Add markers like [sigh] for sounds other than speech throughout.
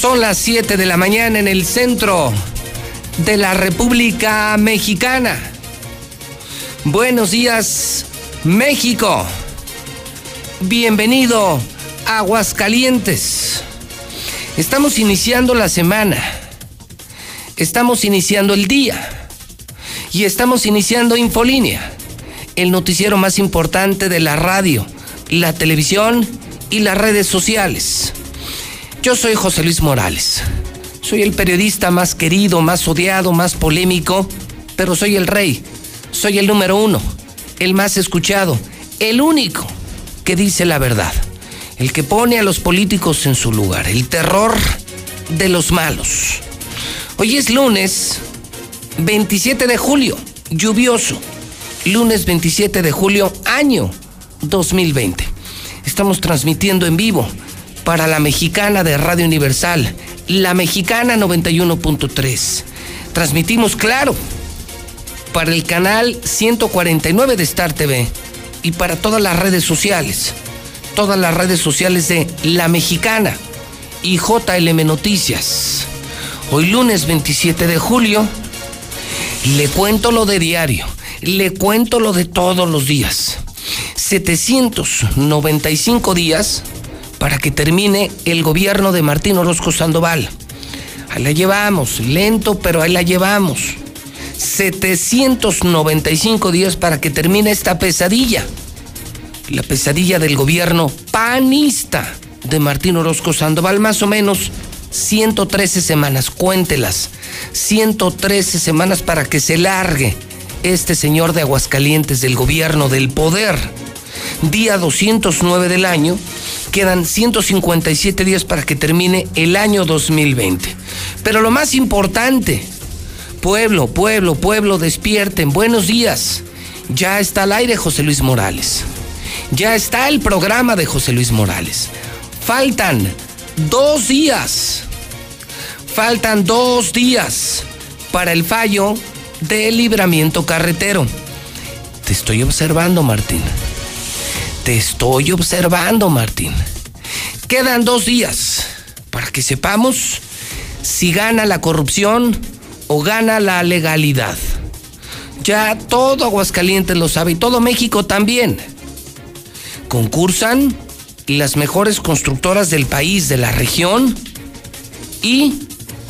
Son las 7 de la mañana en el centro de la República Mexicana. Buenos días, México. Bienvenido Aguascalientes. Estamos iniciando la semana. Estamos iniciando el día. Y estamos iniciando Infolínea, el noticiero más importante de la radio, la televisión y las redes sociales. Yo soy José Luis Morales. Soy el periodista más querido, más odiado, más polémico, pero soy el rey. Soy el número uno, el más escuchado, el único que dice la verdad, el que pone a los políticos en su lugar, el terror de los malos. Hoy es lunes 27 de julio, lluvioso. Lunes 27 de julio, año 2020. Estamos transmitiendo en vivo para la mexicana de Radio Universal, la mexicana 91.3. Transmitimos claro para el canal 149 de Star TV y para todas las redes sociales, todas las redes sociales de La Mexicana y JLM Noticias. Hoy lunes 27 de julio, le cuento lo de diario, le cuento lo de todos los días. 795 días para que termine el gobierno de Martín Orozco Sandoval. Ahí la llevamos, lento, pero ahí la llevamos. 795 días para que termine esta pesadilla. La pesadilla del gobierno panista de Martín Orozco Sandoval, más o menos 113 semanas, cuéntelas. 113 semanas para que se largue este señor de Aguascalientes del gobierno del poder. Día 209 del año, quedan 157 días para que termine el año 2020. Pero lo más importante, pueblo, pueblo, pueblo, despierten, buenos días. Ya está al aire José Luis Morales. Ya está el programa de José Luis Morales. Faltan dos días. Faltan dos días para el fallo del libramiento carretero. Te estoy observando, Martín. Te estoy observando, Martín. Quedan dos días para que sepamos si gana la corrupción o gana la legalidad. Ya todo Aguascalientes lo sabe y todo México también. Concursan las mejores constructoras del país, de la región y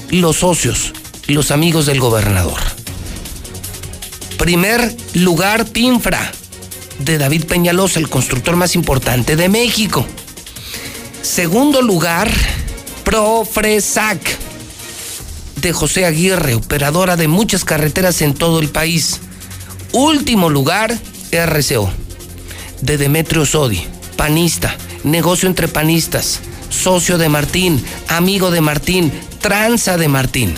los socios, los amigos del gobernador. Primer lugar, Pinfra de David Peñalosa, el constructor más importante de México. Segundo lugar, Profresac de José Aguirre, operadora de muchas carreteras en todo el país. Último lugar, RCO de Demetrio Sodi, panista, negocio entre panistas, socio de Martín, amigo de Martín, tranza de Martín.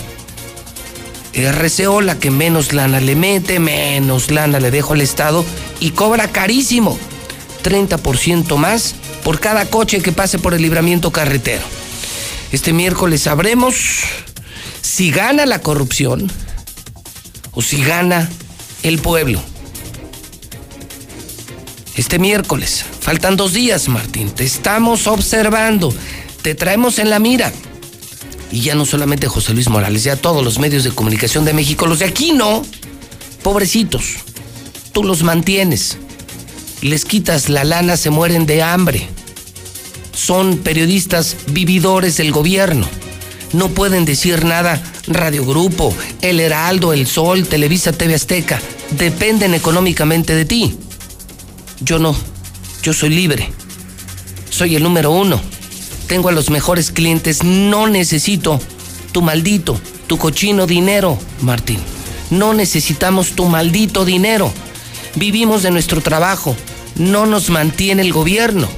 RCO, la que menos lana le mete, menos lana le dejo al Estado y cobra carísimo, 30% más por cada coche que pase por el libramiento carretero. Este miércoles sabremos si gana la corrupción o si gana el pueblo. Este miércoles, faltan dos días, Martín, te estamos observando, te traemos en la mira. Y ya no solamente José Luis Morales, ya todos los medios de comunicación de México, los de aquí no, pobrecitos, tú los mantienes, les quitas la lana, se mueren de hambre. Son periodistas vividores del gobierno. No pueden decir nada Radio Grupo, El Heraldo, El Sol, Televisa, TV Azteca. Dependen económicamente de ti. Yo no. Yo soy libre. Soy el número uno. Tengo a los mejores clientes. No necesito tu maldito, tu cochino dinero, Martín. No necesitamos tu maldito dinero. Vivimos de nuestro trabajo. No nos mantiene el gobierno.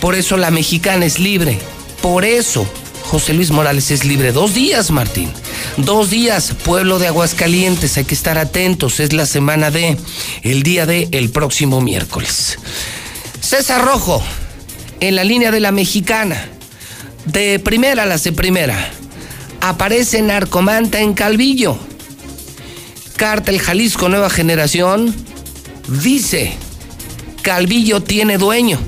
Por eso la mexicana es libre. Por eso José Luis Morales es libre. Dos días, Martín. Dos días, pueblo de Aguascalientes, hay que estar atentos. Es la semana de, el día de el próximo miércoles. César Rojo, en la línea de la mexicana. De primera a la de primera. Aparece Narcomanta en Calvillo. Cártel Jalisco Nueva Generación dice, Calvillo tiene dueño.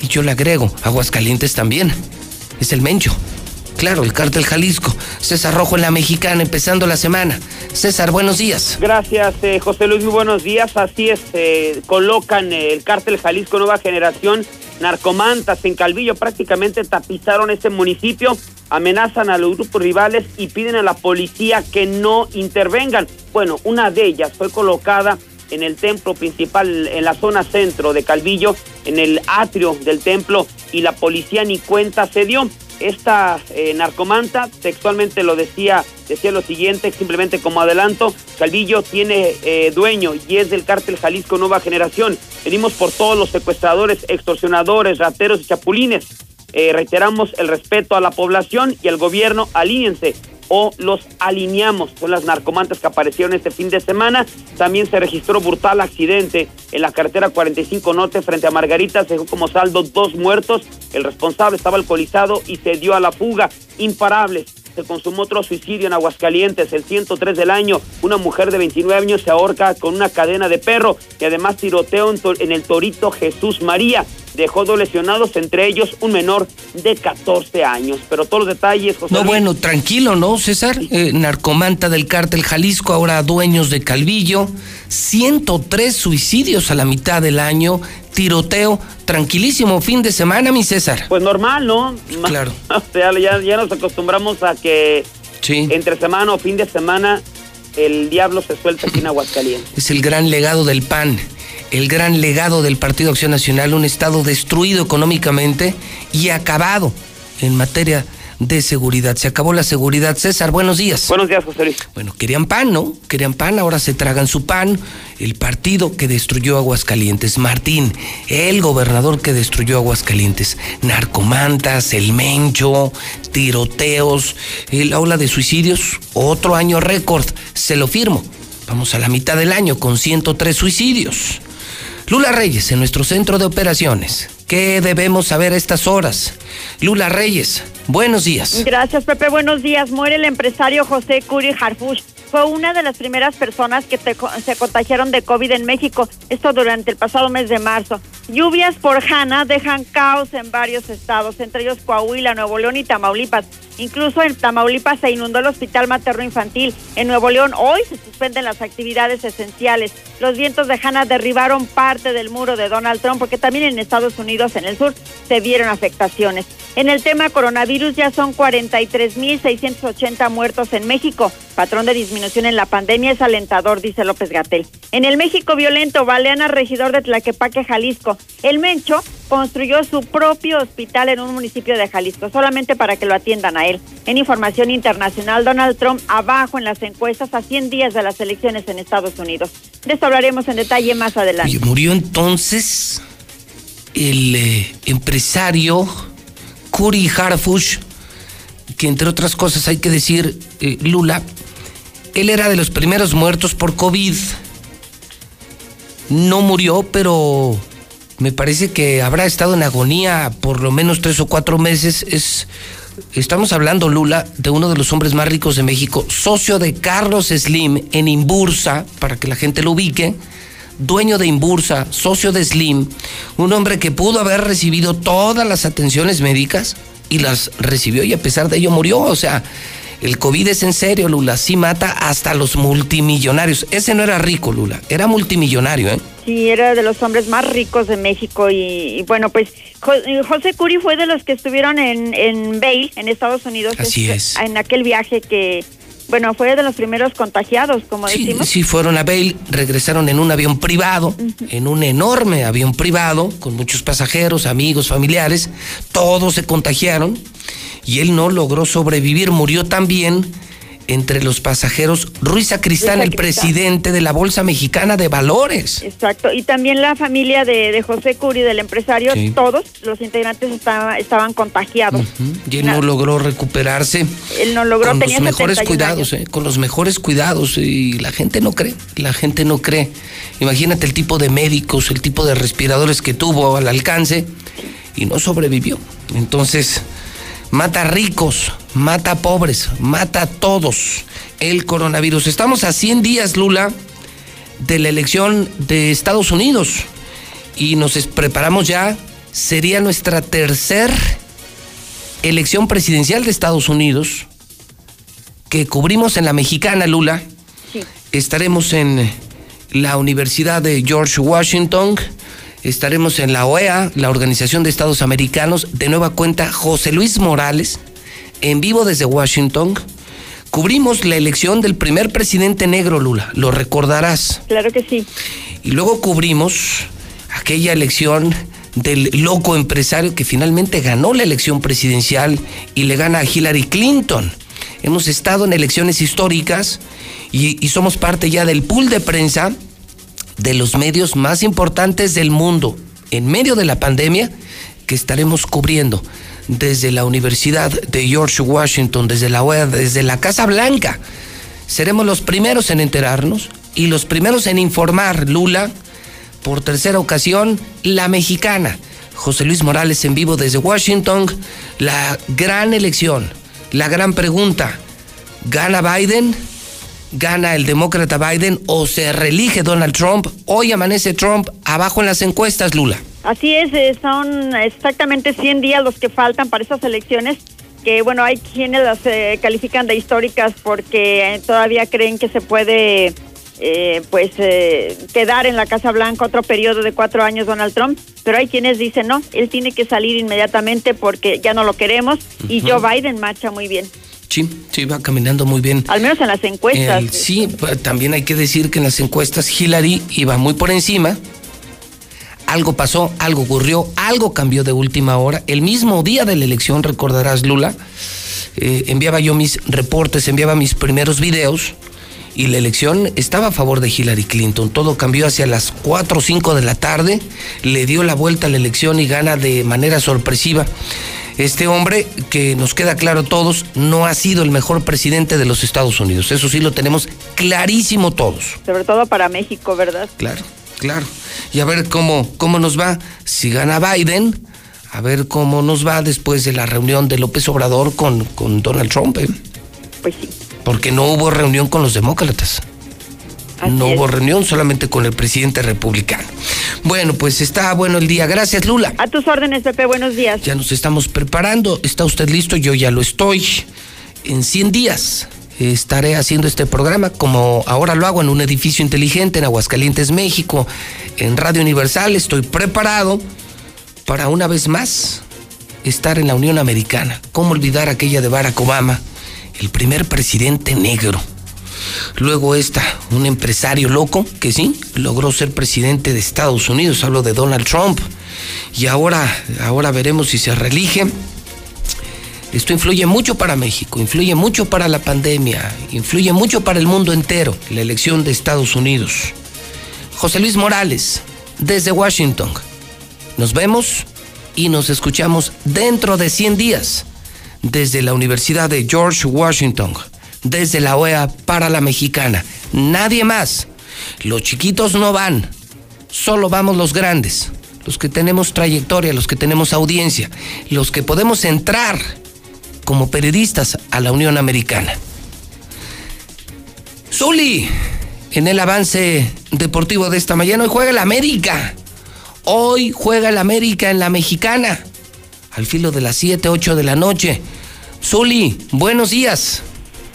Y yo le agrego, Aguascalientes también. Es el Mencho. Claro, el cártel Jalisco. César Rojo en la Mexicana, empezando la semana. César, buenos días. Gracias, eh, José Luis, muy buenos días. Así es, eh, colocan el cártel Jalisco Nueva Generación, narcomantas en Calvillo, prácticamente tapizaron este municipio, amenazan a los grupos rivales y piden a la policía que no intervengan. Bueno, una de ellas fue colocada en el templo principal, en la zona centro de Calvillo, en el atrio del templo, y la policía ni cuenta se dio. Esta eh, narcomanta textualmente lo decía, decía lo siguiente, simplemente como adelanto, Calvillo tiene eh, dueño y es del cártel Jalisco Nueva Generación. Venimos por todos los secuestradores, extorsionadores, rateros y chapulines. Eh, reiteramos el respeto a la población y al gobierno, alíñense o los alineamos. Son las narcomantes que aparecieron este fin de semana. También se registró brutal accidente en la carretera 45 Norte frente a Margarita. Se dejó como saldo dos muertos. El responsable estaba alcoholizado y se dio a la fuga. Imparables. Se consumó otro suicidio en Aguascalientes, el 103 del año. Una mujer de 29 años se ahorca con una cadena de perro y además tiroteo en el Torito Jesús María dejó dos lesionados, entre ellos un menor de 14 años. Pero todos los detalles, José. No, bueno, tranquilo, ¿no, César? Eh, narcomanta del cártel Jalisco, ahora dueños de Calvillo. 103 suicidios a la mitad del año, tiroteo, tranquilísimo fin de semana, mi César. Pues normal, ¿no? Claro. [laughs] O sea, ya, ya nos acostumbramos a que sí. entre semana o fin de semana el diablo se suelta aquí en [clears throat] Aguascalientes. Es el gran legado del PAN el gran legado del Partido Acción Nacional, un Estado destruido económicamente y acabado en materia de seguridad. Se acabó la seguridad. César, buenos días. Buenos días, José Luis. Bueno, querían pan, ¿no? Querían pan, ahora se tragan su pan. El partido que destruyó Aguascalientes. Martín, el gobernador que destruyó Aguascalientes. Narcomantas, el mencho, tiroteos, la ola de suicidios. Otro año récord. Se lo firmo. Vamos a la mitad del año con 103 suicidios. Lula Reyes, en nuestro centro de operaciones. ¿Qué debemos saber a estas horas? Lula Reyes, buenos días. Gracias, Pepe. Buenos días. Muere el empresario José Curi Harfush. Fue una de las primeras personas que se contagiaron de COVID en México. Esto durante el pasado mes de marzo. Lluvias por Hanna dejan caos en varios estados, entre ellos Coahuila, Nuevo León y Tamaulipas. Incluso en Tamaulipas se inundó el hospital materno infantil. En Nuevo León hoy se suspenden las actividades esenciales. Los vientos de Hanna derribaron parte del muro de Donald Trump porque también en Estados Unidos, en el sur, se vieron afectaciones. En el tema coronavirus ya son 43.680 muertos en México. Patrón de disminución en la pandemia es alentador, dice López Gatel. En el México violento, balean al regidor de Tlaquepaque, Jalisco. El Mencho construyó su propio hospital en un municipio de Jalisco, solamente para que lo atiendan a él. En información internacional, Donald Trump abajo en las encuestas a 100 días de las elecciones en Estados Unidos. De esto hablaremos en detalle más adelante. murió entonces el eh, empresario Curi Harfush, que entre otras cosas hay que decir, eh, Lula, él era de los primeros muertos por COVID. No murió, pero me parece que habrá estado en agonía por lo menos tres o cuatro meses. Es, estamos hablando, Lula, de uno de los hombres más ricos de México, socio de Carlos Slim en Imbursa, para que la gente lo ubique, dueño de Imbursa, socio de Slim, un hombre que pudo haber recibido todas las atenciones médicas y las recibió y a pesar de ello murió. O sea, el COVID es en serio, Lula. Sí mata hasta los multimillonarios. Ese no era rico, Lula. Era multimillonario, ¿eh? Sí, era de los hombres más ricos de México. Y, bueno, pues José Curi fue de los que estuvieron en, en Bale, en Estados Unidos. Así es. En aquel viaje que bueno, fue de los primeros contagiados, como decimos. Sí, fueron a Bale, regresaron en un avión privado, en un enorme avión privado, con muchos pasajeros, amigos, familiares, todos se contagiaron y él no logró sobrevivir, murió también entre los pasajeros Ruiz Acristán, el presidente de la Bolsa Mexicana de Valores. Exacto, y también la familia de, José Curi, del empresario, todos los integrantes estaban contagiados. Y él no logró recuperarse. Él no logró, con los mejores cuidados, eh, con los mejores cuidados, y la gente no cree, la gente no cree. Imagínate el tipo de médicos, el tipo de respiradores que tuvo al alcance y no sobrevivió. Entonces, mata ricos, mata pobres, mata a todos el coronavirus. Estamos a 100 días, Lula, de la elección de Estados Unidos y nos preparamos ya, sería nuestra tercera elección presidencial de Estados Unidos que cubrimos en la mexicana, Lula. Estaremos en la Universidad de George Washington estaremos en la OEA, la Organización de Estados Americanos, de nueva cuenta José Luis Morales, en vivo desde Washington. Cubrimos la elección del primer presidente negro, Lula, lo recordarás. Claro que sí. Y luego cubrimos aquella elección del loco empresario que finalmente ganó la elección presidencial y le gana a Hillary Clinton. Hemos estado en elecciones históricas y, y somos parte ya del pool de prensa de los medios más importantes del mundo en medio de la pandemia que estaremos cubriendo desde la Universidad de George Washington, desde la OEA, desde la Casa Blanca. Seremos los primeros en enterarnos y los primeros en informar, Lula, por tercera ocasión, la mexicana. José Luis Morales en vivo desde Washington. La gran elección, la gran pregunta, ¿gana Biden? gana el demócrata Biden o se reelige Donald Trump. Hoy amanece Trump abajo en las encuestas, Lula. Así es, eh, son exactamente 100 días los que faltan para esas elecciones que bueno, hay quienes las eh, califican de históricas porque eh, todavía creen que se puede pues quedar en la Casa Blanca otro periodo de cuatro años Donald Trump, pero hay quienes dicen no, él tiene que salir inmediatamente porque ya no lo queremos y Joe Biden marcha muy bien. Sí, sí, va caminando muy bien. Al menos en las encuestas. sí, también hay que decir que en las encuestas Hillary iba muy por encima. Algo pasó, algo ocurrió, algo cambió de última hora. El mismo día de la elección, recordarás, Lula, eh, enviaba yo mis reportes, enviaba mis primeros videos y la elección estaba a favor de Hillary Clinton. Todo cambió hacia las 4 o 5 de la tarde, le dio la vuelta a la elección y gana de manera sorpresiva. Este hombre, que nos queda claro a todos, no ha sido el mejor presidente de los Estados Unidos. Eso sí lo tenemos clarísimo todos. Sobre todo para México, ¿verdad? Claro, claro. Y a ver cómo, cómo nos va. Si gana Biden, a ver cómo nos va después de la reunión de López Obrador con, con Donald Trump. ¿eh? Pues sí. Porque no hubo reunión con los demócratas no hubo reunión solamente con el presidente republicano. Bueno, pues está bueno el día. Gracias, Lula. A tus órdenes, Pepe. Buenos días. Ya nos estamos preparando. ¿Está usted listo? Yo ya lo estoy. En 100 días estaré haciendo este programa como ahora lo hago en un edificio inteligente en Aguascalientes, México, en Radio Universal. Estoy preparado para una vez más estar en la Unión Americana. ¿Cómo olvidar aquella de Barack Obama, el primer presidente negro? Luego está un empresario loco que sí, logró ser presidente de Estados Unidos, hablo de Donald Trump. Y ahora, ahora veremos si se reelige. Esto influye mucho para México, influye mucho para la pandemia, influye mucho para el mundo entero, la elección de Estados Unidos. José Luis Morales, desde Washington. Nos vemos y nos escuchamos dentro de 100 días desde la Universidad de George Washington desde la OEA para la mexicana. Nadie más. Los chiquitos no van. Solo vamos los grandes. Los que tenemos trayectoria, los que tenemos audiencia, los que podemos entrar como periodistas a la Unión Americana. Zuli, en el avance deportivo de esta mañana, hoy juega el América. Hoy juega el América en la mexicana. Al filo de las 7, 8 de la noche. Zuli, buenos días.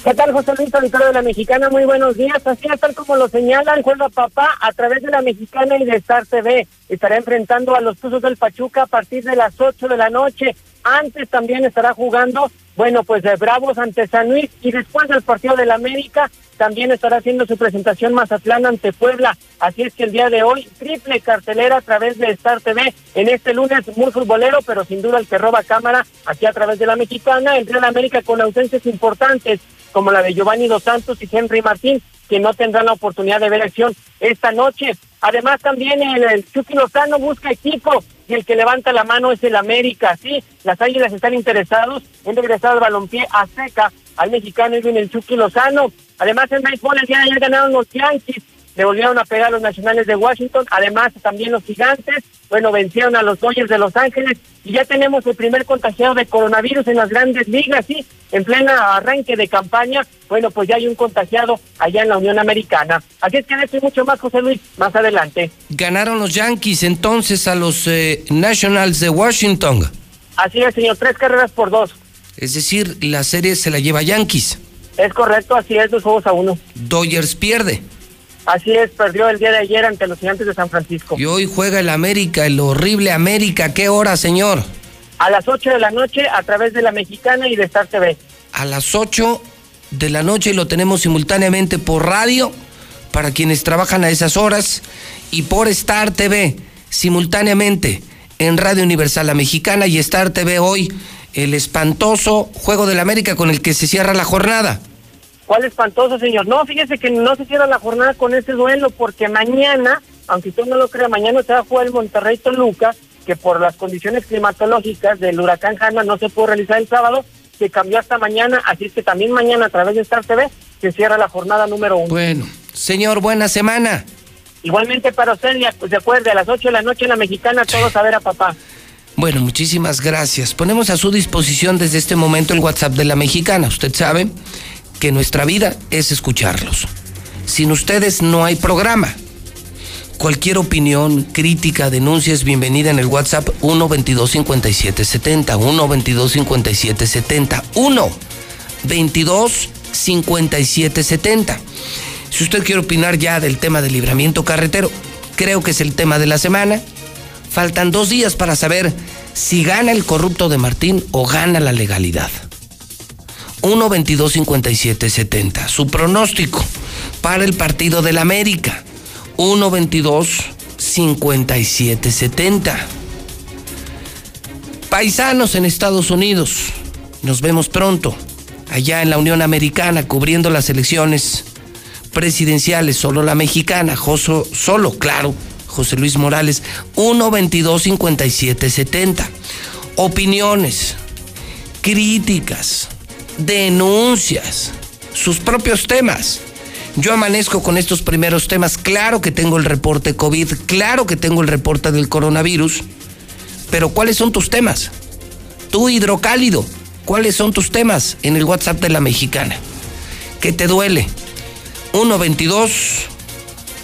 ¿Qué tal, José Luis, auditorio de la Mexicana? Muy buenos días. Así es, tal como lo señalan, juega papá a través de la Mexicana y de Star TV. Estará enfrentando a los Tuzos del Pachuca a partir de las 8 de la noche. Antes también estará jugando bueno, pues de Bravos ante San Luis y después del partido del América también estará haciendo su presentación Mazatlán ante Puebla. Así es que el día de hoy, triple cartelera a través de Star TV en este lunes muy futbolero, pero sin duda el que roba cámara aquí a través de la mexicana, el Real América con ausencias importantes como la de Giovanni Dos Santos y Henry Martín, que no tendrán la oportunidad de ver acción esta noche. Además también el, el Chucky Lozano busca equipo y el que levanta la mano es el América. Sí, las Águilas están interesados en regresar al balompié a seca al mexicano Edwin el Chucky Lozano. Además, en béisbol el día de ayer ganaron los Yankees, le volvieron a pegar a los nacionales de Washington, además también los gigantes, bueno, vencieron a los Dodgers de Los Ángeles y ya tenemos el primer contagiado de coronavirus en las grandes ligas, sí, en plena arranque de campaña, bueno, pues ya hay un contagiado allá en la Unión Americana. Así es que esto y mucho más, José Luis, más adelante. Ganaron los Yankees entonces a los eh, Nationals de Washington. Así es, señor, tres carreras por dos. Es decir, la serie se la lleva Yankees. Es correcto, así es, dos juegos a uno. Dodgers pierde. Así es, perdió el día de ayer ante los gigantes de San Francisco. Y hoy juega el América, el horrible América. ¿Qué hora, señor? A las 8 de la noche a través de la Mexicana y de Star TV. A las 8 de la noche lo tenemos simultáneamente por radio para quienes trabajan a esas horas y por Star TV simultáneamente en Radio Universal La Mexicana y Star TV hoy el espantoso Juego del América con el que se cierra la jornada. ¿Cuál espantoso, señor? No, fíjese que no se cierra la jornada con ese duelo porque mañana, aunque usted no lo crea, mañana se va a jugar el Monterrey Toluca, que por las condiciones climatológicas del huracán Hanna no se pudo realizar el sábado, se cambió hasta mañana, así es que también mañana a través de Star TV se cierra la jornada número uno. Bueno, señor, buena semana. Igualmente para usted, pues, de acuerdo, a las 8 de la noche en la mexicana, todos a ver a papá. Bueno, muchísimas gracias. Ponemos a su disposición desde este momento el WhatsApp de la mexicana. Usted sabe que nuestra vida es escucharlos. Sin ustedes no hay programa. Cualquier opinión, crítica, denuncia es bienvenida en el WhatsApp 1 22 57 70 1 22 57 70 1 22 57 70. Si usted quiere opinar ya del tema del libramiento carretero, creo que es el tema de la semana. Faltan dos días para saber si gana el corrupto de Martín o gana la legalidad. 1 22 57 70. Su pronóstico para el partido del América. 1 22 57 70. Paisanos en Estados Unidos. Nos vemos pronto. Allá en la Unión Americana cubriendo las elecciones presidenciales. Solo la mexicana. Joso, solo, claro. José Luis Morales. 1 22 57 70. Opiniones. Críticas denuncias, sus propios temas. Yo amanezco con estos primeros temas. Claro que tengo el reporte COVID, claro que tengo el reporte del coronavirus, pero ¿cuáles son tus temas? Tú, hidrocálido, ¿cuáles son tus temas en el WhatsApp de la mexicana? ¿Qué te duele? 122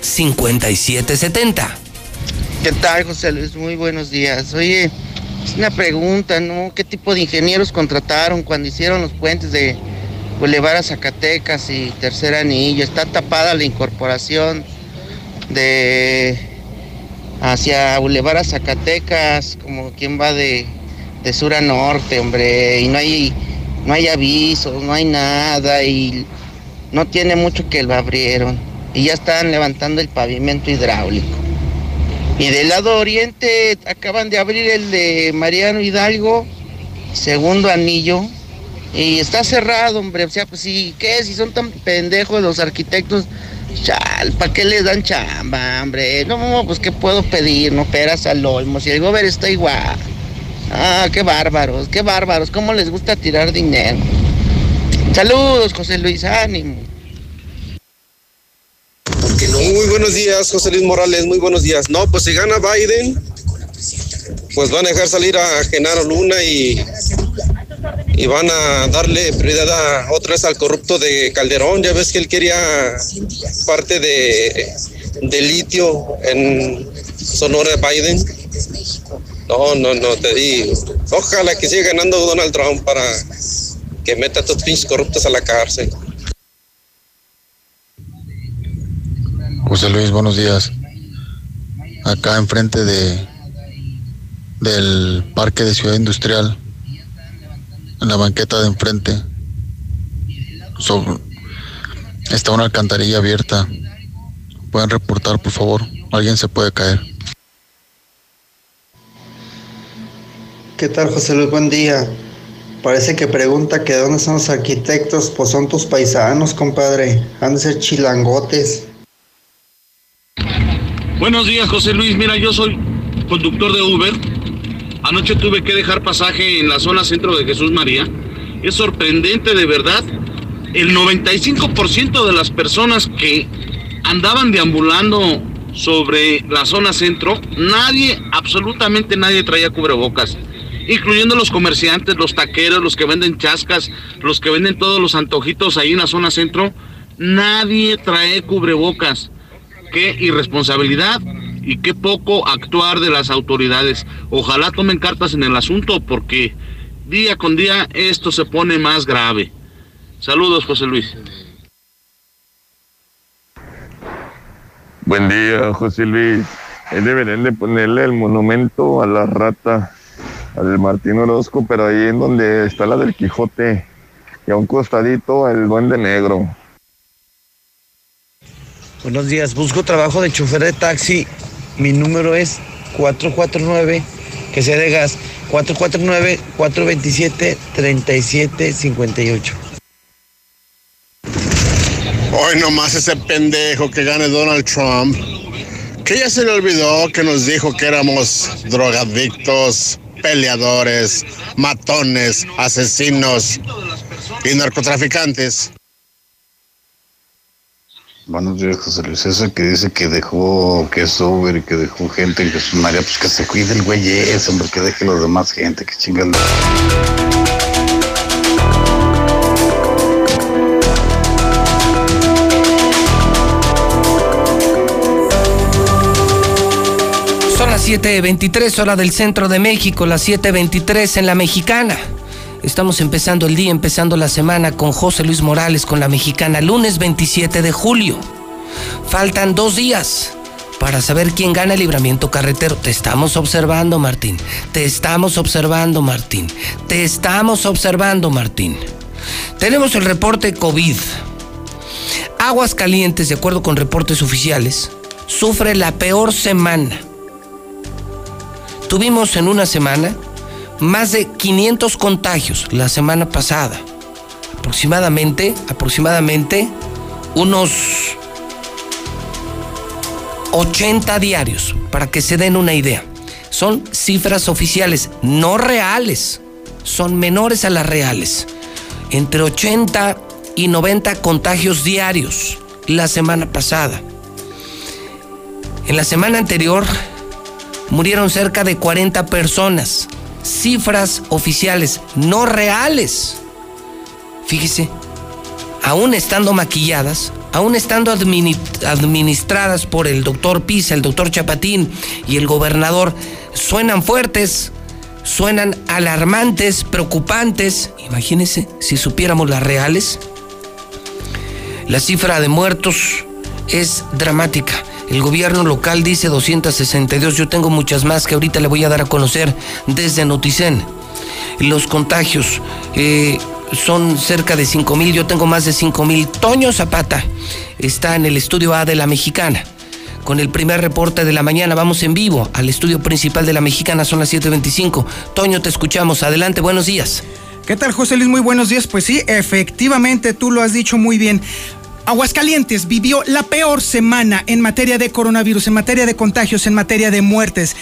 5770. ¿Qué tal, José Luis? Muy buenos días. Oye, es una pregunta, ¿no? ¿Qué tipo de ingenieros contrataron cuando hicieron los puentes de Boulevard a Zacatecas y Tercer Anillo? Está tapada la incorporación de hacia Boulevard a Zacatecas, como quien va de, de sur a norte, hombre, y no hay, no hay avisos, no hay nada, y no tiene mucho que lo abrieron. Y ya están levantando el pavimento hidráulico. Y del lado oriente acaban de abrir el de Mariano Hidalgo, segundo anillo, y está cerrado, hombre. O sea, pues sí, ¿qué? Si son tan pendejos los arquitectos, chal, ¿para qué les dan chamba, hombre? No, pues ¿qué puedo pedir? No, peras al olmo, si el gobierno está igual. Ah, qué bárbaros, qué bárbaros, cómo les gusta tirar dinero. Saludos, José Luis, ánimo. Muy buenos días, José Luis Morales, muy buenos días. No, pues si gana Biden, pues van a dejar salir a Genaro Luna y, y van a darle prioridad a, otra vez al corrupto de Calderón. Ya ves que él quería parte de, de litio en Sonora Biden. No, no, no, te digo. Ojalá que siga ganando Donald Trump para que meta a estos pinches corruptos a la cárcel. José Luis, buenos días. Acá enfrente de del Parque de Ciudad Industrial en la banqueta de enfrente. está una alcantarilla abierta. Pueden reportar, por favor. Alguien se puede caer. ¿Qué tal, José Luis? Buen día. Parece que pregunta que dónde son los arquitectos, pues son tus paisanos, compadre. Han de ser chilangotes. Buenos días, José Luis. Mira, yo soy conductor de Uber. Anoche tuve que dejar pasaje en la zona centro de Jesús María. Es sorprendente, de verdad. El 95% de las personas que andaban deambulando sobre la zona centro, nadie, absolutamente nadie traía cubrebocas incluyendo los comerciantes, los taqueros, los que venden chascas, los que venden todos los antojitos ahí en la zona centro, nadie trae cubrebocas. Qué irresponsabilidad y qué poco actuar de las autoridades. Ojalá tomen cartas en el asunto porque día con día esto se pone más grave. Saludos, José Luis. Buen día, José Luis. Deberían de ponerle el monumento a la rata al Martín Orozco, pero ahí en donde está la del Quijote y a un costadito el Duende Negro. Buenos días, busco trabajo de chofer de taxi. Mi número es 449, que sea de gas, 449-427-3758. Hoy nomás ese pendejo que gane Donald Trump, que ya se le olvidó que nos dijo que éramos drogadictos, peleadores, matones, asesinos y narcotraficantes. Buenos días, José Luis. Ese que dice que dejó, que es Uber y que dejó gente en Jesús María, pues que se cuide el güey ese, hombre, que deje los demás gente, que chingale. las 7.23 hora del centro de México, las 7.23 en la mexicana. Estamos empezando el día, empezando la semana con José Luis Morales, con la mexicana, lunes 27 de julio. Faltan dos días para saber quién gana el libramiento carretero. Te estamos observando, Martín. Te estamos observando, Martín. Te estamos observando, Martín. Tenemos el reporte COVID. Aguas Calientes, de acuerdo con reportes oficiales, sufre la peor semana Tuvimos en una semana más de 500 contagios la semana pasada. Aproximadamente, aproximadamente unos 80 diarios, para que se den una idea. Son cifras oficiales, no reales, son menores a las reales. Entre 80 y 90 contagios diarios la semana pasada. En la semana anterior murieron cerca de 40 personas. Cifras oficiales, no reales. Fíjese, aún estando maquilladas, aún estando administradas por el doctor Pisa, el doctor Chapatín y el gobernador, suenan fuertes, suenan alarmantes, preocupantes. Imagínense si supiéramos las reales. La cifra de muertos es dramática. El gobierno local dice 262, yo tengo muchas más que ahorita le voy a dar a conocer desde Noticen. Los contagios eh, son cerca de 5 mil, yo tengo más de 5 mil. Toño Zapata está en el estudio A de la Mexicana. Con el primer reporte de la mañana vamos en vivo al estudio principal de la Mexicana, son las 7.25. Toño, te escuchamos. Adelante, buenos días. ¿Qué tal, José Luis? Muy buenos días. Pues sí, efectivamente, tú lo has dicho muy bien. Aguascalientes vivió la peor semana en materia de coronavirus, en materia de contagios, en materia de muertes.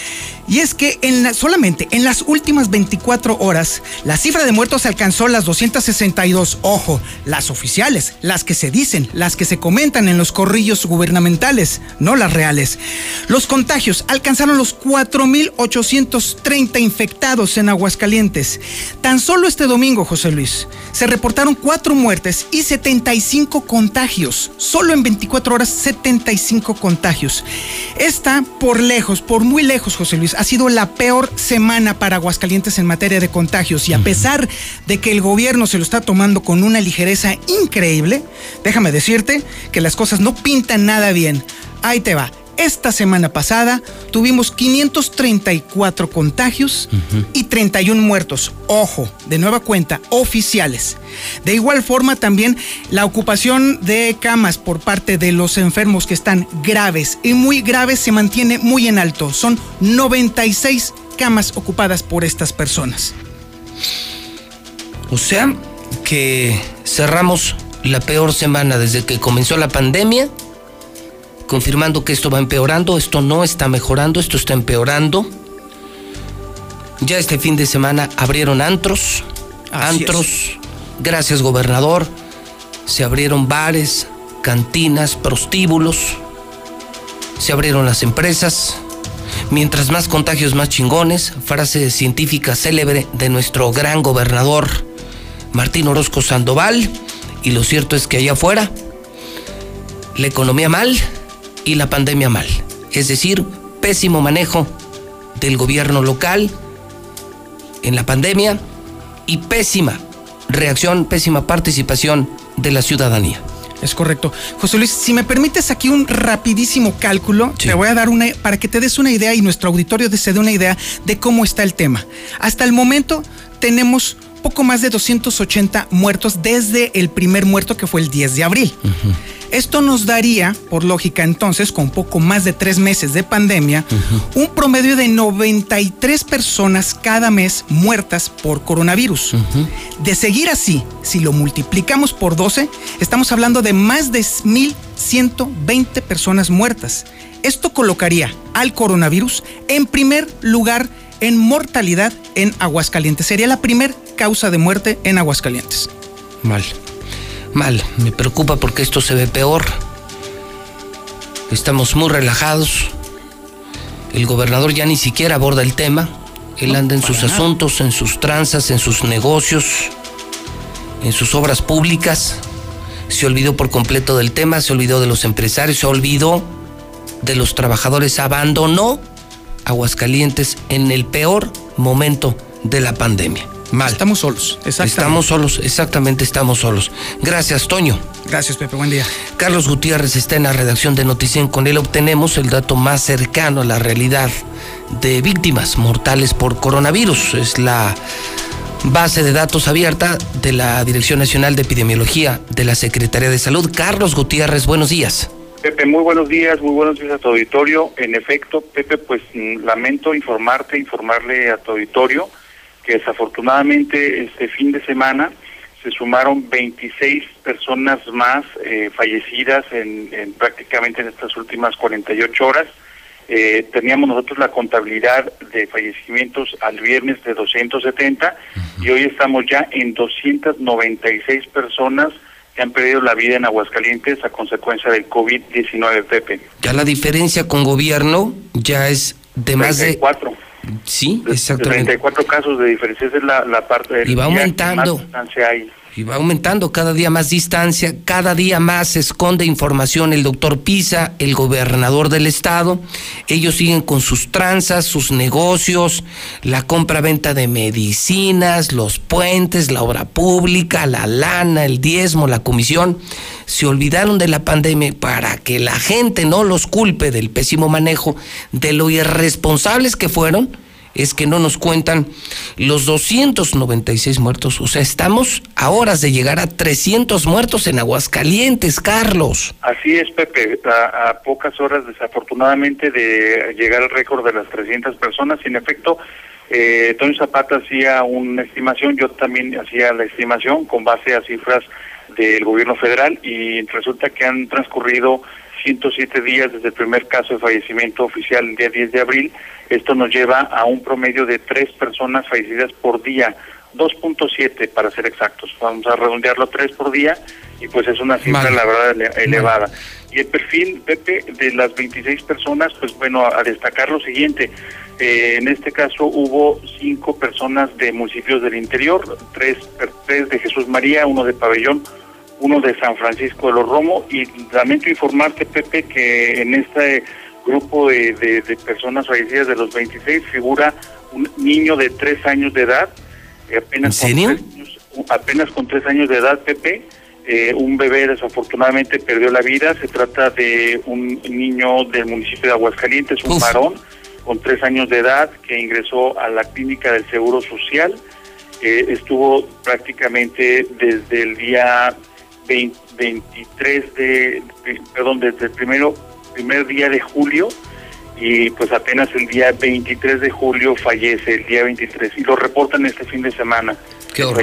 Y es que en solamente en las últimas 24 horas, la cifra de muertos alcanzó las 262. Ojo, las oficiales, las que se dicen, las que se comentan en los corrillos gubernamentales, no las reales. Los contagios alcanzaron los 4.830 infectados en Aguascalientes. Tan solo este domingo, José Luis, se reportaron cuatro muertes y 75 contagios. Solo en 24 horas, 75 contagios. Esta, por lejos, por muy lejos, José Luis, ha sido la peor semana para Aguascalientes en materia de contagios. Y a pesar de que el gobierno se lo está tomando con una ligereza increíble, déjame decirte que las cosas no pintan nada bien. Ahí te va. Esta semana pasada tuvimos 534 contagios y 31 muertos. Ojo, de nueva cuenta, oficiales. De igual forma también la ocupación de camas por parte de los enfermos que están graves y muy graves se mantiene muy en alto. Son 96 camas ocupadas por estas personas. O sea, que cerramos la peor semana desde que comenzó la pandemia confirmando que esto va empeorando, esto no está mejorando, esto está empeorando. Ya este fin de semana abrieron antros, antros, gracias gobernador, se abrieron bares, cantinas, prostíbulos, se abrieron las empresas. Mientras más contagios, más chingones, frase científica célebre de nuestro gran gobernador Martín Orozco Sandoval. Y lo cierto es que allá afuera, la economía mal, y la pandemia mal. Es decir, pésimo manejo del gobierno local en la pandemia y pésima reacción, pésima participación de la ciudadanía. Es correcto. José Luis, si me permites aquí un rapidísimo cálculo, te voy a dar una para que te des una idea y nuestro auditorio se dé una idea de cómo está el tema. Hasta el momento tenemos poco más de 280 muertos desde el primer muerto que fue el 10 de abril. Esto nos daría, por lógica entonces, con poco más de tres meses de pandemia, un promedio de 93 personas cada mes muertas por coronavirus. De seguir así, si lo multiplicamos por 12, estamos hablando de más de 1.120 personas muertas. Esto colocaría al coronavirus en primer lugar en mortalidad en Aguascalientes. Sería la primer causa de muerte en Aguascalientes. Mal mal. Me preocupa porque esto se ve peor. Estamos muy relajados. El gobernador ya ni siquiera aborda el tema. Él anda en sus asuntos, en sus tranzas, en sus negocios, en sus obras públicas. Se olvidó por completo del tema, se olvidó de los empresarios, se olvidó de los trabajadores, abandonó Aguascalientes en el peor momento de la pandemia. Mal. Estamos solos, Estamos solos, exactamente estamos solos. Gracias, Toño. Gracias, Pepe. Buen día. Carlos Gutiérrez está en la redacción de Noticien. Con él obtenemos el dato más cercano a la realidad de víctimas mortales por coronavirus. Es la base de datos abierta de la Dirección Nacional de Epidemiología de la Secretaría de Salud. Carlos Gutiérrez, buenos días. Pepe, muy buenos días, muy buenos días a tu auditorio. En efecto, Pepe, pues mm, lamento informarte, informarle a tu auditorio desafortunadamente este fin de semana se sumaron 26 personas más eh, fallecidas en, prácticamente en estas últimas 48 horas. Eh, teníamos nosotros la contabilidad de fallecimientos al viernes de 270 y hoy estamos ya en 296 personas que han perdido la vida en Aguascalientes a consecuencia del COVID-19, Pepe. Ya la diferencia con gobierno ya es de más de... Sí, exactamente. 34 casos de diferencia, esa es la, la parte del y va aumentando. Y va aumentando cada día más distancia, cada día más se esconde información el doctor Pisa, el gobernador del estado. Ellos siguen con sus tranzas, sus negocios, la compra-venta de medicinas, los puentes, la obra pública, la lana, el diezmo, la comisión. Se olvidaron de la pandemia para que la gente no los culpe del pésimo manejo, de lo irresponsables que fueron es que no nos cuentan los 296 muertos. O sea, estamos a horas de llegar a 300 muertos en Aguascalientes, Carlos. Así es, Pepe, a, pocas horas desafortunadamente de llegar al récord de las 300 personas. En efecto, eh, Tony Zapata hacía una estimación, yo también hacía la estimación con base a cifras del gobierno federal y resulta que han transcurrido 107 días desde el primer caso de fallecimiento oficial el día 10 de abril. Esto nos lleva a un promedio de tres personas fallecidas por día, 2.7 para ser exactos. Vamos a redondearlo tres por día y pues es una cifra la verdad elevada. Y el perfil, Pepe, de las 26 personas, pues bueno, a destacar lo siguiente. Eh, en este caso hubo cinco personas de municipios del interior, tres, tres de Jesús María, uno de Pabellón, uno de San Francisco de los Romo y lamento informarte, Pepe, que en este grupo de, de, personas fallecidas de los 26 figura un niño de tres años de edad, eh, apenas, Con tres años, apenas con tres años de edad, Pepe, Eh, un bebé desafortunadamente perdió la vida. Se trata de un niño del municipio de Aguascalientes, un varón con tres años de edad que ingresó a la clínica del Seguro Social. Eh, estuvo prácticamente desde el día 23 de, perdón, desde el primero, primer día de julio y pues apenas el día 23 de julio fallece, el día 23, y lo reportan este fin de semana. Qué horror.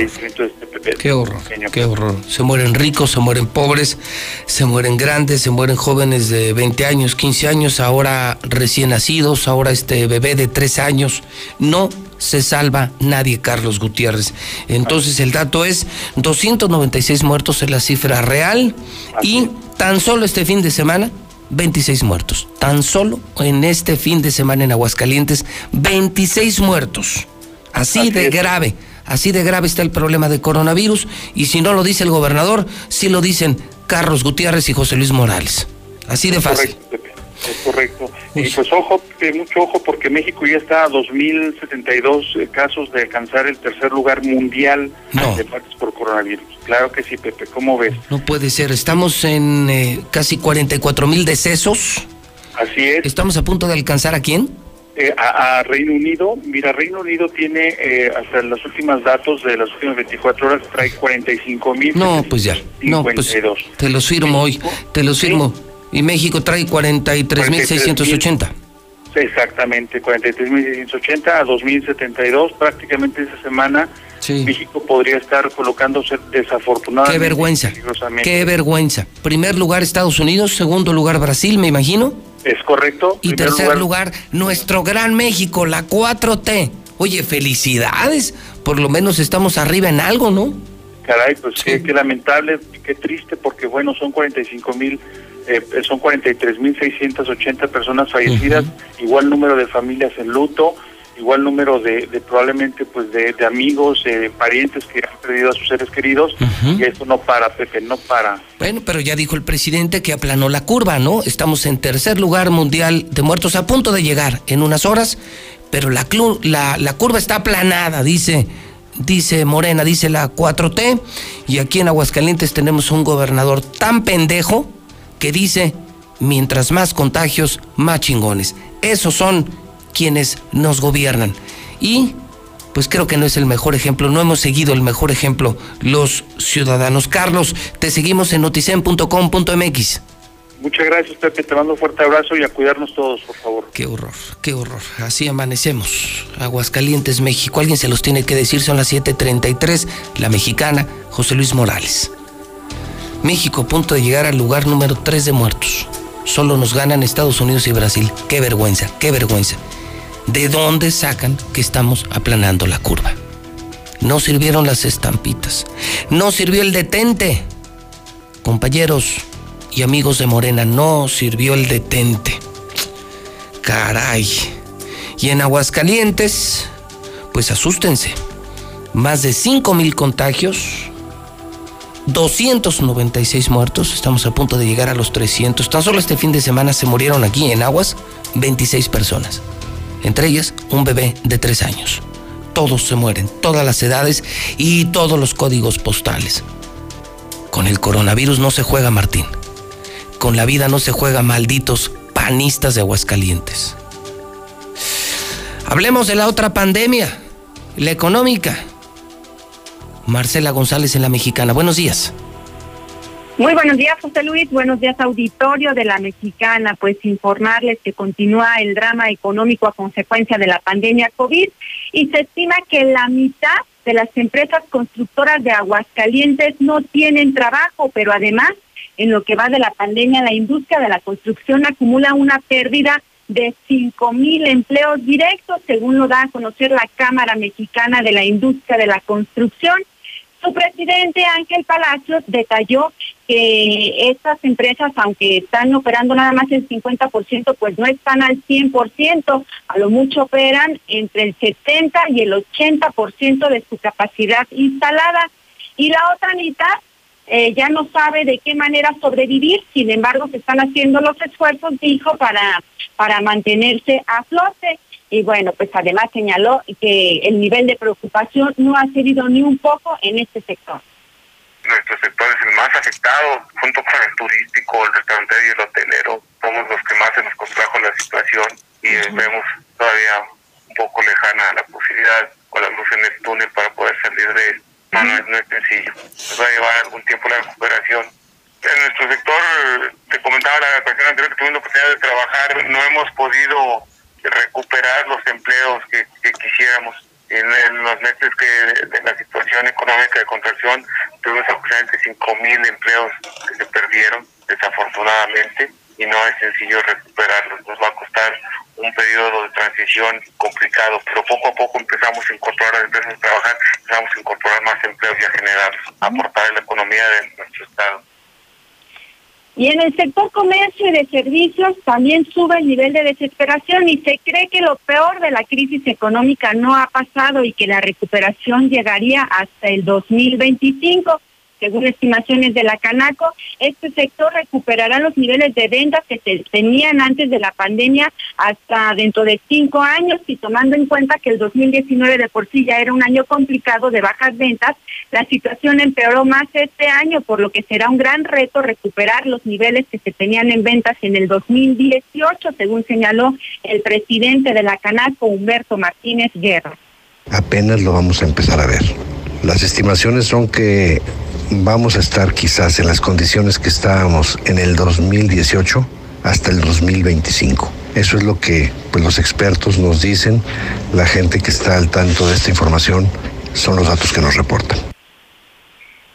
Qué horror, qué horror. Se mueren ricos, se mueren pobres, se mueren grandes, se mueren jóvenes de 20 años, 15 años, ahora recién nacidos, ahora este bebé de 3 años. No se salva nadie, Carlos Gutiérrez. Entonces el dato es 296 muertos es la cifra real y tan solo este fin de semana 26 muertos. Tan solo en este fin de semana en Aguascalientes, 26 muertos. Así, de grave. Así de grave está el problema de coronavirus y si no lo dice el gobernador, sí lo dicen Carlos Gutiérrez y José Luis Morales. Así de fácil. Es correcto. Y pues ojo, mucho ojo, porque México ya está a 2.072 eh, casos de alcanzar el tercer lugar mundial de muertes por coronavirus. Claro que sí, Pepe. ¿Cómo ves? No puede ser. Estamos en eh, casi 44 mil decesos. Así es. ¿Estamos a punto de alcanzar a quién? Eh, a, Reino Unido. Mira, Reino Unido tiene eh, hasta los últimos datos de las últimas 24 horas trae 45 mil. No, pues ya. No, pues te los firmo hoy. Te los firmo. Y México trae 43 mil 680. Exactamente, 43.680 a 2.072 prácticamente esa semana. México podría estar colocándose desafortunadamente. Qué vergüenza. Qué vergüenza. Primer lugar Estados Unidos, segundo lugar Brasil, me imagino. Es correcto. Y tercer lugar, nuestro gran México, la 4T. Oye, felicidades. Por lo menos estamos arriba en algo, ¿no? Caray, pues qué, lamentable, qué triste, porque bueno, son 45 mil, eh, son 43 mil 680 personas fallecidas, igual número de familias en luto, igual número de, probablemente pues de, amigos, eh, parientes que han perdido a sus seres queridos y eso no para, Pepe, no para. Bueno, pero ya dijo el presidente que aplanó la curva, ¿no? Estamos en tercer lugar mundial de muertos a punto de llegar en unas horas, pero la, la, la curva está aplanada, dice. Dice Morena, dice la 4T, y aquí en Aguascalientes tenemos un gobernador tan pendejo que dice, mientras más contagios, más chingones. Esos son quienes nos gobiernan. Y pues creo que no es el mejor ejemplo, no hemos seguido el mejor ejemplo los ciudadanos. Carlos, te seguimos en noticen.com.mx. Muchas gracias, Pepe. Te mando un fuerte abrazo y a cuidarnos todos, por favor. Qué horror, qué horror. Así amanecemos. Aguascalientes, México. Alguien se los tiene que decir. Son las 7:33. La mexicana, José Luis Morales. México, a punto de llegar al lugar número 3 de muertos. Solo nos ganan Estados Unidos y Brasil. Qué vergüenza, qué vergüenza. ¿De dónde sacan que estamos aplanando la curva? No sirvieron las estampitas. No sirvió el detente. Compañeros y amigos de Morena, no sirvió el detente. Caray. Y en Aguascalientes, pues asústense. Más de 5 mil contagios, 296 muertos, estamos a punto de llegar a los 300. Tan solo este fin de semana se murieron aquí en Aguas 26 personas entre ellas un bebé de tres años. Todos se mueren, todas las edades y todos los códigos postales. Con el coronavirus no se juega, Martín. Con la vida no se juega, malditos panistas de Aguascalientes. Hablemos de la otra pandemia, la económica. Marcela González en la Mexicana. Buenos días. Muy buenos días, José Luis. Buenos días, auditorio de la Mexicana. Pues informarles que continúa el drama económico a consecuencia de la pandemia COVID y se estima que la mitad de las empresas constructoras de Aguascalientes no tienen trabajo, pero además, en lo que va de la pandemia, la industria de la construcción acumula una pérdida de cinco mil empleos directos, según lo da a conocer la Cámara Mexicana de la Industria de la Construcción. Su presidente Ángel Palacios detalló que estas empresas, aunque están operando nada más el 50%, pues no están al 100%, a lo mucho operan entre el 70 y el 80% de su capacidad instalada. Y la otra mitad eh, ya no sabe de qué manera sobrevivir, sin embargo se están haciendo los esfuerzos, dijo, para, para mantenerse a flote. Y bueno, pues además señaló que el nivel de preocupación no ha cedido ni un poco en este sector. Nuestro sector es el más Estado, junto con el turístico, el restaurante y el hotelero, somos los que más se nos contrajo la situación y vemos todavía un poco lejana la posibilidad con la luz en el túnel para poder salir de él. No, no, es, no es sencillo. Nos va a llevar algún tiempo la recuperación. En nuestro sector, te comentaba la ocasión anterior que tuvimos la oportunidad de trabajar, no hemos podido recuperar los empleos que, que quisiéramos. En, en los meses que de la situación económica de contracción tuvimos aproximadamente 5 mil empleos que se perdieron, desafortunadamente, y no es sencillo recuperarlos. Nos va a costar un periodo de transición complicado, pero poco a poco empezamos a incorporar a las empresas a trabajar, empezamos a incorporar más empleos y a generar, a aportar en la economía de nuestro estado. Y en el sector comercio y de servicios también sube el nivel de desesperación y se cree que lo peor de la crisis económica no ha pasado y que la recuperación llegaría hasta el 2025. Según estimaciones de la Canaco, este sector recuperará los niveles de ventas que se tenían antes de la pandemia hasta dentro de cinco años y tomando en cuenta que el 2019 de por sí ya era un año complicado de bajas ventas, la situación empeoró más este año, por lo que será un gran reto recuperar los niveles que se tenían en ventas en el 2018, según señaló el presidente de la Canaco, Humberto Martínez Guerra. Apenas lo vamos a empezar a ver. Las estimaciones son que vamos a estar quizás en las condiciones que estábamos en el 2018 hasta el 2025. Eso es lo que pues, los expertos nos dicen, la gente que está al tanto de esta información son los datos que nos reportan.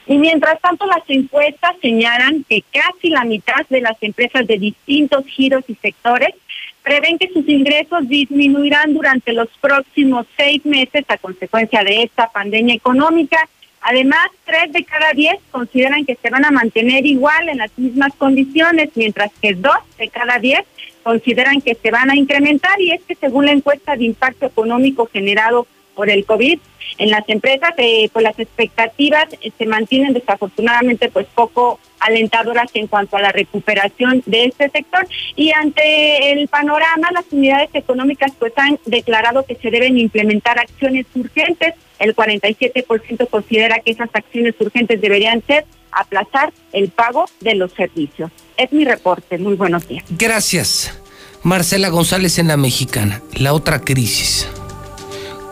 Y mientras tanto, las encuestas señalan que casi la mitad de las empresas de distintos giros y sectores prevén que sus ingresos disminuirán durante los próximos seis meses a consecuencia de esta pandemia económica. Además, tres de cada diez consideran que se van a mantener igual en las mismas condiciones, mientras que dos de cada diez consideran que se van a incrementar y es que según la encuesta de impacto económico generado por el COVID, en las empresas, eh, pues las expectativas eh, se mantienen desafortunadamente pues poco alentadoras en cuanto a la recuperación de este sector y ante el panorama las unidades económicas pues han declarado que se deben implementar acciones urgentes. El 47% considera que esas acciones urgentes deberían ser aplazar el pago de los servicios. Es mi reporte. Muy buenos días. Gracias. Marcela González en la Mexicana. La otra crisis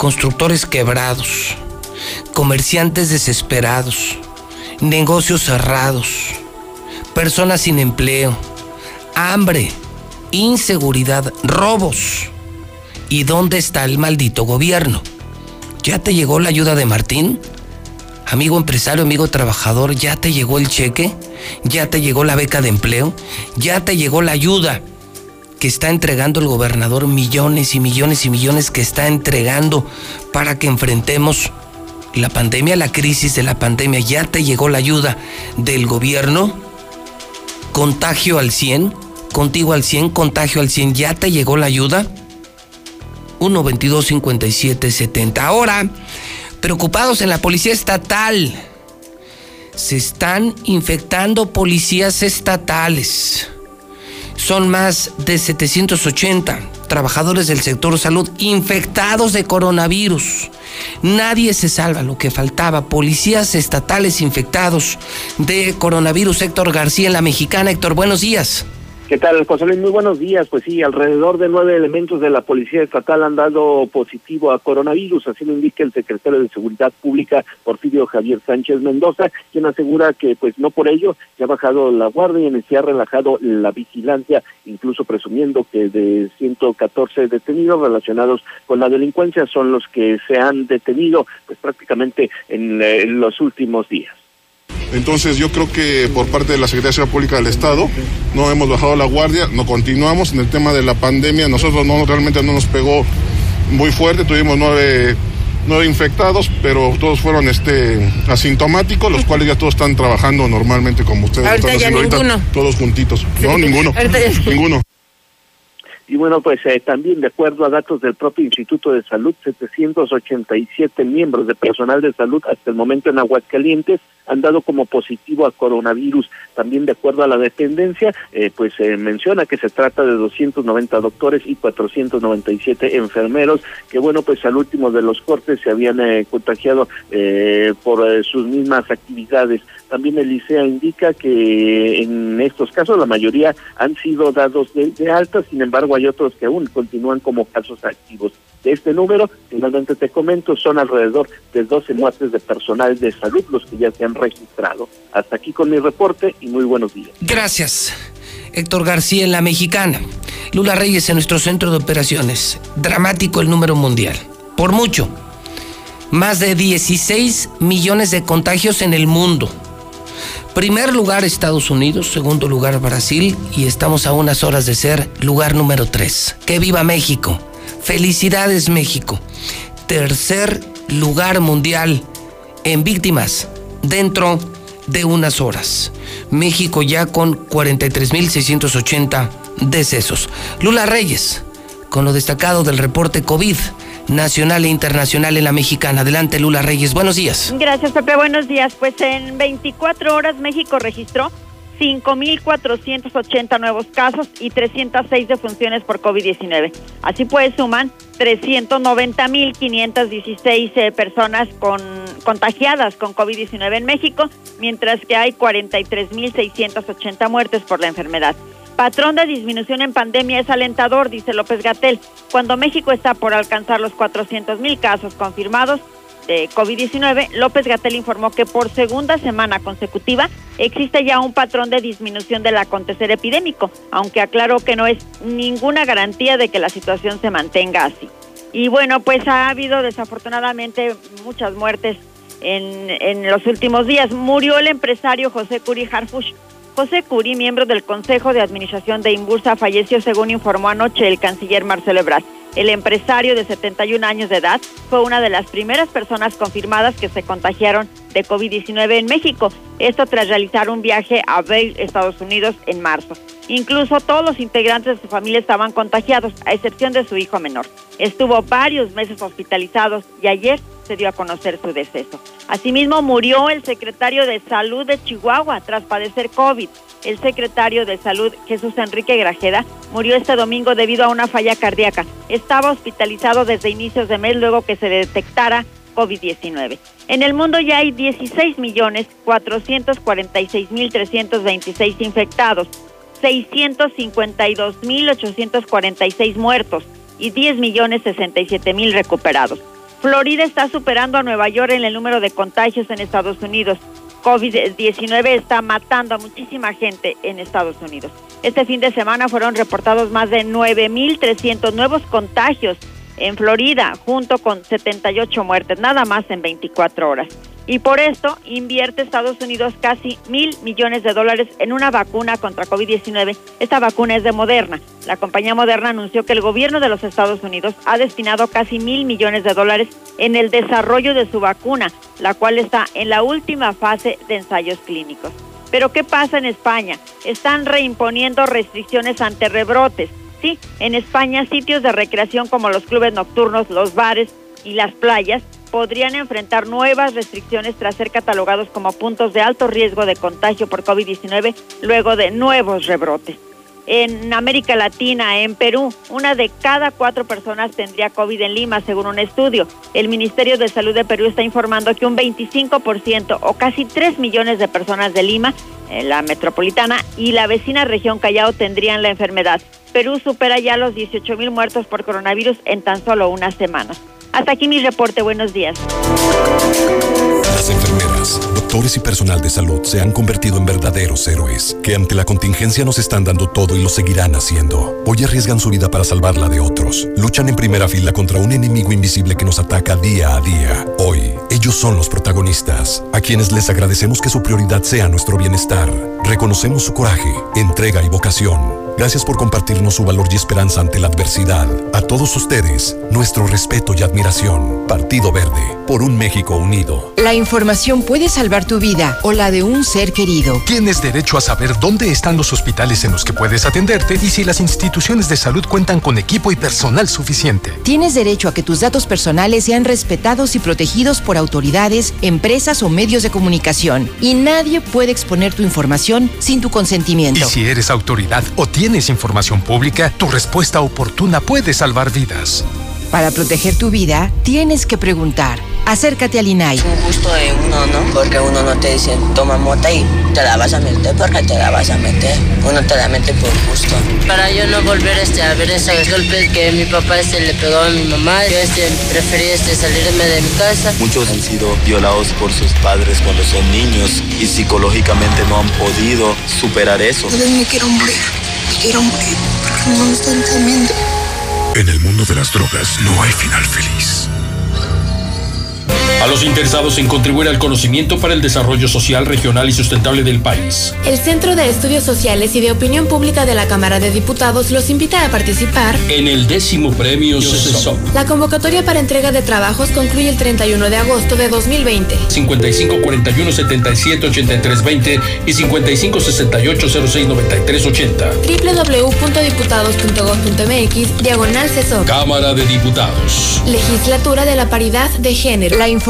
constructores quebrados, comerciantes desesperados, negocios cerrados, personas sin empleo, hambre, inseguridad, robos. ¿Y dónde está el maldito gobierno? ¿Ya te llegó la ayuda de Martín? Amigo empresario, amigo trabajador, ¿ya te llegó el cheque? ¿Ya te llegó la beca de empleo? ¿Ya te llegó la ayuda? que está entregando el gobernador, millones y millones y millones que está entregando para que enfrentemos la pandemia, la crisis de la pandemia. Ya te llegó la ayuda del gobierno. Contagio al 100, contigo al 100, contagio al 100. Ya te llegó la ayuda. 1 22 57 70. Ahora, preocupados en la policía estatal. Se están infectando policías estatales son más de 780 trabajadores del sector salud infectados de coronavirus. Nadie se salva, lo que faltaba. Policías estatales infectados de coronavirus. Héctor García en la Mexicana. Héctor, buenos días. ¿Qué tal, José Luis? Muy buenos días. Pues sí, alrededor de nueve elementos de la Policía Estatal han dado positivo a coronavirus, así lo indica el secretario de Seguridad Pública, Porfirio Javier Sánchez Mendoza, quien asegura que, pues no por ello, se ha bajado la guardia y se ha relajado la vigilancia, incluso presumiendo que de 114 detenidos relacionados con la delincuencia son los que se han detenido, pues prácticamente en, eh, en los últimos días. Entonces yo creo que por parte de la Secretaría de Seguridad Pública del Estado no hemos bajado la guardia, no continuamos en el tema de la pandemia, nosotros no realmente no nos pegó muy fuerte, tuvimos nueve, nueve infectados, pero todos fueron este asintomáticos, los cuales ya todos están trabajando normalmente como ustedes ahorita están haciendo ya ninguno. ahorita, todos juntitos. [laughs] No, ninguno. Ahorita ya- Ninguno. Y bueno, pues eh, también de acuerdo a datos del propio Instituto de Salud, 787 miembros de personal de salud hasta el momento en Aguascalientes han dado como positivo a coronavirus. También de acuerdo a la dependencia, eh, pues se menciona que se trata de 290 doctores y 497 enfermeros, que bueno, pues al último de los cortes se habían eh, contagiado eh, por eh, sus mismas actividades También el ICEA indica que en estos casos la mayoría han sido dados de, de alta, sin embargo hay otros que aún continúan como casos activos. De este número, finalmente te comento, son alrededor de 12 muertes de personal de salud los que ya se han registrado. Hasta aquí con mi reporte y muy buenos días. Gracias. Héctor García en la mexicana. Lula Reyes en nuestro centro de operaciones. Dramático el número mundial. Por mucho. Más de 16 millones de contagios en el mundo. Primer lugar Estados Unidos, segundo lugar Brasil y estamos a unas horas de ser lugar número 3. ¡Que viva México! Felicidades México. Tercer lugar mundial en víctimas dentro de unas horas. México ya con 43.680 decesos. Lula Reyes, con lo destacado del reporte COVID nacional e internacional en la mexicana. Adelante, Lula Reyes. Buenos días. Gracias, Pepe. Buenos días. Pues en 24 horas México registró 5.480 nuevos casos y 306 defunciones por COVID-19. Así pues, suman 390.516 eh, personas con, contagiadas con COVID-19 en México, mientras que hay 43.680 muertes por la enfermedad. Patrón de disminución en pandemia es alentador, dice López Gatel. Cuando México está por alcanzar los 400.000 casos confirmados, de COVID-19, López Gatel informó que por segunda semana consecutiva existe ya un patrón de disminución del acontecer epidémico, aunque aclaró que no es ninguna garantía de que la situación se mantenga así. Y bueno, pues ha habido desafortunadamente muchas muertes en, en los últimos días. Murió el empresario José Curi Harfush. José Curi, miembro del Consejo de Administración de Imbursa, falleció según informó anoche el canciller Marcelo Ebrard. El empresario de 71 años de edad fue una de las primeras personas confirmadas que se contagiaron de COVID-19 en México. Esto tras realizar un viaje a Vail, Estados Unidos, en marzo. Incluso todos los integrantes de su familia estaban contagiados, a excepción de su hijo menor. Estuvo varios meses hospitalizados y ayer se dio a conocer su deceso. Asimismo, murió el secretario de Salud de Chihuahua tras padecer COVID. El secretario de Salud, Jesús Enrique Grajeda, murió este domingo debido a una falla cardíaca. Estaba hospitalizado desde inicios de mes luego que se detectara COVID-19. En el mundo ya hay 16 millones 446 mil 326 infectados, 652 mil 846 muertos y 10 millones 67 mil recuperados. Florida está superando a Nueva York en el número de contagios en Estados Unidos. COVID-19 está matando a muchísima gente en Estados Unidos. Este fin de semana fueron reportados más de 9.300 nuevos contagios en Florida, junto con 78 muertes, nada más en 24 horas. Y por esto invierte Estados Unidos casi mil millones de dólares en una vacuna contra COVID-19. Esta vacuna es de Moderna. La compañía Moderna anunció que el gobierno de los Estados Unidos ha destinado casi mil millones de dólares en el desarrollo de su vacuna, la cual está en la última fase de ensayos clínicos. Pero ¿qué pasa en España? Están reimponiendo restricciones ante rebrotes. Sí, en España sitios de recreación como los clubes nocturnos, los bares y las playas podrían enfrentar nuevas restricciones tras ser catalogados como puntos de alto riesgo de contagio por COVID-19 luego de nuevos rebrotes. En América Latina, en Perú, una de cada cuatro personas tendría COVID en Lima, según un estudio. El Ministerio de Salud de Perú está informando que un 25% o casi 3 millones de personas de Lima, la metropolitana, y la vecina región Callao tendrían la enfermedad. Perú supera ya los 18 mil muertos por coronavirus en tan solo unas semanas. Hasta aquí mi reporte. Buenos días. Las enfermeras, doctores y personal de salud se han convertido en verdaderos héroes que ante la contingencia nos están dando todo y lo seguirán haciendo. Hoy arriesgan su vida para salvarla de otros. Luchan en primera fila contra un enemigo invisible que nos ataca día a día. Hoy, ellos son los protagonistas, a quienes les agradecemos que su prioridad sea nuestro bienestar. Reconocemos su coraje, entrega y vocación. Gracias por compartirnos su valor y esperanza ante la adversidad. A todos ustedes, nuestro respeto y admiración. Partido Verde, por un México unido. La información puede salvar tu vida o la de un ser querido. Tienes derecho a saber dónde están los hospitales en los que puedes atenderte y si las instituciones de salud cuentan con equipo y personal suficiente. Tienes derecho a que tus datos personales sean respetados y protegidos por autoridades, empresas o medios de comunicación. Y nadie puede exponer tu información sin tu consentimiento. Y si eres autoridad o tienes información pública, tu respuesta oportuna puede salvar vidas. Para proteger tu vida, tienes que preguntar. Acércate al INAI. Un gusto de uno, ¿no? Porque uno no te dice, toma mota y te la vas a meter porque te la vas a meter. Uno te la mete por gusto. Para yo no volver este, a ver esos golpes que mi papá este, le pegó a mi mamá, yo este, preferí este, salirme de mi casa. Muchos han sido violados por sus padres cuando son niños y psicológicamente no han podido superar eso. Yo me quiero morir, morir, porque no están temiendo. En el mundo de las drogas no hay final feliz. A los interesados en contribuir al conocimiento para el desarrollo social, regional y sustentable del país. El Centro de Estudios Sociales y de Opinión Pública de la Cámara de Diputados los invita a participar en el décimo premio CESOP. La convocatoria para entrega de trabajos concluye el 31 de agosto de 2020. 55 41 77 83 20 y 55 68 06 93 80. www.diputados.gov.mx Diagonal CESOP. Cámara de Diputados. Legislatura de la Paridad de Género. La información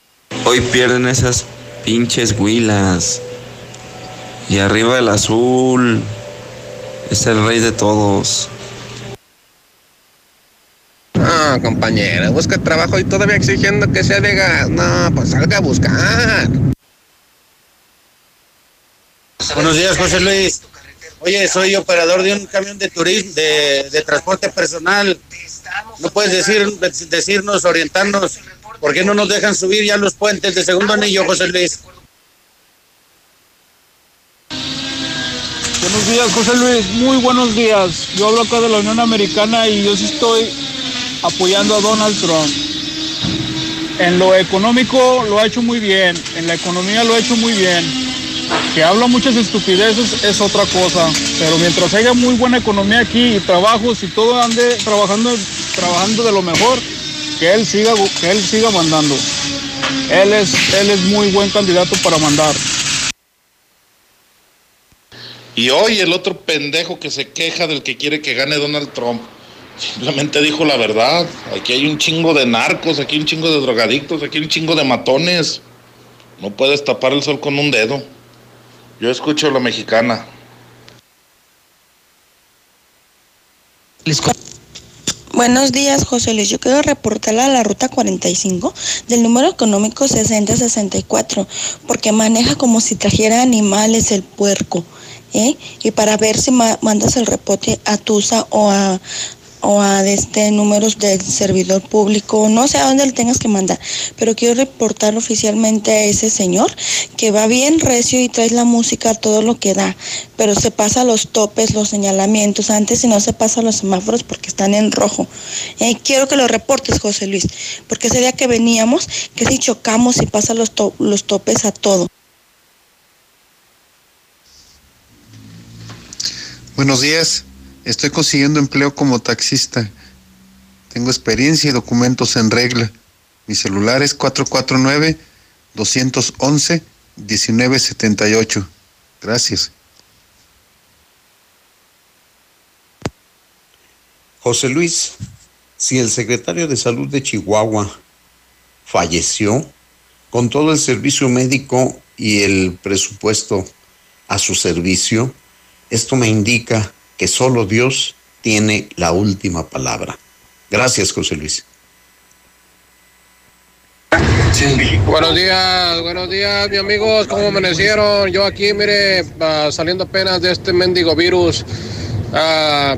Hoy pierden esas pinches huilas. Y arriba el azul. Es el rey de todos. Ah, compañera, busca trabajo y todavía exigiendo que sea de gas. No, pues salga a buscar. Buenos días, José Luis. Oye, soy operador de un camión de turismo, de, de transporte personal. ¿No puedes decir, decirnos, orientarnos, por qué no nos dejan subir ya los puentes de segundo anillo, José Luis? Buenos días, José Luis. Muy buenos días. Yo hablo acá de la Unión Americana y yo sí estoy apoyando a Donald Trump. En lo económico lo ha hecho muy bien, en la economía lo ha hecho muy bien. Que habla muchas estupideces es otra cosa, pero mientras haya muy buena economía aquí y trabajos y todo ande trabajando, trabajando de lo mejor, que él siga, que él siga mandando. Él es, él es muy buen candidato para mandar. Y hoy el otro pendejo que se queja del que quiere que gane Donald Trump. Simplemente dijo la verdad. Aquí hay un chingo de narcos, aquí hay un chingo de drogadictos, aquí hay un chingo de matones. No puedes tapar el sol con un dedo. Yo escucho a la mexicana. Buenos días, José Luis. Yo quiero reportarle a la ruta 45 del número económico 6064, porque maneja como si trajera animales el puerco. ¿eh? Y para ver si ma- mandas el reporte a TUSA o a o a este números del servidor público, no sé a dónde le tengas que mandar, pero quiero reportar oficialmente a ese señor que va bien recio y trae la música todo lo que da, pero se pasa los topes, los señalamientos antes y no se pasa los semáforos porque están en rojo. Quiero que lo reportes, José Luis, porque ese día que veníamos, que si chocamos y pasa los, to- los topes a todo. Buenos días. Estoy consiguiendo empleo como taxista. Tengo experiencia y documentos en regla. Mi celular es 449-211-1978. Gracias. José Luis, si el secretario de Salud de Chihuahua falleció con todo el servicio médico y el presupuesto a su servicio, esto me indica que solo Dios tiene la última palabra. Gracias, José Luis. Buenos días, buenos días, mis amigos, ¿cómo amanecieron? Yo aquí, mire, ah, saliendo apenas de este mendigo virus. Ah,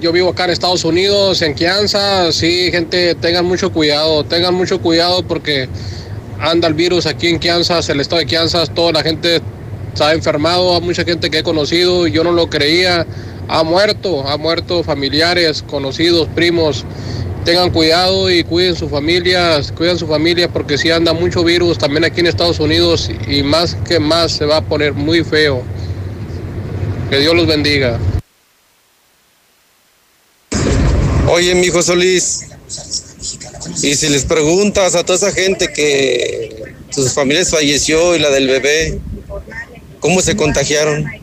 yo vivo acá en Estados Unidos, en Kansas. Sí, gente, tengan mucho cuidado, tengan mucho cuidado porque anda el virus aquí en Kansas, el estado de Kansas. Toda la gente ha enfermado, hay mucha gente que he conocido yo no lo creía. Ha muerto, ha muerto familiares, conocidos, primos. Tengan cuidado y cuiden sus familias, cuiden su familia porque si anda mucho virus también aquí en Estados Unidos y más que más se va a poner muy feo. Que Dios los bendiga. Oye, mi hijo Solís, y si les preguntas a toda esa gente que sus familias falleció y la del bebé. ¿Cómo se contagiaron?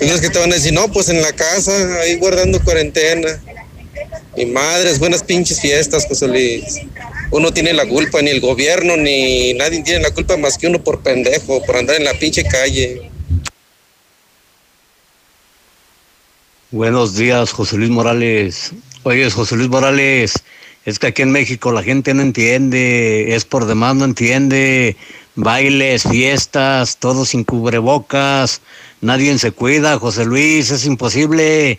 Entonces, que te van a decir? No, pues en la casa, ahí guardando cuarentena. Mi madre, es buenas pinches fiestas, José Luis. Uno tiene la culpa, ni el gobierno, ni nadie tiene la culpa más que uno por pendejo, por andar en la pinche calle. Buenos días, José Luis Morales. Oye, José Luis Morales, es que aquí en México la gente no entiende, es por demás no entiende. Bailes, fiestas, todo sin cubrebocas, nadie se cuida, José Luis, es imposible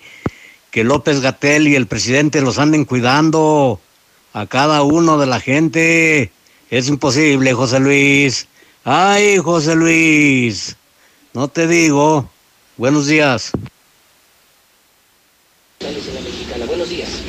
que López Gatel y el presidente los anden cuidando a cada uno de la gente. Es imposible, José Luis. Ay, José Luis, no te digo. Buenos días.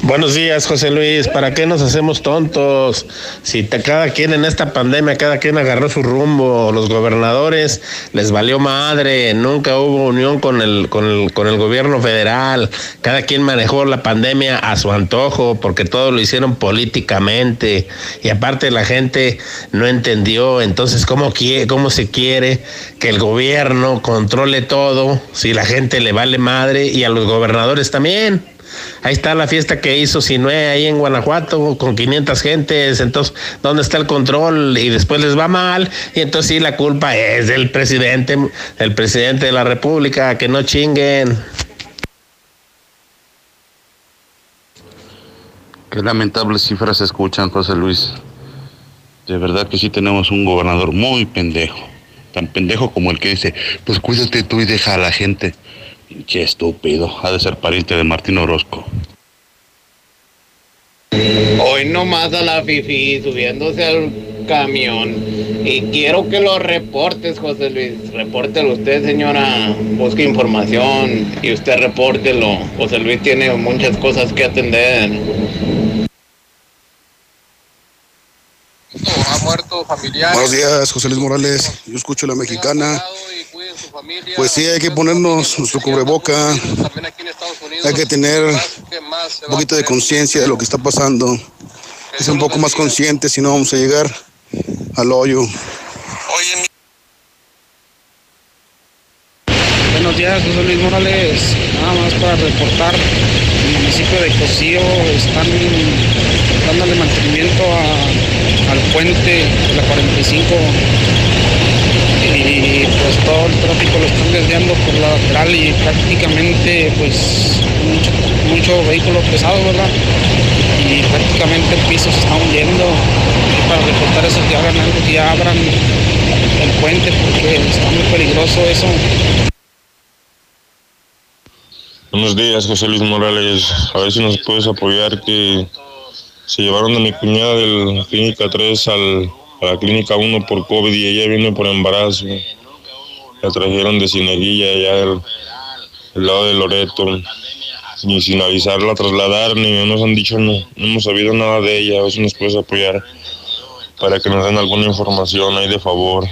Buenos días, José Luis. ¿Para qué nos hacemos tontos? Si cada quien en esta pandemia, cada quien agarró su rumbo, los gobernadores les valió madre, nunca hubo unión con el, con el, con el gobierno federal, cada quien manejó la pandemia a su antojo, porque todo lo hicieron políticamente, y aparte la gente no entendió, entonces, ¿cómo, quiere, cómo se quiere que el gobierno controle todo si la gente le vale madre y a los gobernadores también? Ahí está la fiesta que hizo Sinue ahí en Guanajuato con 500 gentes. Entonces, ¿dónde está el control? Y después les va mal. Y entonces sí, la culpa es del presidente, el presidente de la República. Que no chinguen. Qué lamentables cifras se escuchan, José Luis. De verdad que sí tenemos un gobernador muy pendejo. Tan pendejo como el que dice, pues cuídate tú y deja a la gente. Qué estúpido. Ha de ser pariente de Martín Orozco. Hoy nomás a la Fifi subiéndose al camión. Y quiero que lo reportes, José Luis. Repórtelo usted, señora. Busque información y usted repórtelo. José Luis tiene muchas cosas que atender. Ha muerto familiar. Buenos días, José Luis Morales. Yo escucho la mexicana. Pues sí, hay que ponernos nuestro cubreboca. Hay que tener un poquito de conciencia de lo que está pasando. Es un poco más consciente, si no vamos a llegar al hoyo. Buenos días, José Luis Morales. Nada más para reportar, el municipio de Cocío están dándole mantenimiento al puente de la 45 y todo el tráfico lo están desviando por la lateral y prácticamente pues mucho, mucho vehículo pesado, ¿verdad? Y prácticamente el piso se está hundiendo. Para reportar eso que hagan algo, que ya abran el puente porque está muy peligroso eso. Buenos días, José Luis Morales. A ver si nos puedes apoyar que se llevaron a mi cuñada de la clínica 3 al, a la clínica 1 por COVID y ella viene por embarazo. La trajeron de Cineguilla, allá del, lado de Loreto. Ni sin avisar la trasladaron, ni nos han dicho, no, no hemos sabido nada de ella. A ver si nos puedes apoyar para que nos den alguna información ahí de favor.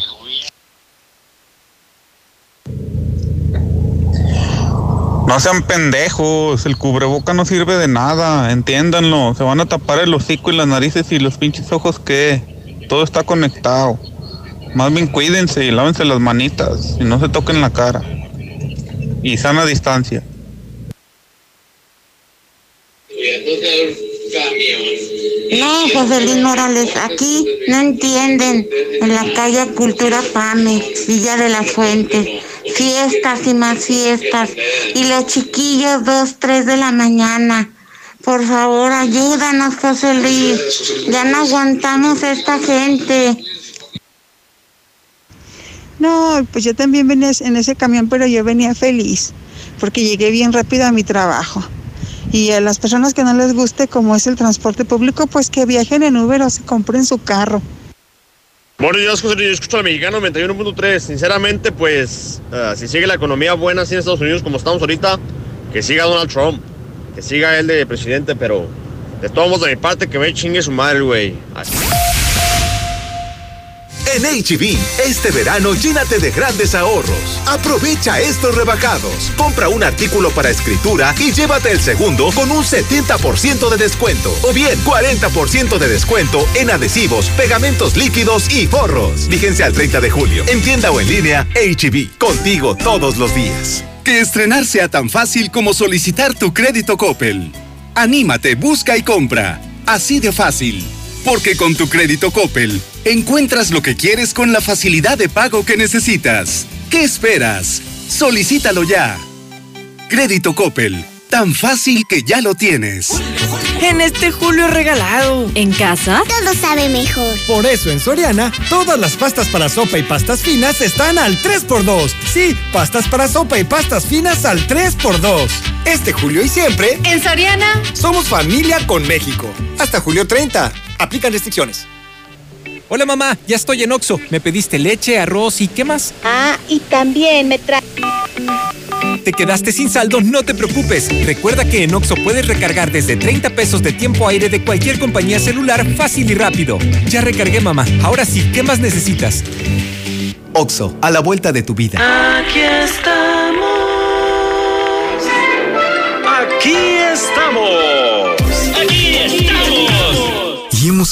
No sean pendejos, el cubreboca no sirve de nada, entiéndanlo. Se van a tapar el hocico y las narices y los pinches ojos que todo está conectado. Más bien cuídense y lávense las manitas y no se toquen la cara. Y sana distancia. No, José Luis Morales, aquí no entienden. En la calle Cultura Pame, Villa de las Fuentes, fiestas y más fiestas. Y los chiquillos, dos, tres de la mañana. Por favor, ayúdanos, José Luis. Ya no aguantamos esta gente. No, pues yo también venía en ese camión, pero yo venía feliz, porque llegué bien rápido a mi trabajo. Y a las personas que no les guste como es el transporte público, pues que viajen en Uber o se compren su carro. Días, José Luis. Yo escucho a la mexicana 91.3. Sinceramente, pues, ah, si sigue la economía buena así en Estados Unidos como estamos ahorita, que siga Donald Trump, que siga él de presidente, pero de todos modos, de mi parte, que me chingue su madre, güey. En HB, este verano llénate de grandes ahorros. Aprovecha estos rebajados. Compra un artículo para escritura y llévate el segundo con un 70% de descuento. O bien, 40% de descuento en adhesivos, pegamentos líquidos y forros. Fíjense al 30 de julio. En tienda o en línea, HB. Contigo todos los días. Que estrenar sea tan fácil como solicitar tu crédito Coppel. Anímate, busca y compra. Así de fácil. Porque con tu crédito Coppel encuentras lo que quieres con la facilidad de pago que necesitas. ¿Qué esperas? Solicítalo ya. Crédito Coppel. Tan fácil que ya lo tienes. En este julio regalado. ¿En casa? Todo sabe mejor. Por eso en Soriana, todas las pastas para sopa y pastas finas están al 3x2. Sí, pastas para sopa y pastas finas al 3x2. Este julio y siempre. En Soriana. Somos familia con México. Hasta julio 30. Aplican restricciones. Hola mamá, ya estoy en Oxo. Me pediste leche, arroz y ¿qué más? Ah, y también me trae. ¿Te quedaste sin saldo? No te preocupes. Recuerda que en Oxo puedes recargar desde 30 pesos de tiempo aire de cualquier compañía celular fácil y rápido. Ya recargué, mamá. Ahora sí, ¿qué más necesitas? Oxo, a la vuelta de tu vida. Aquí estamos. Aquí estamos.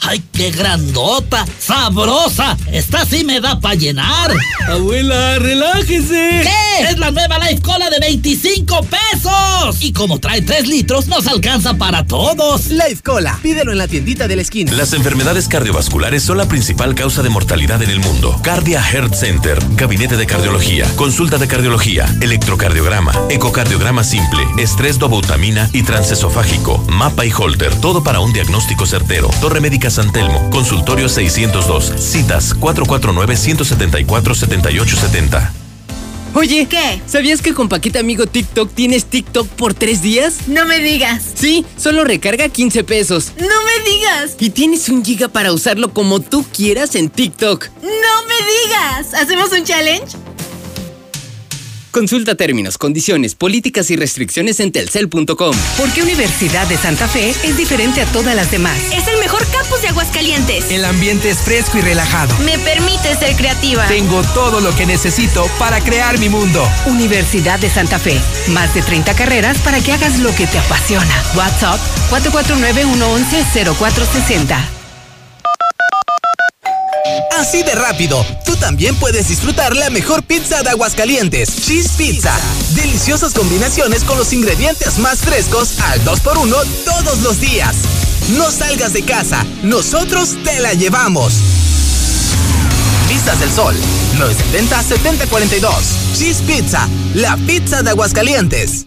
¡Ay, qué grandota! ¡Sabrosa! Esta sí me da para llenar. Abuela, relájese. ¿Qué? Es la nueva Life Cola de 25 pesos. Y como trae 3 litros, nos alcanza para todos. Life Cola, pídelo en la tiendita de la esquina. Las enfermedades cardiovasculares son la principal causa de mortalidad en el mundo. Cardia Heart Center, gabinete de cardiología, consulta de cardiología, electrocardiograma, ecocardiograma simple, estrés dobutamina y transesofágico, mapa y holter, todo para un diagnóstico certero. Torre médica San Telmo, consultorio 602, citas 449-174-7870. Oye, ¿qué? ¿Sabías que con Paquete Amigo TikTok tienes TikTok por tres días? No me digas. Sí, solo recarga 15 pesos. No me digas. Y tienes un giga para usarlo como tú quieras en TikTok. No me digas. ¿Hacemos un challenge? Consulta términos, condiciones, políticas y restricciones en telcel.com. ¿Por qué Universidad de Santa Fe es diferente a todas las demás? Es el mejor campus de Aguascalientes. El ambiente es fresco y relajado. Me permite ser creativa. Tengo todo lo que necesito para crear mi mundo. Universidad de Santa Fe. Más de 30 carreras para que hagas lo que te apasiona. WhatsApp 449 111 0460. Así de rápido, tú también puedes disfrutar la mejor pizza de Aguascalientes, Cheese Pizza. Deliciosas combinaciones con los ingredientes más frescos al 2x1 todos los días. No salgas de casa, nosotros te la llevamos. Vistas del Sol, 970-7042. Cheese Pizza, la pizza de Aguascalientes.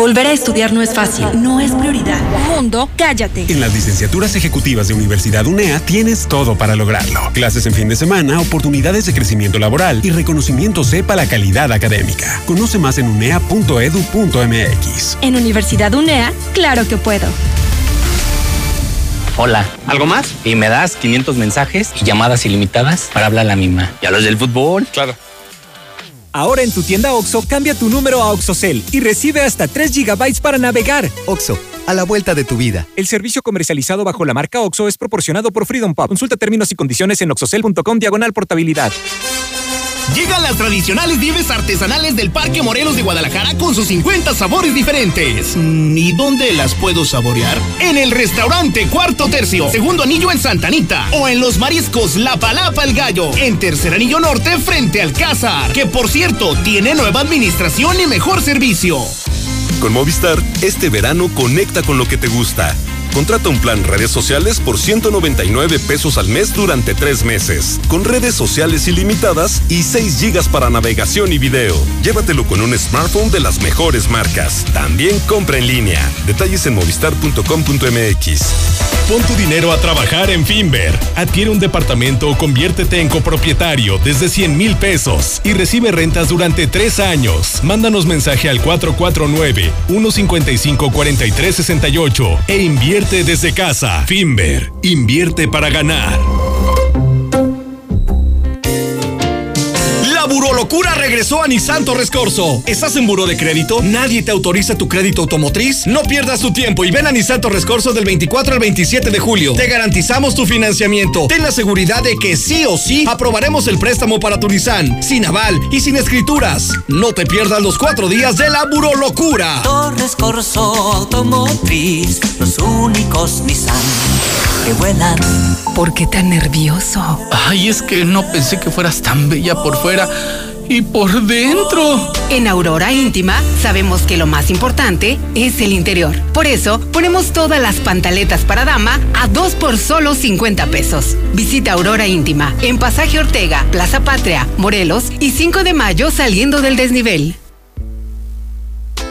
Volver a estudiar no es fácil, no es prioridad. Mundo, cállate. En las licenciaturas ejecutivas de Universidad UNEA tienes todo para lograrlo. Clases en fin de semana, oportunidades de crecimiento laboral y reconocimiento sepa la calidad académica. Conoce más en unea.edu.mx. En Universidad UNEA, claro que puedo. Hola, ¿algo más? Y me das 500 mensajes y llamadas ilimitadas para hablar a la misma. ¿Y a los del fútbol? Claro. Ahora en tu tienda OXO, cambia tu número a OXOCEL y recibe hasta 3 GB para navegar. OXO, a la vuelta de tu vida. El servicio comercializado bajo la marca OXO es proporcionado por Freedom Pop. Consulta términos y condiciones en oxocel.com diagonal portabilidad. Llegan las tradicionales nieves artesanales del Parque Morelos de Guadalajara con sus 50 sabores diferentes. Mm, ¿Y dónde las puedo saborear? En el restaurante Cuarto Tercio, segundo anillo en Santanita. O en los mariscos La Palapa el Gallo, en tercer anillo norte frente al Cázar. Que por cierto, tiene nueva administración y mejor servicio. Con Movistar, este verano conecta con lo que te gusta. Contrata un plan redes sociales por 199 pesos al mes durante tres meses, con redes sociales ilimitadas y 6 gigas para navegación y video. Llévatelo con un smartphone de las mejores marcas. También compra en línea. Detalles en movistar.com.mx. Pon tu dinero a trabajar en Finver. Adquiere un departamento o conviértete en copropietario desde 100 mil pesos y recibe rentas durante tres años. Mándanos mensaje al 449-155-4368 e invierte desde casa. Finver, invierte para ganar. La burolocura regresó a Nissan Torres. ¿Estás en buro de crédito? ¿Nadie te autoriza tu crédito automotriz? No pierdas tu tiempo y ven a Nissan Torres del 24 al 27 de julio. Te garantizamos tu financiamiento. Ten la seguridad de que sí o sí aprobaremos el préstamo para tu Nissan, sin aval y sin escrituras. No te pierdas los cuatro días de la. Torres Corso Automotriz, los únicos Nissan que vuelan. ¿Por qué tan nervioso? Ay, es que no pensé que fueras tan bella por fuera y por dentro. En Aurora Íntima sabemos que lo más importante es el interior. Por eso ponemos todas las pantaletas para dama a dos por solo 50 pesos. Visita Aurora Íntima en Pasaje Ortega, Plaza Patria, Morelos y 5 de mayo saliendo del desnivel.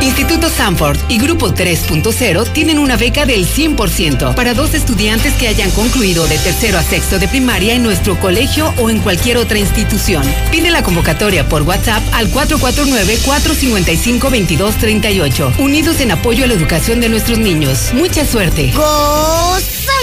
Instituto Sanford y Grupo 3.0 tienen una beca del 100% para dos estudiantes que hayan concluido de tercero a sexto de primaria en nuestro colegio o en cualquier otra institución. Pide la convocatoria por WhatsApp al 449-455-2238. Unidos en apoyo a la educación de nuestros niños. Mucha suerte. ¡Go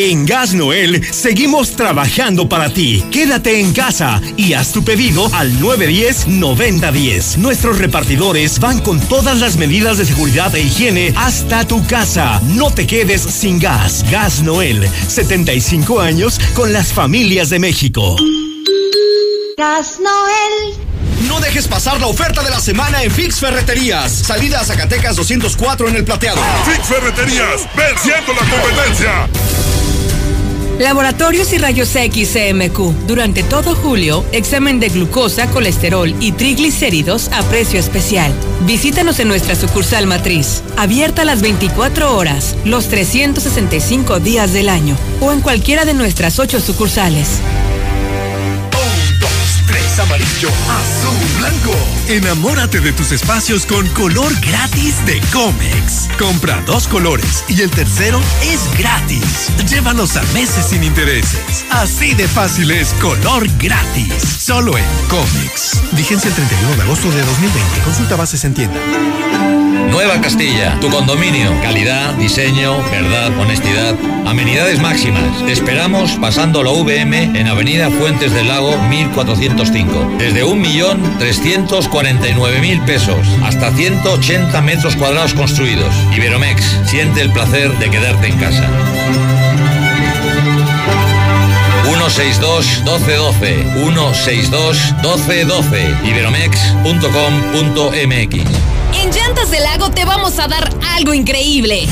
En Gas Noel seguimos trabajando para ti. Quédate en casa y haz tu pedido al 910-9010. Nuestros repartidores van con todas las medidas de seguridad e higiene hasta tu casa. No te quedes sin gas. Gas Noel, 75 años con las familias de México. Gas Noel. No dejes pasar la oferta de la semana en Fix Ferreterías. Salida a Zacatecas 204 en el plateado. Fix Ferreterías, venciendo la competencia. Laboratorios y Rayos X CMQ. Durante todo julio, examen de glucosa, colesterol y triglicéridos a precio especial. Visítanos en nuestra sucursal matriz, abierta las 24 horas, los 365 días del año, o en cualquiera de nuestras ocho sucursales. Amarillo, azul, blanco. Enamórate de tus espacios con color gratis de Comex. Compra dos colores y el tercero es gratis. Llévalos a meses sin intereses. Así de fácil es color gratis. Solo en Comex. Vigencia el 31 de agosto de 2020. Consulta bases en tienda. Nueva Castilla, tu condominio. Calidad, diseño, verdad, honestidad. Amenidades máximas. Te esperamos pasando la VM en Avenida Fuentes del Lago 1405. Desde 1.349.000 pesos hasta 180 metros cuadrados construidos. Iberomex, siente el placer de quedarte en casa. 162 1212 162 1212 iberomex.com.mx En Llantas del Lago te vamos a dar algo increíble.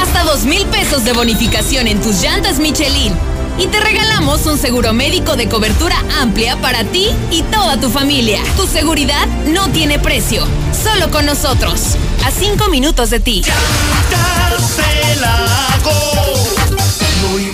Hasta dos mil pesos de bonificación en tus llantas Michelin. Y te regalamos un seguro médico de cobertura amplia para ti y toda tu familia. Tu seguridad no tiene precio. Solo con nosotros. A cinco minutos de ti.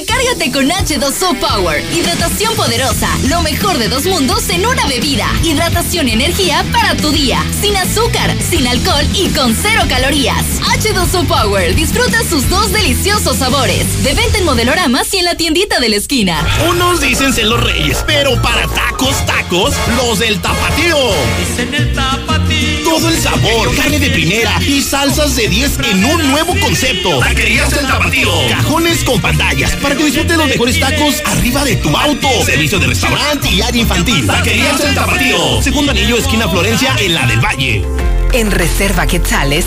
Recárgate con H2O Power. Hidratación poderosa. Lo mejor de dos mundos en una bebida. Hidratación y energía para tu día. Sin azúcar, sin alcohol y con cero calorías. H2O Power. Disfruta sus dos deliciosos sabores. De venta en modeloramas y en la tiendita de la esquina. Unos dicen ser los reyes, pero para tacos, tacos, los del tapatío. Dicen el tapatío. Todo el sabor, carne de primera y salsas de 10 en un nuevo concepto. Taquerías del tapatío. Cajones con pantallas para que disfrutes los mejores tacos arriba de tu auto. Servicio de restaurante y área infantil. Taquerías del tapatío. Segundo anillo, esquina Florencia, en la del Valle. En Reserva Quetzales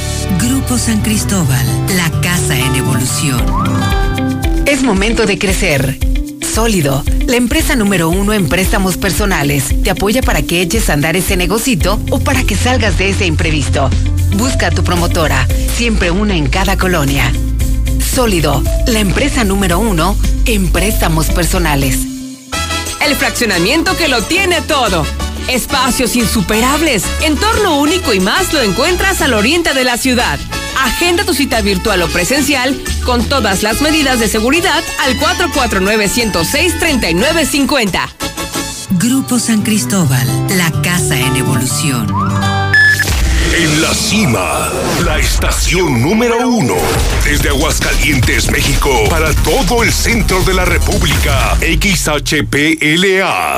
Grupo San Cristóbal, la casa en evolución. Es momento de crecer. Sólido, la empresa número uno en préstamos personales, te apoya para que eches a andar ese negocito o para que salgas de ese imprevisto. Busca a tu promotora, siempre una en cada colonia. Sólido, la empresa número uno en préstamos personales. El fraccionamiento que lo tiene todo. Espacios insuperables, entorno único y más lo encuentras al oriente de la ciudad. Agenda tu cita virtual o presencial con todas las medidas de seguridad al 449-106-3950. Grupo San Cristóbal, la casa en evolución. En la cima, la estación número uno. Desde Aguascalientes, México, para todo el centro de la República. XHPLA.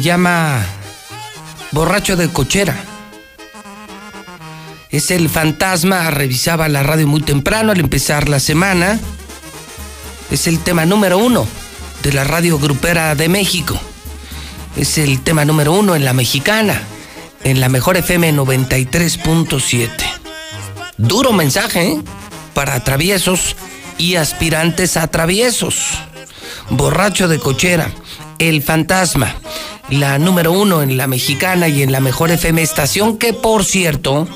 Llama Borracho de cochera. Es el fantasma, revisaba la radio muy temprano al empezar la semana. Es el tema número uno de la radio grupera de México. Es el tema número uno en la mexicana, en la mejor FM 93.7. Duro mensaje ¿eh? para traviesos y aspirantes a traviesos. Borracho de cochera, el fantasma, la número uno en la mexicana y en la mejor FM estación, que por cierto,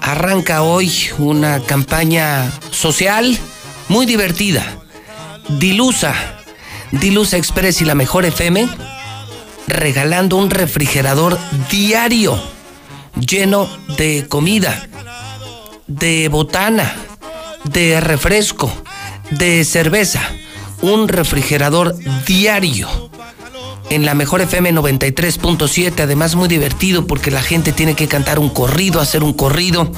arranca hoy una campaña social muy divertida. Dilusa, Dilusa Express y la mejor FM, regalando un refrigerador diario lleno de comida, de botana, de refresco, de cerveza. Un refrigerador diario en la mejor FM 93.7, además muy divertido porque la gente tiene que cantar un corrido, hacer un corrido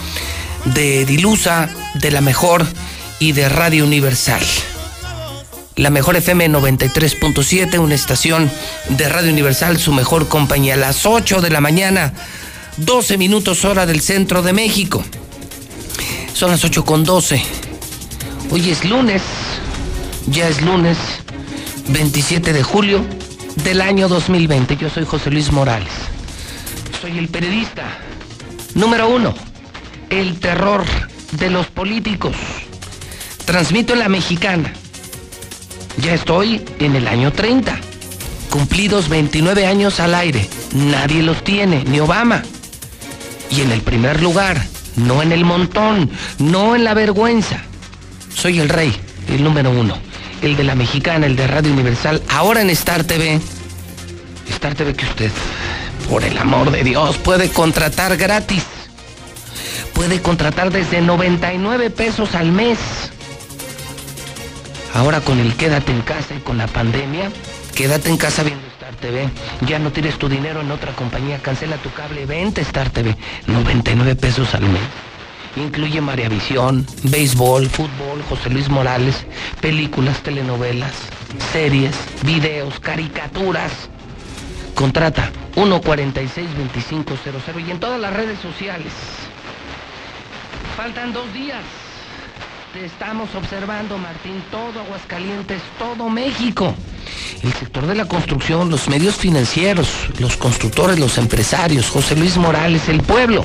de Dilusa, de la mejor y de Radio Universal. La mejor FM 93.7, una estación de Radio Universal, su mejor compañía, las 8 de la mañana, 12 minutos hora del centro de México. Son las 8 con 12. Hoy es lunes, ya es lunes, 27 de julio del año 2020. Yo soy José Luis Morales. Soy el periodista número uno. El terror de los políticos. Transmito en la mexicana. Ya estoy en el año 30. Cumplidos 29 años al aire. Nadie los tiene, ni Obama. Y en el primer lugar, no en el montón, no en la vergüenza. Soy el rey, el número uno el de la mexicana, el de Radio Universal, ahora en Star TV. Star TV que usted, por el amor de Dios, puede contratar gratis. Puede contratar desde 99 pesos al mes. Ahora con el quédate en casa y con la pandemia, quédate en casa viendo Star TV. Ya no tires tu dinero en otra compañía, cancela tu cable, vente Star TV. 99 pesos al mes. Incluye Visión, béisbol, fútbol, José Luis Morales, películas, telenovelas, series, videos, caricaturas. Contrata 146-2500 y en todas las redes sociales. Faltan dos días. Te estamos observando, Martín, todo Aguascalientes, todo México. El sector de la construcción, los medios financieros, los constructores, los empresarios, José Luis Morales, el pueblo.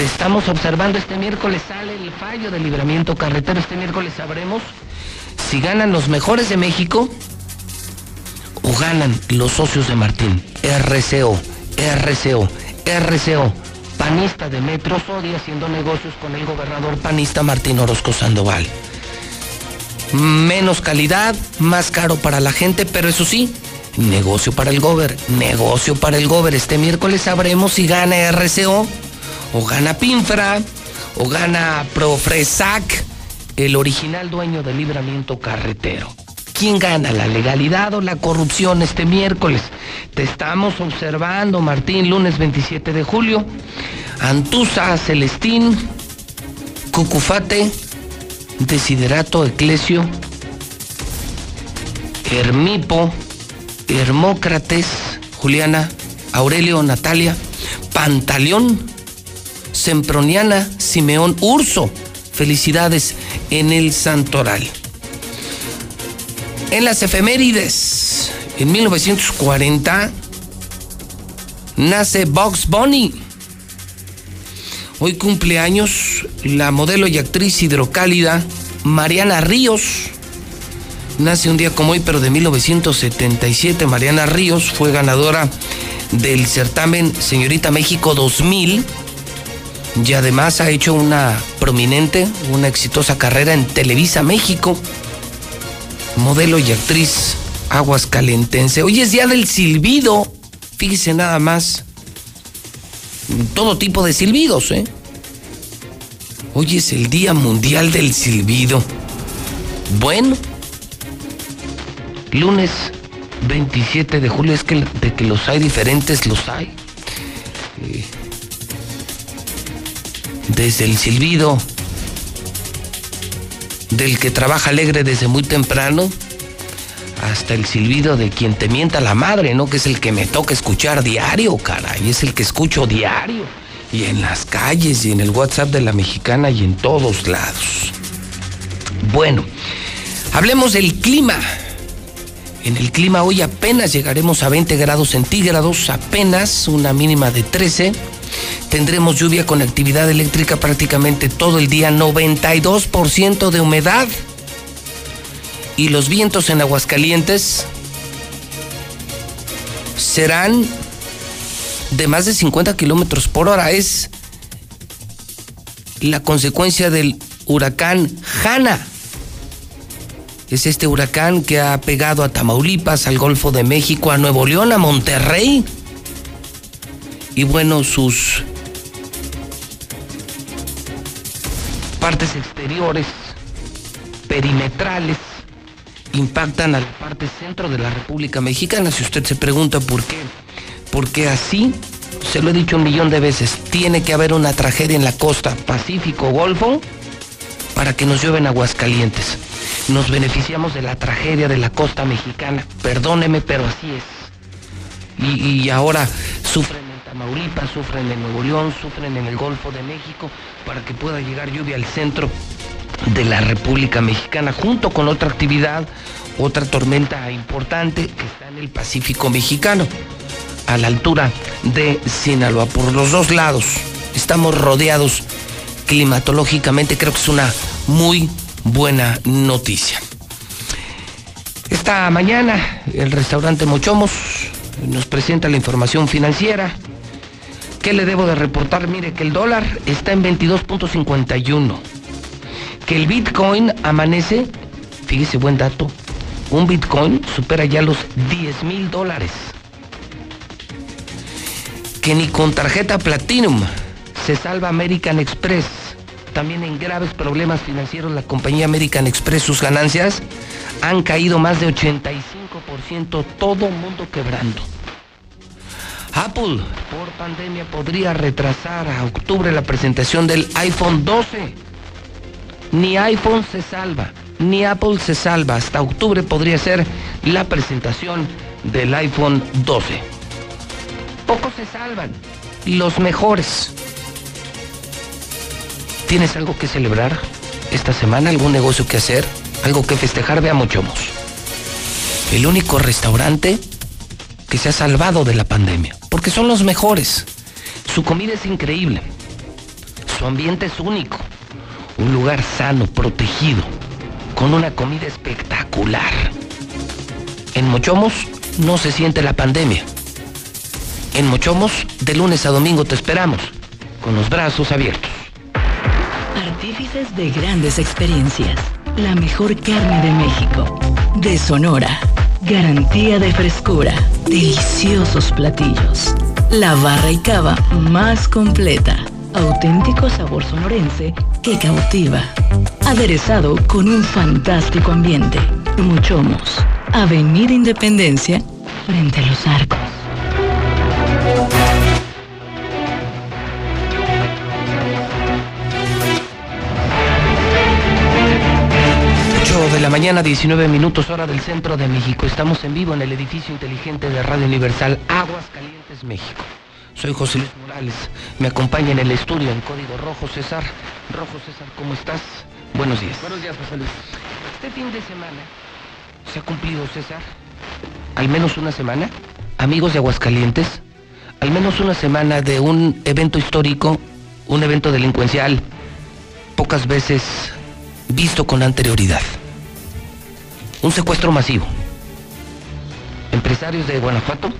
Te estamos observando este miércoles sale el fallo del libramiento carretero. Este miércoles sabremos si ganan los mejores de México o ganan los socios de Martín. RCO, RCO, RCO. Panista de Metro Sodia haciendo negocios con el gobernador panista Martín Orozco Sandoval. Menos calidad, más caro para la gente, pero eso sí, negocio para el gober, negocio para el gober. Este miércoles sabremos si gana RCO o gana Pinfra, o gana Profresac, el original dueño del libramiento carretero. ¿Quién gana, la legalidad o la corrupción este miércoles? Te estamos observando, Martín, lunes 27 de julio. Antusa, Celestín, Cucufate, Desiderato, Eclesio, Hermipo, Hermócrates, Juliana, Aurelio, Natalia, Pantaleón, Semproniana Simeón Urso. Felicidades en el Santoral. En las efemérides, en 1940, nace Box Bunny. Hoy cumple años la modelo y actriz hidrocálida Mariana Ríos. Nace un día como hoy, pero de 1977. Mariana Ríos fue ganadora del certamen Señorita México 2000 y además ha hecho una prominente, una exitosa carrera en Televisa México. Modelo y actriz aguascalentense. Hoy es día del silbido. Fíjese nada más. Todo tipo de silbidos, ¿eh? Hoy es el Día Mundial del Silbido. Bueno, lunes 27 de julio, es que de que los hay diferentes, los hay. Eh, desde el silbido del que trabaja alegre desde muy temprano hasta el silbido de quien te mienta la madre, ¿no? Que es el que me toca escuchar diario, caray, es el que escucho diario. Y en las calles y en el WhatsApp de la mexicana y en todos lados. Bueno, hablemos del clima. En el clima hoy apenas llegaremos a 20 grados centígrados, apenas una mínima de 13 Tendremos lluvia con actividad eléctrica prácticamente todo el día, 92% de humedad. Y los vientos en Aguascalientes serán de más de 50 kilómetros por hora. Es la consecuencia del huracán Hanna. Es este huracán que ha pegado a Tamaulipas, al Golfo de México, a Nuevo León, a Monterrey y bueno, sus partes exteriores, perimetrales, impactan a la parte centro de la República Mexicana. Si usted se pregunta por qué, porque así, se lo he dicho un millón de veces, tiene que haber una tragedia en la costa Pacífico-Golfo para que nos llueven Aguascalientes. Nos beneficiamos de la tragedia de la costa mexicana. Perdóneme, pero así es. Y, y ahora sufren Tamaulipas, sufren en Nuevo León, sufren en el Golfo de México, para que pueda llegar lluvia al centro de la República Mexicana, junto con otra actividad, otra tormenta importante que está en el Pacífico Mexicano, a la altura de Sinaloa. Por los dos lados estamos rodeados climatológicamente, creo que es una muy buena noticia. Esta mañana el restaurante Mochomos nos presenta la información financiera. ¿Qué le debo de reportar? Mire que el dólar está en 22.51. Que el Bitcoin amanece, fíjese buen dato, un Bitcoin supera ya los 10 mil dólares. Que ni con tarjeta Platinum se salva American Express. También en graves problemas financieros la compañía American Express, sus ganancias han caído más de 85%, todo mundo quebrando. Apple, por pandemia, podría retrasar a octubre la presentación del iPhone 12. Ni iPhone se salva, ni Apple se salva. Hasta octubre podría ser la presentación del iPhone 12. Pocos se salvan, los mejores. ¿Tienes algo que celebrar esta semana? ¿Algún negocio que hacer? ¿Algo que festejar? Veamos Chomos. El único restaurante que se ha salvado de la pandemia, porque son los mejores. Su comida es increíble, su ambiente es único, un lugar sano, protegido, con una comida espectacular. En Mochomos no se siente la pandemia. En Mochomos, de lunes a domingo te esperamos, con los brazos abiertos. Artífices de grandes experiencias. La mejor carne de México. De Sonora. Garantía de frescura. Deliciosos platillos. La barra y cava más completa. Auténtico sabor sonorense que cautiva. Aderezado con un fantástico ambiente. Muchomos. Avenida Independencia frente a los arcos. La mañana, 19 minutos, hora del centro de México. Estamos en vivo en el edificio inteligente de Radio Universal, Aguas Calientes, México. Soy José Luis Morales. Me acompaña en el estudio en código rojo César. Rojo César, ¿cómo estás? Buenos días. Buenos días, José Luis. Este fin de semana se ha cumplido, César, al menos una semana, amigos de Aguascalientes, al menos una semana de un evento histórico, un evento delincuencial, pocas veces visto con anterioridad. Un secuestro masivo. Empresarios de Guanajuato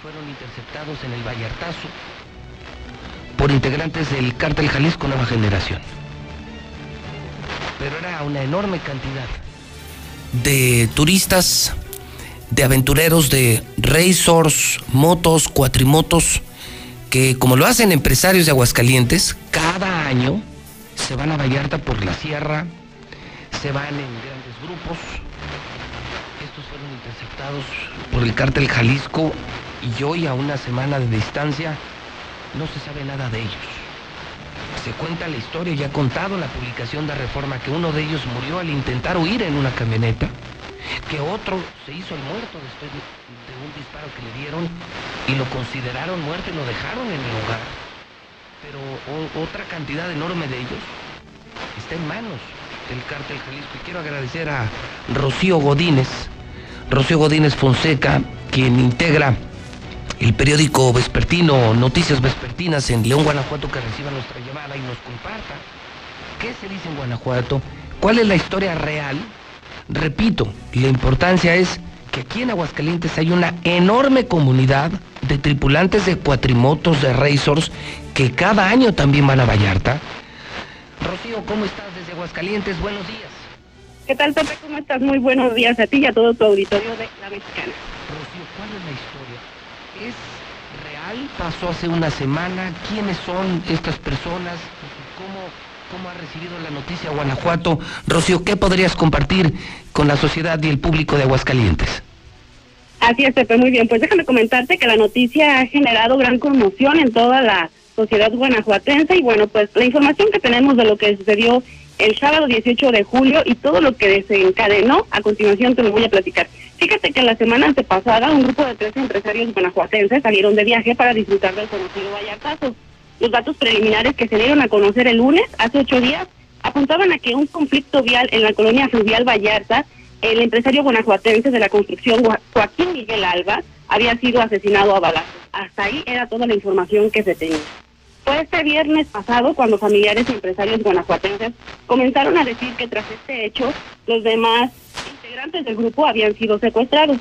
fueron interceptados en el Vallartazo por integrantes del cártel Jalisco Nueva Generación. Pero era una enorme cantidad de turistas, de aventureros, de racers, motos, cuatrimotos, que como lo hacen empresarios de Aguascalientes, cada año se van a Vallarta por la sierra, se van en grupos. Estos fueron interceptados por el cártel Jalisco y hoy a una semana de distancia no se sabe nada de ellos. Se cuenta la historia, ya ha contado la publicación de Reforma, que uno de ellos murió al intentar huir en una camioneta, que otro se hizo el muerto después de, un disparo que le dieron y lo consideraron muerto y lo dejaron en el hogar. Pero otra cantidad enorme de ellos está en manos del cártel Jalisco. Y quiero agradecer a Rocío Godínez, Rocío Godínez Fonseca, quien integra el periódico vespertino Noticias Vespertinas en León, Guanajuato, que reciba nuestra llamada y nos comparta qué se dice en Guanajuato, cuál es la historia real. Repito, la importancia es que aquí en Aguascalientes hay una enorme comunidad de tripulantes de cuatrimotos, de racers, que cada año también van a Vallarta. Rocío, ¿cómo estás Aguascalientes? Buenos días. ¿Qué tal, Pepe? ¿Cómo estás? Muy buenos días a ti y a todo tu auditorio de La Mexicana. Rocío, ¿cuál es la historia? ¿Es real? ¿Pasó hace una semana? ¿Quiénes son estas personas? ¿Cómo, cómo ha recibido la noticia Guanajuato? Rocío, ¿qué podrías compartir con la sociedad y el público de Aguascalientes? Así es, Pepe, muy bien. Pues déjame comentarte que la noticia ha generado gran conmoción en toda la sociedad guanajuatense y bueno, pues la información que tenemos de lo que sucedió el sábado 18 de julio y todo lo que desencadenó, a continuación te lo voy a platicar. Fíjate que la semana antepasada un grupo de 13 empresarios guanajuatenses salieron de viaje para disfrutar del conocido Vallartazo. Los datos preliminares que se dieron a conocer el lunes, hace ocho días, apuntaban a que un conflicto vial en la colonia fluvial Vallarta, el empresario guanajuatense de la construcción Joaquín Miguel Alba, había sido asesinado a balazos. Hasta ahí era toda la información que se tenía. Fue este viernes pasado cuando familiares y empresarios guanajuatenses comenzaron a decir que tras este hecho, los demás integrantes del grupo habían sido secuestrados.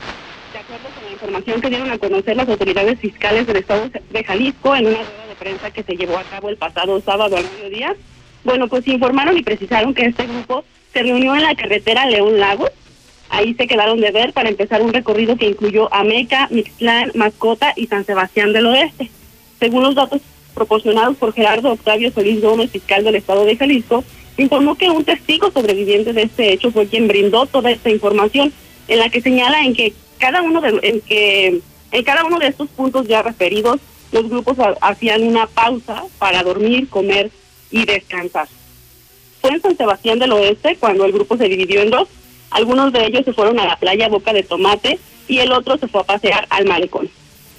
De acuerdo con la información que dieron a conocer las autoridades fiscales del estado de Jalisco en una rueda de prensa que se llevó a cabo el pasado sábado al mediodía, bueno, pues informaron y precisaron que este grupo se reunió en la carretera León Lagos. Ahí se quedaron de ver para empezar un recorrido que incluyó Ameca, Mixtlán, Mascota y San Sebastián del Oeste. Según los datos proporcionados por Gerardo Octavio Solís Gómez, fiscal del estado de Jalisco, informó que un testigo sobreviviente de este hecho fue quien brindó toda esta información, en la que señala en que cada uno de en que en cada uno de estos puntos ya referidos, los grupos ha- hacían una pausa para dormir, comer y descansar. Fue en San Sebastián del Oeste cuando el grupo se dividió en dos. Algunos de ellos se fueron a la playa Boca de Tomate y el otro se fue a pasear al malecón.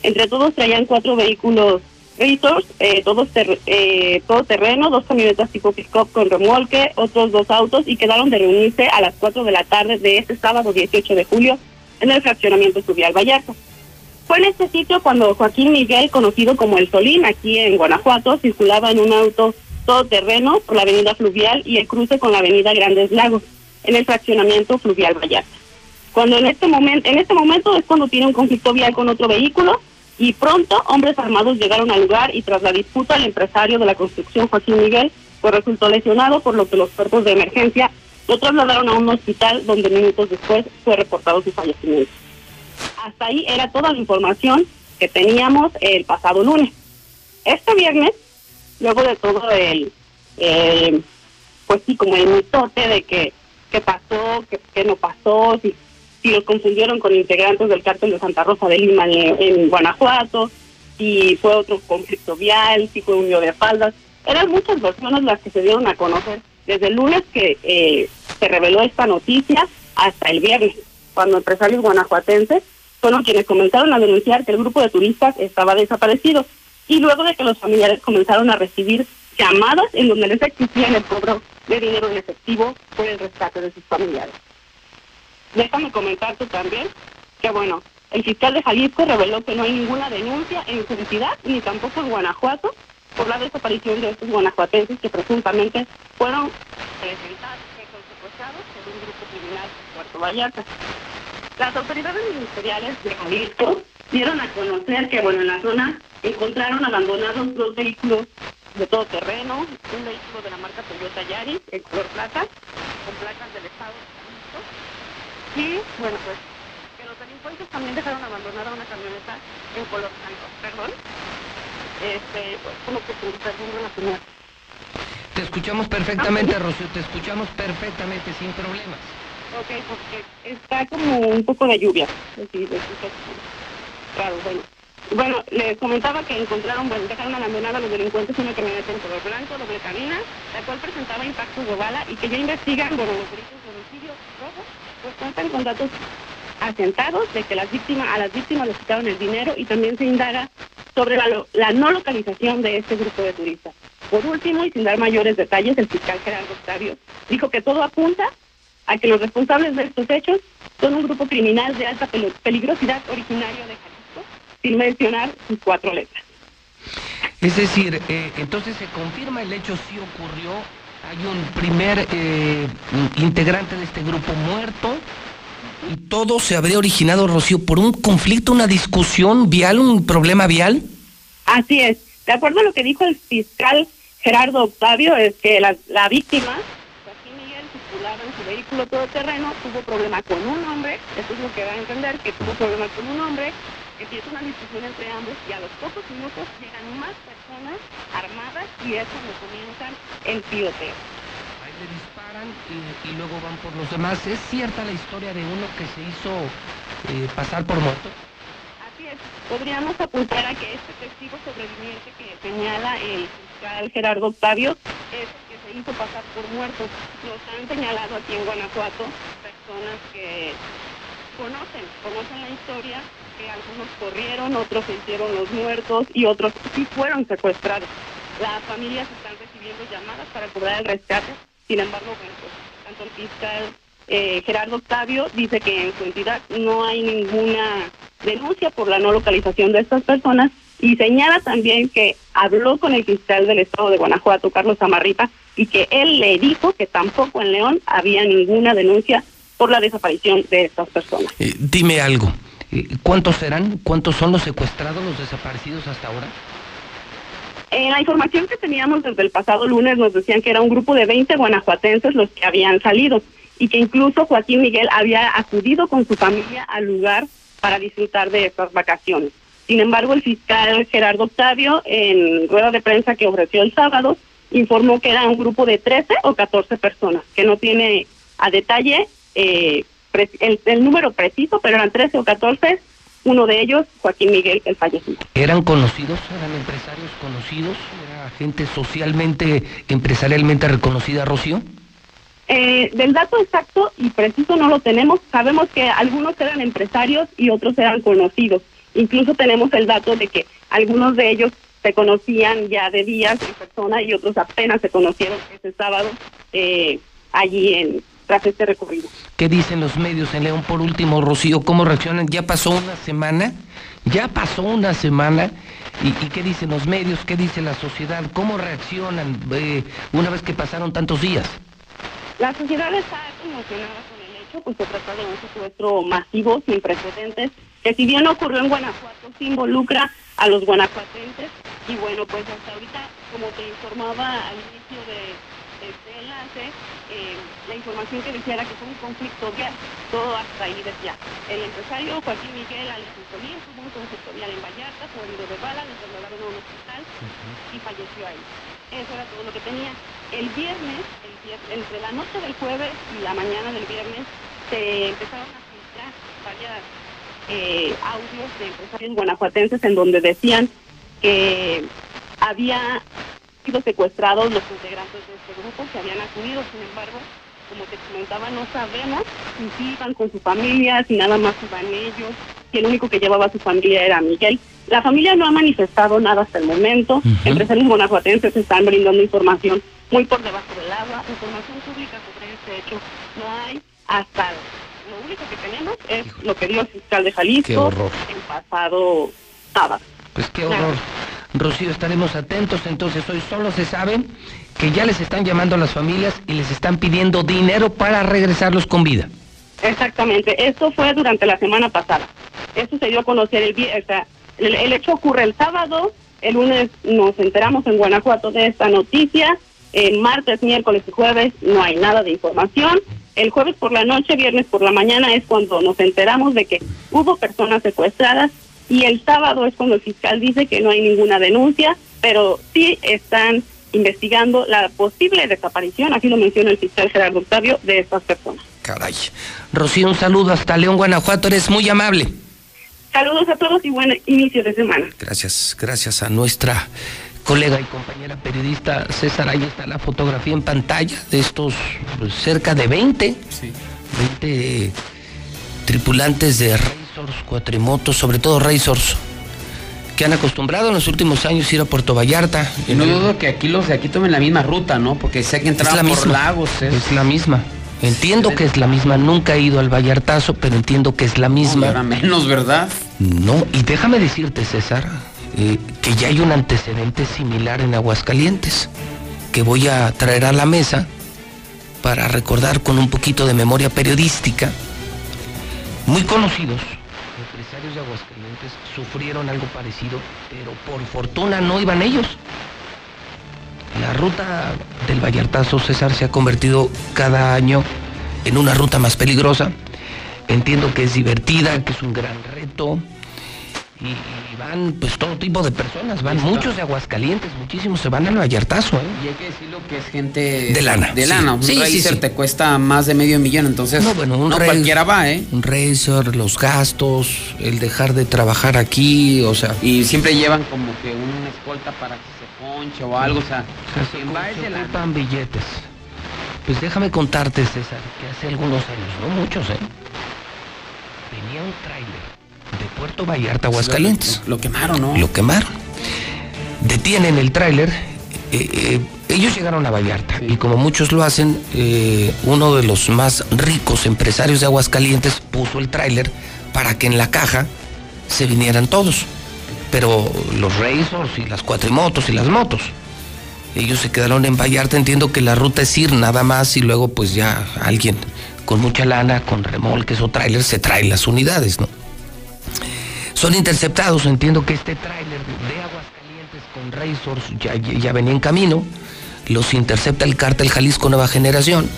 Entre todos traían cuatro vehículos Razors, eh, todos ter eh, todo terreno, dos camionetas tipo pick-up con remolque, otros dos autos y quedaron de reunirse a las 4 de la tarde de este sábado 18 de julio en el fraccionamiento Fluvial Vallarta. Fue en este sitio cuando Joaquín Miguel, conocido como El Solín, aquí en Guanajuato, circulaba en un auto todoterreno por la avenida Fluvial y el cruce con la avenida Grandes Lagos, en el fraccionamiento Fluvial Vallarta. Cuando en este momento, en este momento es cuando tiene un conflicto vial con otro vehículo y pronto hombres armados llegaron al lugar y tras la disputa el empresario de la construcción Joaquín Miguel pues resultó lesionado por lo que los cuerpos de emergencia lo trasladaron a un hospital donde minutos después fue reportado su fallecimiento. Hasta ahí era toda la información que teníamos el pasado lunes. Este viernes, luego de todo el, pues sí, como el mitote de que, que pasó, que no pasó, si, si los confundieron con integrantes del cártel de Santa Rosa de Lima en, Guanajuato, si fue otro conflicto vial, si fue un lío de faldas. Eran muchas versiones las que se dieron a conocer desde el lunes que eh, se reveló esta noticia hasta el viernes, cuando empresarios guanajuatenses fueron quienes comenzaron a denunciar que el grupo de turistas estaba desaparecido y luego de que los familiares comenzaron a recibir llamadas en donde les exigían el cobro de dinero en efectivo por el rescate de sus familiares. Déjame comentarte también que, bueno, el fiscal de Jalisco reveló que no hay ninguna denuncia en su entidad ni tampoco en Guanajuato por la desaparición de estos guanajuatenses que presuntamente fueron presentados secuestrados por un grupo criminal en Puerto Vallarta. Las autoridades ministeriales de Jalisco dieron a conocer que, bueno, en la zona encontraron abandonados dos vehículos de todo terreno, un vehículo de la marca Toyota Yaris, en color plata, con placas del estado de. Y bueno, pues que los delincuentes también dejaron abandonada una camioneta en color blanco, perdón. Este, pues como que se interrumpe la señal. Te escuchamos perfectamente, Rocío, te escuchamos perfectamente, sin problemas. Ok, porque está como un poco de lluvia. Así, Claro, bueno. Bueno, les comentaba que encontraron, bueno, dejaron abandonada a los delincuentes una camioneta en color blanco, doble cabina, la cual presentaba impactos de bala y que ya investigan, bueno, los delitos de homicidio robo, pues cuentan con datos asentados de que las víctimas, a las víctimas les quitaron el dinero y también se indaga sobre la, no localización de este grupo de turistas. Por último, y sin dar mayores detalles, el fiscal Gerardo Octavio dijo que todo apunta a que los responsables de estos hechos son un grupo criminal de alta peli- peligrosidad originario de Jalisco, sin mencionar sus cuatro letras. Es decir, eh, entonces se confirma el hecho, sí ocurrió, hay un primer eh, integrante de este grupo muerto y todo se habría originado, Rocío, por un conflicto, una discusión vial, un problema vial. Así es. De acuerdo a lo que dijo el fiscal Gerardo Octavio, es que la, la víctima, Joaquín Miguel, circulaba en su vehículo todoterreno, tuvo problema con un hombre, eso es lo que va a entender, que tuvo problema con un hombre, empieza una discusión entre ambos y a los pocos minutos llegan más personas armadas y es cuando comienzan el tiroteo. Ahí le disparan y, y luego van por los demás. ¿Es cierta la historia de uno que se hizo eh, pasar por muerto? Así es. Podríamos apuntar a que este testigo sobreviviente que señala el fiscal Gerardo Octavio es el que se hizo pasar por muerto. Nos han señalado aquí en Guanajuato personas que conocen, conocen la historia, que algunos corrieron, otros se hicieron los muertos y otros sí fueron secuestrados. Las familias están recibiendo llamadas para cobrar el rescate, sin embargo, bueno, pues, tanto el fiscal eh, Gerardo Octavio dice que en su entidad no hay ninguna denuncia por la no localización de estas personas y señala también que habló con el fiscal del estado de Guanajuato, Carlos Amarripa, y que él le dijo que tampoco en León había ninguna denuncia por la desaparición de estas personas. Eh, dime algo. Eh, ¿Cuántos serán? ¿Cuántos son los secuestrados, los desaparecidos hasta ahora? En la información que teníamos desde el pasado lunes nos decían que era un grupo de 20 guanajuatenses los que habían salido y que incluso Joaquín Miguel había acudido con su familia al lugar para disfrutar de estas vacaciones. Sin embargo, el fiscal Gerardo Octavio, en rueda de prensa que ofreció el sábado, informó que era un grupo de 13 o 14 personas, que no tiene a detalle eh, el, el número preciso, pero eran 13 o 14, uno de ellos, Joaquín Miguel, el fallecido. ¿Eran conocidos? ¿Eran empresarios conocidos? ¿Era gente socialmente, empresarialmente reconocida, Rocío? Eh, del dato exacto y preciso no lo tenemos. Sabemos que algunos eran empresarios y otros eran conocidos. Incluso tenemos el dato de que algunos de ellos se conocían ya de días en persona y otros apenas se conocieron ese sábado eh, allí en tras este recorrido. ¿Qué dicen los medios en León por último, Rocío? ¿Cómo reaccionan? ¿Ya pasó una semana? ¿Ya pasó una semana? ¿Y, y qué dicen los medios? ¿Qué dice la sociedad? ¿Cómo reaccionan eh, una vez que pasaron tantos días? La sociedad está conmocionada con el hecho, pues se trata de un secuestro masivo sin precedentes, que si bien ocurrió en Guanajuato, se involucra a los guanajuatenses y bueno, pues hasta ahorita, como te informaba al inicio de, de este enlace, eh, la información que decía era que fue un conflicto vial, todo hasta ahí decía. El empresario Joaquín Miguel Alfonso Solís tuvo un conflicto vial en Vallarta, fue herido de bala, le trasladaron a un hospital y falleció ahí. Eso era todo lo que tenía. El viernes, entre la noche del jueves y la mañana del viernes, se empezaron a filtrar varias eh, audios de empresarios guanajuatenses en donde decían que había sido secuestrados los integrantes de este grupo que habían acudido, sin embargo, como te comentaba, no sabemos si iban con su familia, si nada más iban ellos, si el único que llevaba a su familia era Miguel. La familia no ha manifestado nada hasta el momento. Empresarios guanajuatenses están brindando información muy por debajo del agua. Información pública sobre este hecho no hay. Hasta lo único que tenemos es lo que dio el fiscal de Jalisco el pasado sábado. Pues qué horror. Rocío, estaremos atentos. Entonces, hoy solo se sabe que ya les están llamando a las familias y les están pidiendo dinero para regresarlos con vida. Exactamente, esto fue durante la semana pasada. Esto se dio a conocer el, vi- o sea, el, el hecho ocurre el sábado, el lunes nos enteramos en Guanajuato de esta noticia, el martes, miércoles y jueves no hay nada de información. El jueves por la noche, viernes por la mañana es cuando nos enteramos de que hubo personas secuestradas y el sábado es cuando el fiscal dice que no hay ninguna denuncia, pero sí están investigando la posible desaparición, así lo menciona el fiscal Gerardo Octavio, de estas personas. Caray. Rocío, un saludo hasta León, Guanajuato, eres muy amable. Saludos a todos y buen inicio de semana. Gracias, gracias a nuestra colega y compañera periodista César. Ahí está la fotografía en pantalla de estos pues, cerca de 20, 20 tripulantes de Racers, cuatrimotos, sobre todo Racers, que han acostumbrado en los últimos años ir a Puerto Vallarta. Y no dudo que aquí los de aquí tomen la misma ruta, ¿no? Porque sé que entraban la por misma. lagos. ¿eh? Es la misma. Entiendo que es la misma. Nunca he ido al Vallartazo, pero entiendo que es la misma. ahora menos, ¿verdad? No, y déjame decirte, César, eh, que ya hay un antecedente similar en Aguascalientes, que voy a traer a la mesa para recordar con un poquito de memoria periodística. Muy conocidos, sufrieron algo parecido, pero por fortuna no iban ellos. La ruta del Vallartazo, César, se ha convertido cada año en una ruta más peligrosa. Entiendo que es divertida, que es un gran reto. Van pues todo tipo de personas, van muchos de Aguascalientes, muchísimos se van al Vallartazo, ¿eh? Y hay que decirlo que es gente De lana, De sí. lana. Un Sí, sí, racer sí. te cuesta más de medio millón, entonces No, bueno, un no cualquiera va, ¿eh? Un racer, los gastos, el dejar de trabajar aquí, o sea. Y siempre llevan como que una escolta para que se ponche o algo, o sea, se, quien va es de lana. billetes. Pues déjame contarte, César, que hace algunos años, no muchos, ¿eh? Venía un tráiler de Puerto Vallarta, Aguascalientes. Lo, quemaron, ¿no? Lo quemaron. Detienen el tráiler. eh, eh, ellos llegaron a Vallarta y como muchos lo hacen, eh, uno de los más ricos empresarios de Aguascalientes puso el tráiler para que en la caja se vinieran todos. Pero los Razors y las cuatrimotos y las motos. Ellos se quedaron en Vallarta, entiendo que la ruta es ir nada más y luego pues ya alguien con mucha lana, con remolques o tráiler se trae las unidades, ¿no? Son interceptados, entiendo que este tráiler de Aguascalientes con Razors ya, venía en camino, los intercepta el cártel Jalisco Nueva Generación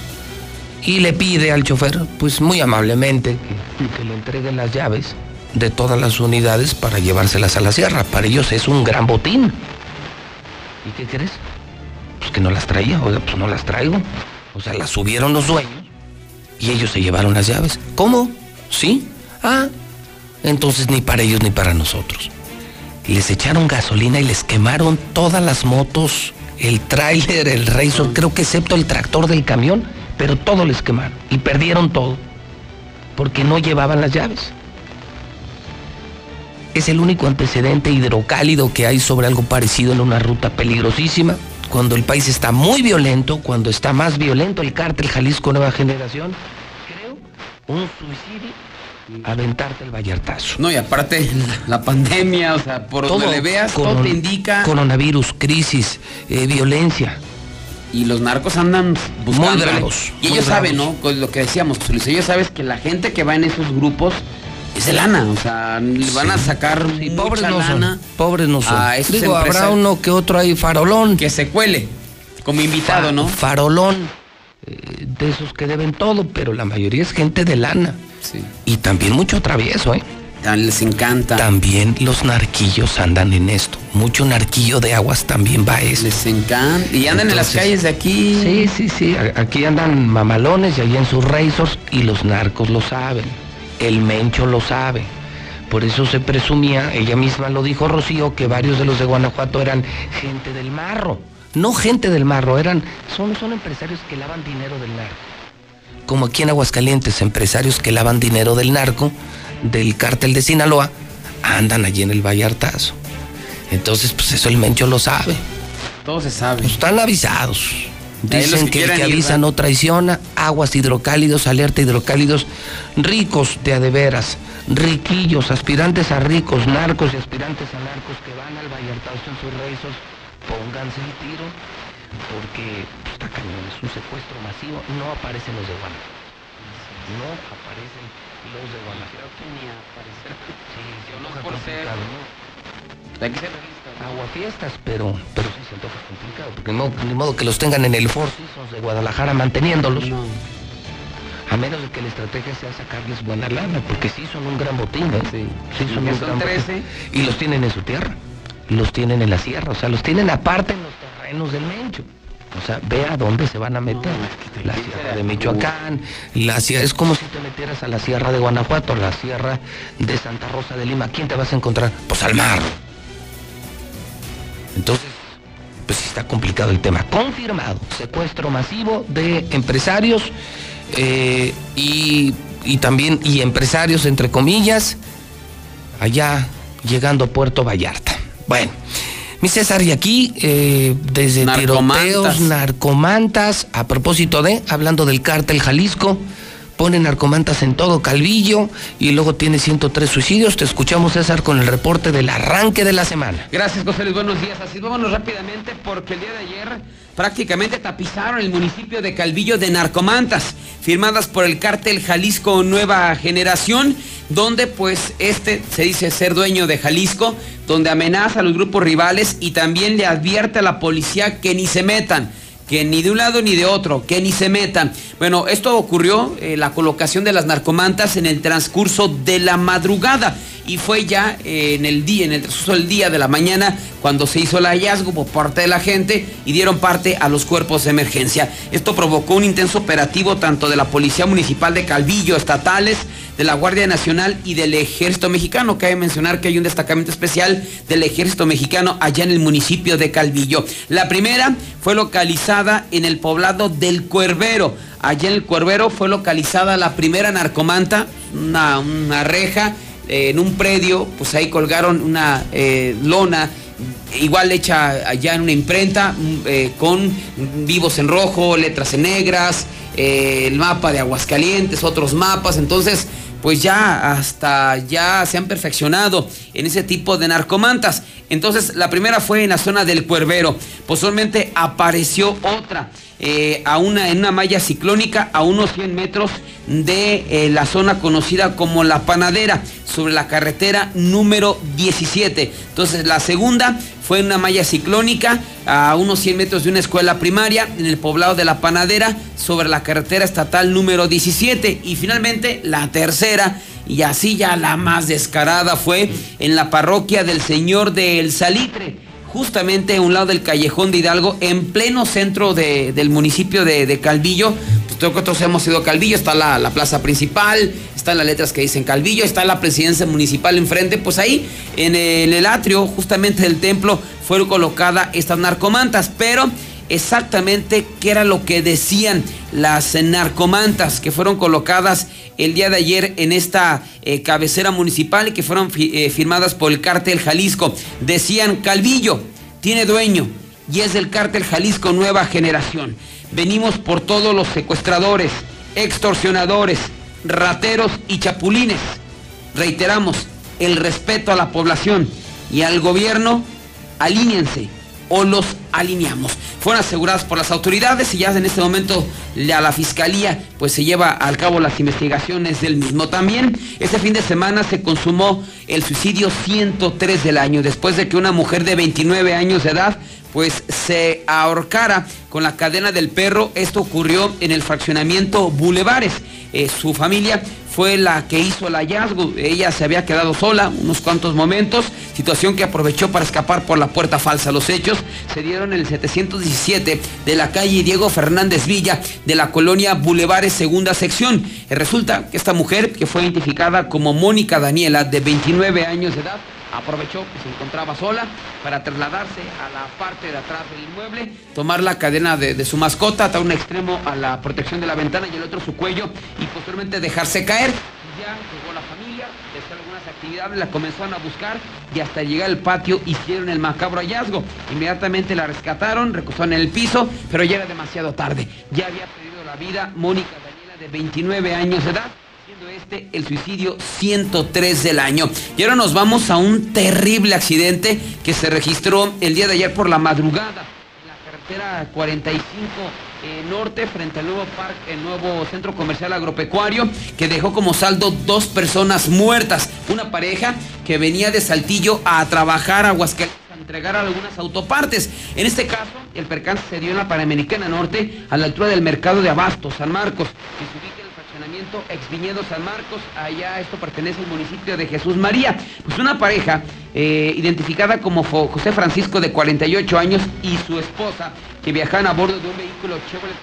y le pide al chofer, pues muy amablemente, que, que le entreguen las llaves de todas las unidades para llevárselas a la sierra. Para ellos es un gran botín. ¿Y qué crees? Pues que no las traía, oiga, pues no las traigo. O sea, las subieron los dueños y ellos se llevaron las llaves. ¿Cómo? ¿Sí? Ah, entonces ni para ellos ni para nosotros. Les echaron gasolina y les quemaron todas las motos, el tráiler, el Razor, creo que excepto el tractor del camión, pero todo les quemaron y perdieron todo porque no llevaban las llaves. Es el único antecedente hidrocálido que hay sobre algo parecido en una ruta peligrosísima, cuando el país está muy violento, cuando está más violento el cártel Jalisco Nueva Generación, creo, un suicidio, aventarte el vallartazo. No, y aparte la, [laughs] la pandemia, o sea, por donde le veas, todo te indica. Coronavirus, crisis, eh, violencia. Y los narcos andan buscando. bravos, Y muy ellos saben. ¿no? Con lo que decíamos, Luis, ellos saben que la gente que va en esos grupos es de lana. O sea, le van a sacar mucha pobres no son, lana pobres no son. a Digo, habrá uno que otro ahí farolón. Que se cuele, como invitado, Fa- ¿no? Farolón, eh, de esos que deben todo, pero la mayoría es gente de lana. Y también mucho travieso, ¿eh? Les encanta. También los narquillos andan en esto. Mucho narquillo de aguas también va a esto. Les encanta. Y andan en las calles de aquí. Sí, sí, sí. Aquí andan mamalones y allá en sus razors y los narcos lo saben. El mencho lo sabe. Por eso se presumía, ella misma lo dijo Rocío, que varios de los de Guanajuato eran gente del marro. No gente del marro, eran, son, son empresarios que lavan dinero del narco. Como aquí en Aguascalientes, empresarios que lavan dinero del narco, del cártel de Sinaloa, andan allí en el Vallartazo. Entonces, pues eso el mencho lo sabe. Todo se sabe. Están avisados. Dicen que que el que avisa no traiciona, aguas hidrocálidos, alerta hidrocálidos, ricos de a de veras, riquillos, aspirantes a ricos, narcos y aspirantes a narcos que van al Vallartazo en sus rezos, pónganse el tiro, porque pues, está cañón, es un secuestro masivo, no aparecen los de Guanajuato. No aparecen los de Guanajuato. Ni aparecer. Sí, sí, no por ser- ¿no? Hay que ser Agua fiestas, pero, pero sí se antoja complicado, porque no, ni modo que los tengan en el Four Seasons de Guadalajara manteniéndolos. A menos de que la estrategia sea sacarles buena lana, porque sí son un gran botín, ¿eh? Sí, son Y un son gran 13. botín. Y los tienen en su tierra, los tienen en la sierra, o sea, los tienen aparte en los terrenos del Mencho. O sea, ve a dónde se van a meter. la sierra de Michoacán, la sierra, es como si te metieras a la sierra de Guanajuato, la sierra de Santa Rosa de Lima. ¿Quién te vas a encontrar? Pues al mar. Entonces, pues está complicado el tema. Confirmado, secuestro masivo de empresarios eh, y, y también, y empresarios entre comillas, allá llegando a Puerto Vallarta. Bueno, mi César, y aquí, eh, desde Narcomantas. tiroteos, narcomantas, a propósito de, hablando del cártel Jalisco, pone narcomantas en todo Calvillo y luego tiene 103 suicidios. Te escuchamos, César, con el reporte del arranque de la semana. Gracias, José Luis. Buenos días. Así vámonos rápidamente porque el día de ayer prácticamente tapizaron el municipio de Calvillo de narcomantas firmadas por el cártel Jalisco Nueva Generación, donde pues este se dice ser dueño de Jalisco, donde amenaza a los grupos rivales y también le advierte a la policía que ni se metan que ni de un lado ni de otro, que ni se metan. Bueno, esto ocurrió, eh, la colocación de las narcomantas en el transcurso de la madrugada y fue ya eh, en el día, en el día de la mañana, cuando se hizo el hallazgo por parte de la gente y dieron parte a los cuerpos de emergencia. Esto provocó un intenso operativo tanto de la Policía Municipal de Calvillo, estatales, de la Guardia Nacional y del Ejército Mexicano. Cabe mencionar que hay un destacamento especial del Ejército Mexicano allá en el municipio de Calvillo. La primera fue localizada en el poblado del Cuervero. Allá en el Cuervero fue localizada la primera narcomanta, una, una reja eh, en un predio, pues ahí colgaron una eh, lona igual hecha allá en una imprenta mm, eh, con vivos en rojo, letras en negras, el mapa de Aguascalientes, otros mapas, entonces pues ya hasta ya se han perfeccionado en ese tipo de narcomantas. Entonces la primera fue en la zona del Cuervero, posteriormente apareció otra eh, a una, en una malla ciclónica a unos 100 metros de eh, la zona conocida como La Panadera, sobre la carretera número 17. Entonces la segunda fue en una malla ciclónica a unos 100 metros de una escuela primaria en el poblado de La Panadera, sobre la carretera estatal número 17. Y finalmente la tercera, y así ya la más descarada, fue en la parroquia del Señor del Salitre justamente a un lado del callejón de Hidalgo, en pleno centro de- del municipio de, Calvillo. Pues creo que todos hemos ido a Calvillo, está la, la plaza principal, están las letras que dicen Calvillo, está la presidencia municipal enfrente. Pues ahí, en el, el atrio justamente del templo, fueron colocadas estas narcomantas, pero exactamente qué era lo que decían las narcomantas que fueron colocadas el día de ayer en esta eh, cabecera municipal y que fueron eh, firmadas por el cártel Jalisco. Decían, Calvillo tiene dueño y es del cártel Jalisco Nueva Generación. Venimos por todos los secuestradores, extorsionadores, rateros y chapulines. Reiteramos, el respeto a la población y al gobierno, alíñense o los alineamos. Fueron aseguradas por las autoridades y ya en este momento la- fiscalía pues se lleva al cabo las investigaciones del mismo. También este fin de semana se consumó el suicidio 103 del año después de que una mujer de 29 años de edad pues se ahorcara con la cadena del perro. Esto ocurrió en el fraccionamiento Bulevares. Eh, su familia fue la que hizo el hallazgo. Ella se había quedado sola unos cuantos momentos, situación que aprovechó para escapar por la puerta falsa. Los hechos se dieron en el 717 de la calle Diego Fernández Villa de la colonia Bulevares segunda sección. Eh, resulta que esta mujer, que fue identificada como Mónica Daniela, de 29 años de edad, aprovechó que se encontraba sola para trasladarse a la parte de atrás del inmueble, tomar la cadena de, de su mascota, atar un extremo a la protección de la ventana y el otro su cuello y posteriormente dejarse caer. Ya llegó la familia, después de algunas actividades, la comenzaron a buscar y hasta llegar al patio hicieron el macabro hallazgo. Inmediatamente la rescataron, recostaron en el piso, pero ya era demasiado tarde. Ya había perdido la vida Mónica Daniela de 29 años de edad este el suicidio 103 del año. Y ahora nos vamos a un terrible accidente que se registró el día de ayer por la madrugada en la carretera 45 eh, norte frente al nuevo parque, el nuevo centro comercial agropecuario, que dejó como saldo dos personas muertas. Una pareja que venía de Saltillo a trabajar a Aguascalientes a entregar algunas autopartes. En este caso, el percance se dio en la Panamericana Norte, a la altura del mercado de Abasto, San Marcos, que fraccionamiento ex Viñedo San Marcos. Allá esto pertenece al municipio de Jesús María. Pues una pareja eh, identificada como José Francisco de 48 años y su esposa, que viajaban a bordo de un vehículo Chevrolet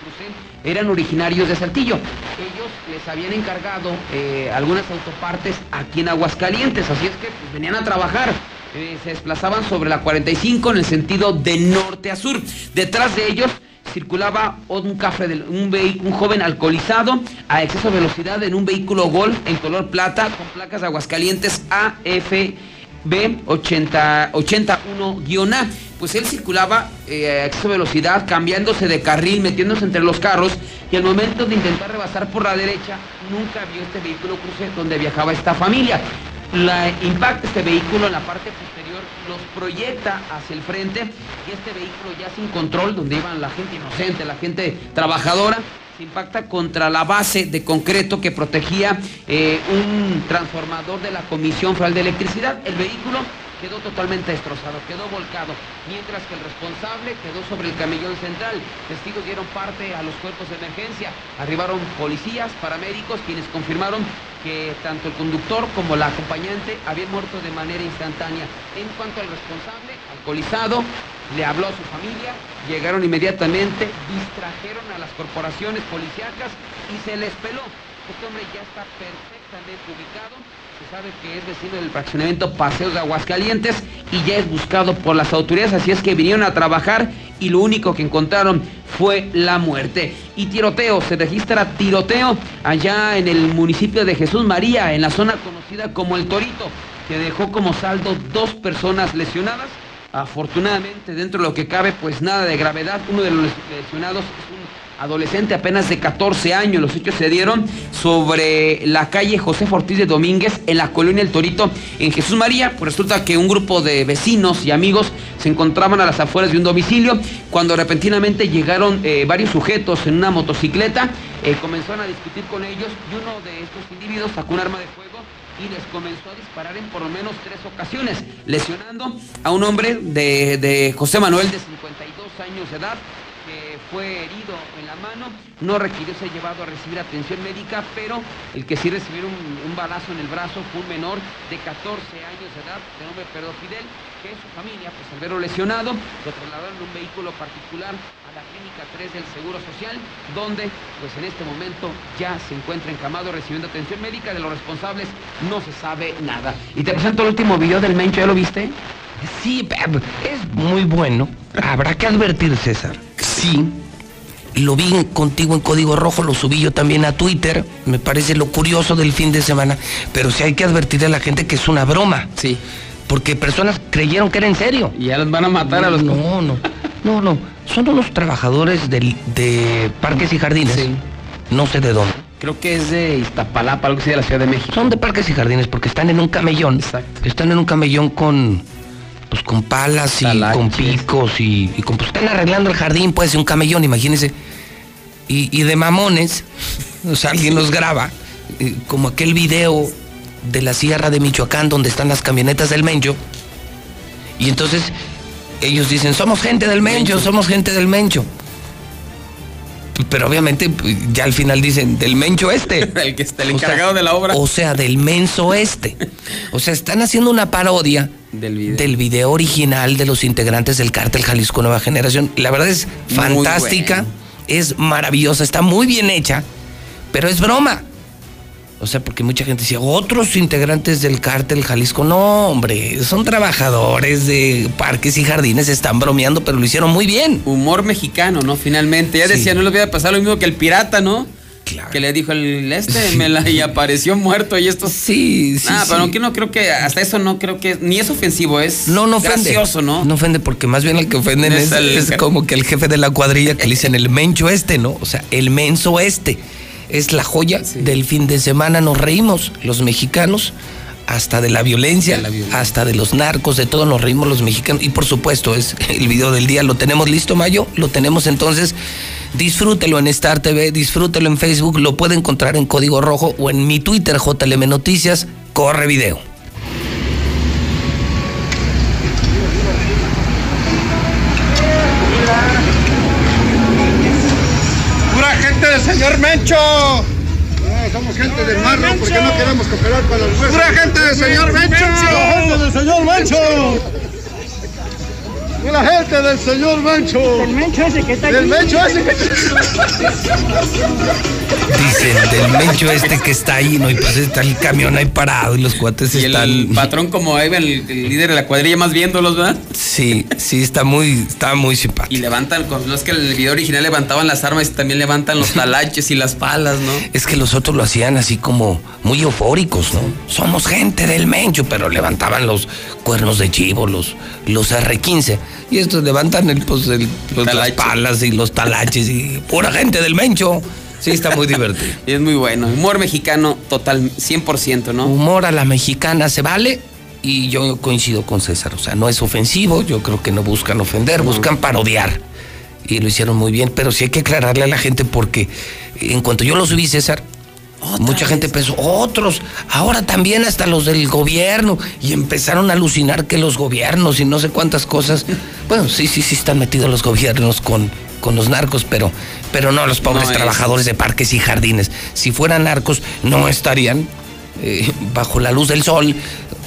Cruze, eran originarios de Saltillo. Ellos les habían encargado eh, algunas autopartes aquí en Aguascalientes, así es que pues, venían a trabajar. Eh, se desplazaban sobre la 45 en el sentido de norte a sur. Detrás de ellos circulaba un, café de, un, un, joven alcoholizado a exceso de velocidad en un vehículo Gol en color plata con placas de Aguascalientes AFB 80, 81-A. Pues él circulaba eh, a exceso de velocidad, cambiándose de carril, metiéndose entre los carros y al momento de intentar rebasar por la derecha, nunca vio este vehículo cruce donde viajaba esta familia la, impacta este vehículo en la parte los proyecta hacia el frente y este vehículo ya sin control, donde iban la gente inocente, la gente trabajadora, se impacta contra la base de concreto que protegía eh, un transformador de la Comisión Federal de Electricidad. El vehículo quedó totalmente destrozado, quedó volcado, mientras que el responsable quedó sobre el camellón central. Testigos dieron parte a los cuerpos de emergencia. Arribaron policías, paramédicos, quienes confirmaron que tanto el conductor como la acompañante habían muerto de manera instantánea. En cuanto al responsable, alcoholizado, le habló a su familia, llegaron inmediatamente, distrajeron a las corporaciones policíacas y se les peló. Este hombre ya está perfectamente ubicado se sabe que es vecino del fraccionamiento Paseos de Aguascalientes y ya es buscado por las autoridades, así es que vinieron a trabajar y lo único que encontraron fue la muerte. Y tiroteo, se registra tiroteo allá en el municipio de Jesús María, en la zona conocida como El Torito, que dejó como saldo dos personas lesionadas. Afortunadamente, dentro de lo que cabe, pues nada de gravedad. Uno de los lesionados es un adolescente apenas de 14 años. Los hechos se dieron sobre la calle José Ortiz de Domínguez en la colonia El Torito en Jesús María. Pues resulta que un grupo de vecinos y amigos se encontraban a las afueras de un domicilio cuando repentinamente llegaron eh, varios sujetos en una motocicleta. Eh, comenzaron a discutir con ellos y uno de estos individuos sacó un arma de fuego y les comenzó a disparar en por lo menos tres ocasiones, lesionando a un hombre de, de José Manuel de 52 años de edad fue herido en la mano, no requirió ser llevado a recibir atención médica, pero el que sí recibió un, balazo en el brazo fue un menor de 14 años de edad, de nombre Pedro Fidel, que su familia, pues al verlo lesionado, lo trasladaron en un vehículo particular a la clínica 3 del Seguro Social, donde pues en este momento ya se encuentra encamado recibiendo atención médica, de los responsables no se sabe nada. Y te presento el último video del Mencho, ¿ya lo viste? Sí, es muy bueno. Habrá que advertir, César. Sí, lo vi contigo en código rojo, lo subí yo también a Twitter. Me parece lo curioso del fin de semana. Pero sí hay que advertir a la gente que es una broma. Sí. Porque personas creyeron que era en serio. Y ya los van a matar a los. No, no. No, no. Son unos trabajadores de, de parques y jardines. Sí. No sé de dónde. Creo que es de Iztapalapa, algo así de la Ciudad de México. Son de parques y jardines porque están en un camellón. Exacto. Están en un camellón con pues con palas y con picos y, con pues están arreglando el jardín, puede ser un camellón, imagínense. Y, de mamones, o sea, alguien los graba, eh, como aquel video de la sierra de Michoacán donde están las camionetas del Mencho. Y entonces ellos dicen, somos gente del Mencho, somos gente del Mencho. Pero obviamente pues, ya al final dicen, del Mencho este. [laughs] el que está el encargado de la obra. O sea, del menso este. o sea, están haciendo una parodia del video. original de los integrantes del cártel Jalisco Nueva Generación. La verdad es fantástica, es maravillosa, está muy bien hecha, pero es broma. O sea, porque mucha gente decía, otros integrantes del cártel Jalisco, no, hombre, son trabajadores de parques y jardines, están bromeando, pero lo hicieron muy bien. Humor mexicano, ¿no? Finalmente, ya decía, no les voy a pasar lo mismo que el pirata, ¿no? Que le dijo el este me la, y apareció muerto y esto. Sí, sí. Ah, pero que no creo que hasta eso no creo que ni es ofensivo, es no, no gracioso, ¿no? No ofende porque más bien el que ofenden es, es, como que el jefe de la cuadrilla que le dicen el mencho este, ¿no? O sea, el menso este. Es la joya del fin de semana, nos reímos los mexicanos hasta de la, violencia, de la violencia, hasta de los narcos, de todo nos reímos los mexicanos. Y por supuesto, es el video del día, lo tenemos listo, Mayo, lo tenemos entonces Disfrútelo en Star TV, disfrútelo en Facebook, lo puede encontrar en Código Rojo o en mi Twitter JLM Noticias, corre video. ¡Pura gente del señor Mencho! No, somos gente del mar, ¿no? porque no queremos cooperar para los huesos. ¡Pura gente del señor Mencho! ¡Pura gente del señor Mencho! ¡Y la gente del señor Mencho! Del Mencho ese que está Del allí. Mencho ese que Dicen del mencho este que está ahí, ¿no? Y pues está el camión ahí parado y los cuates Y están. el patrón como ahí, el, el líder de la cuadrilla más viéndolos, ¿verdad? Sí, sí, está muy, está muy simpático. Y levantan, no es que en el video original levantaban las armas y también levantan los talaches y las palas, ¿no? Es que los otros lo hacían así como muy eufóricos, ¿no? Somos gente del mencho, pero levantaban los cuernos de chivo, los, los R15. Y estos levantan el, pues, el- los- las palas y los talaches y pura gente del mencho. Sí, está muy divertido. [laughs] Y es muy bueno. Humor mexicano total, 100%, ¿no? Humor a la mexicana se vale y yo coincido con César. O sea, no es ofensivo, yo creo que no buscan ofender, buscan parodiar. Y lo hicieron muy bien, pero sí hay que aclararle a la gente porque en cuanto yo lo subí, César, mucha gente pensó, otros, ahora también hasta los del gobierno. Y empezaron a alucinar que los gobiernos y no sé cuántas cosas. [laughs] Bueno, sí, sí, sí están metidos los gobiernos con, con los narcos, pero, pero no los pobres No trabajadores de parques y jardines. Si fueran narcos, no estarían eh, bajo la luz del sol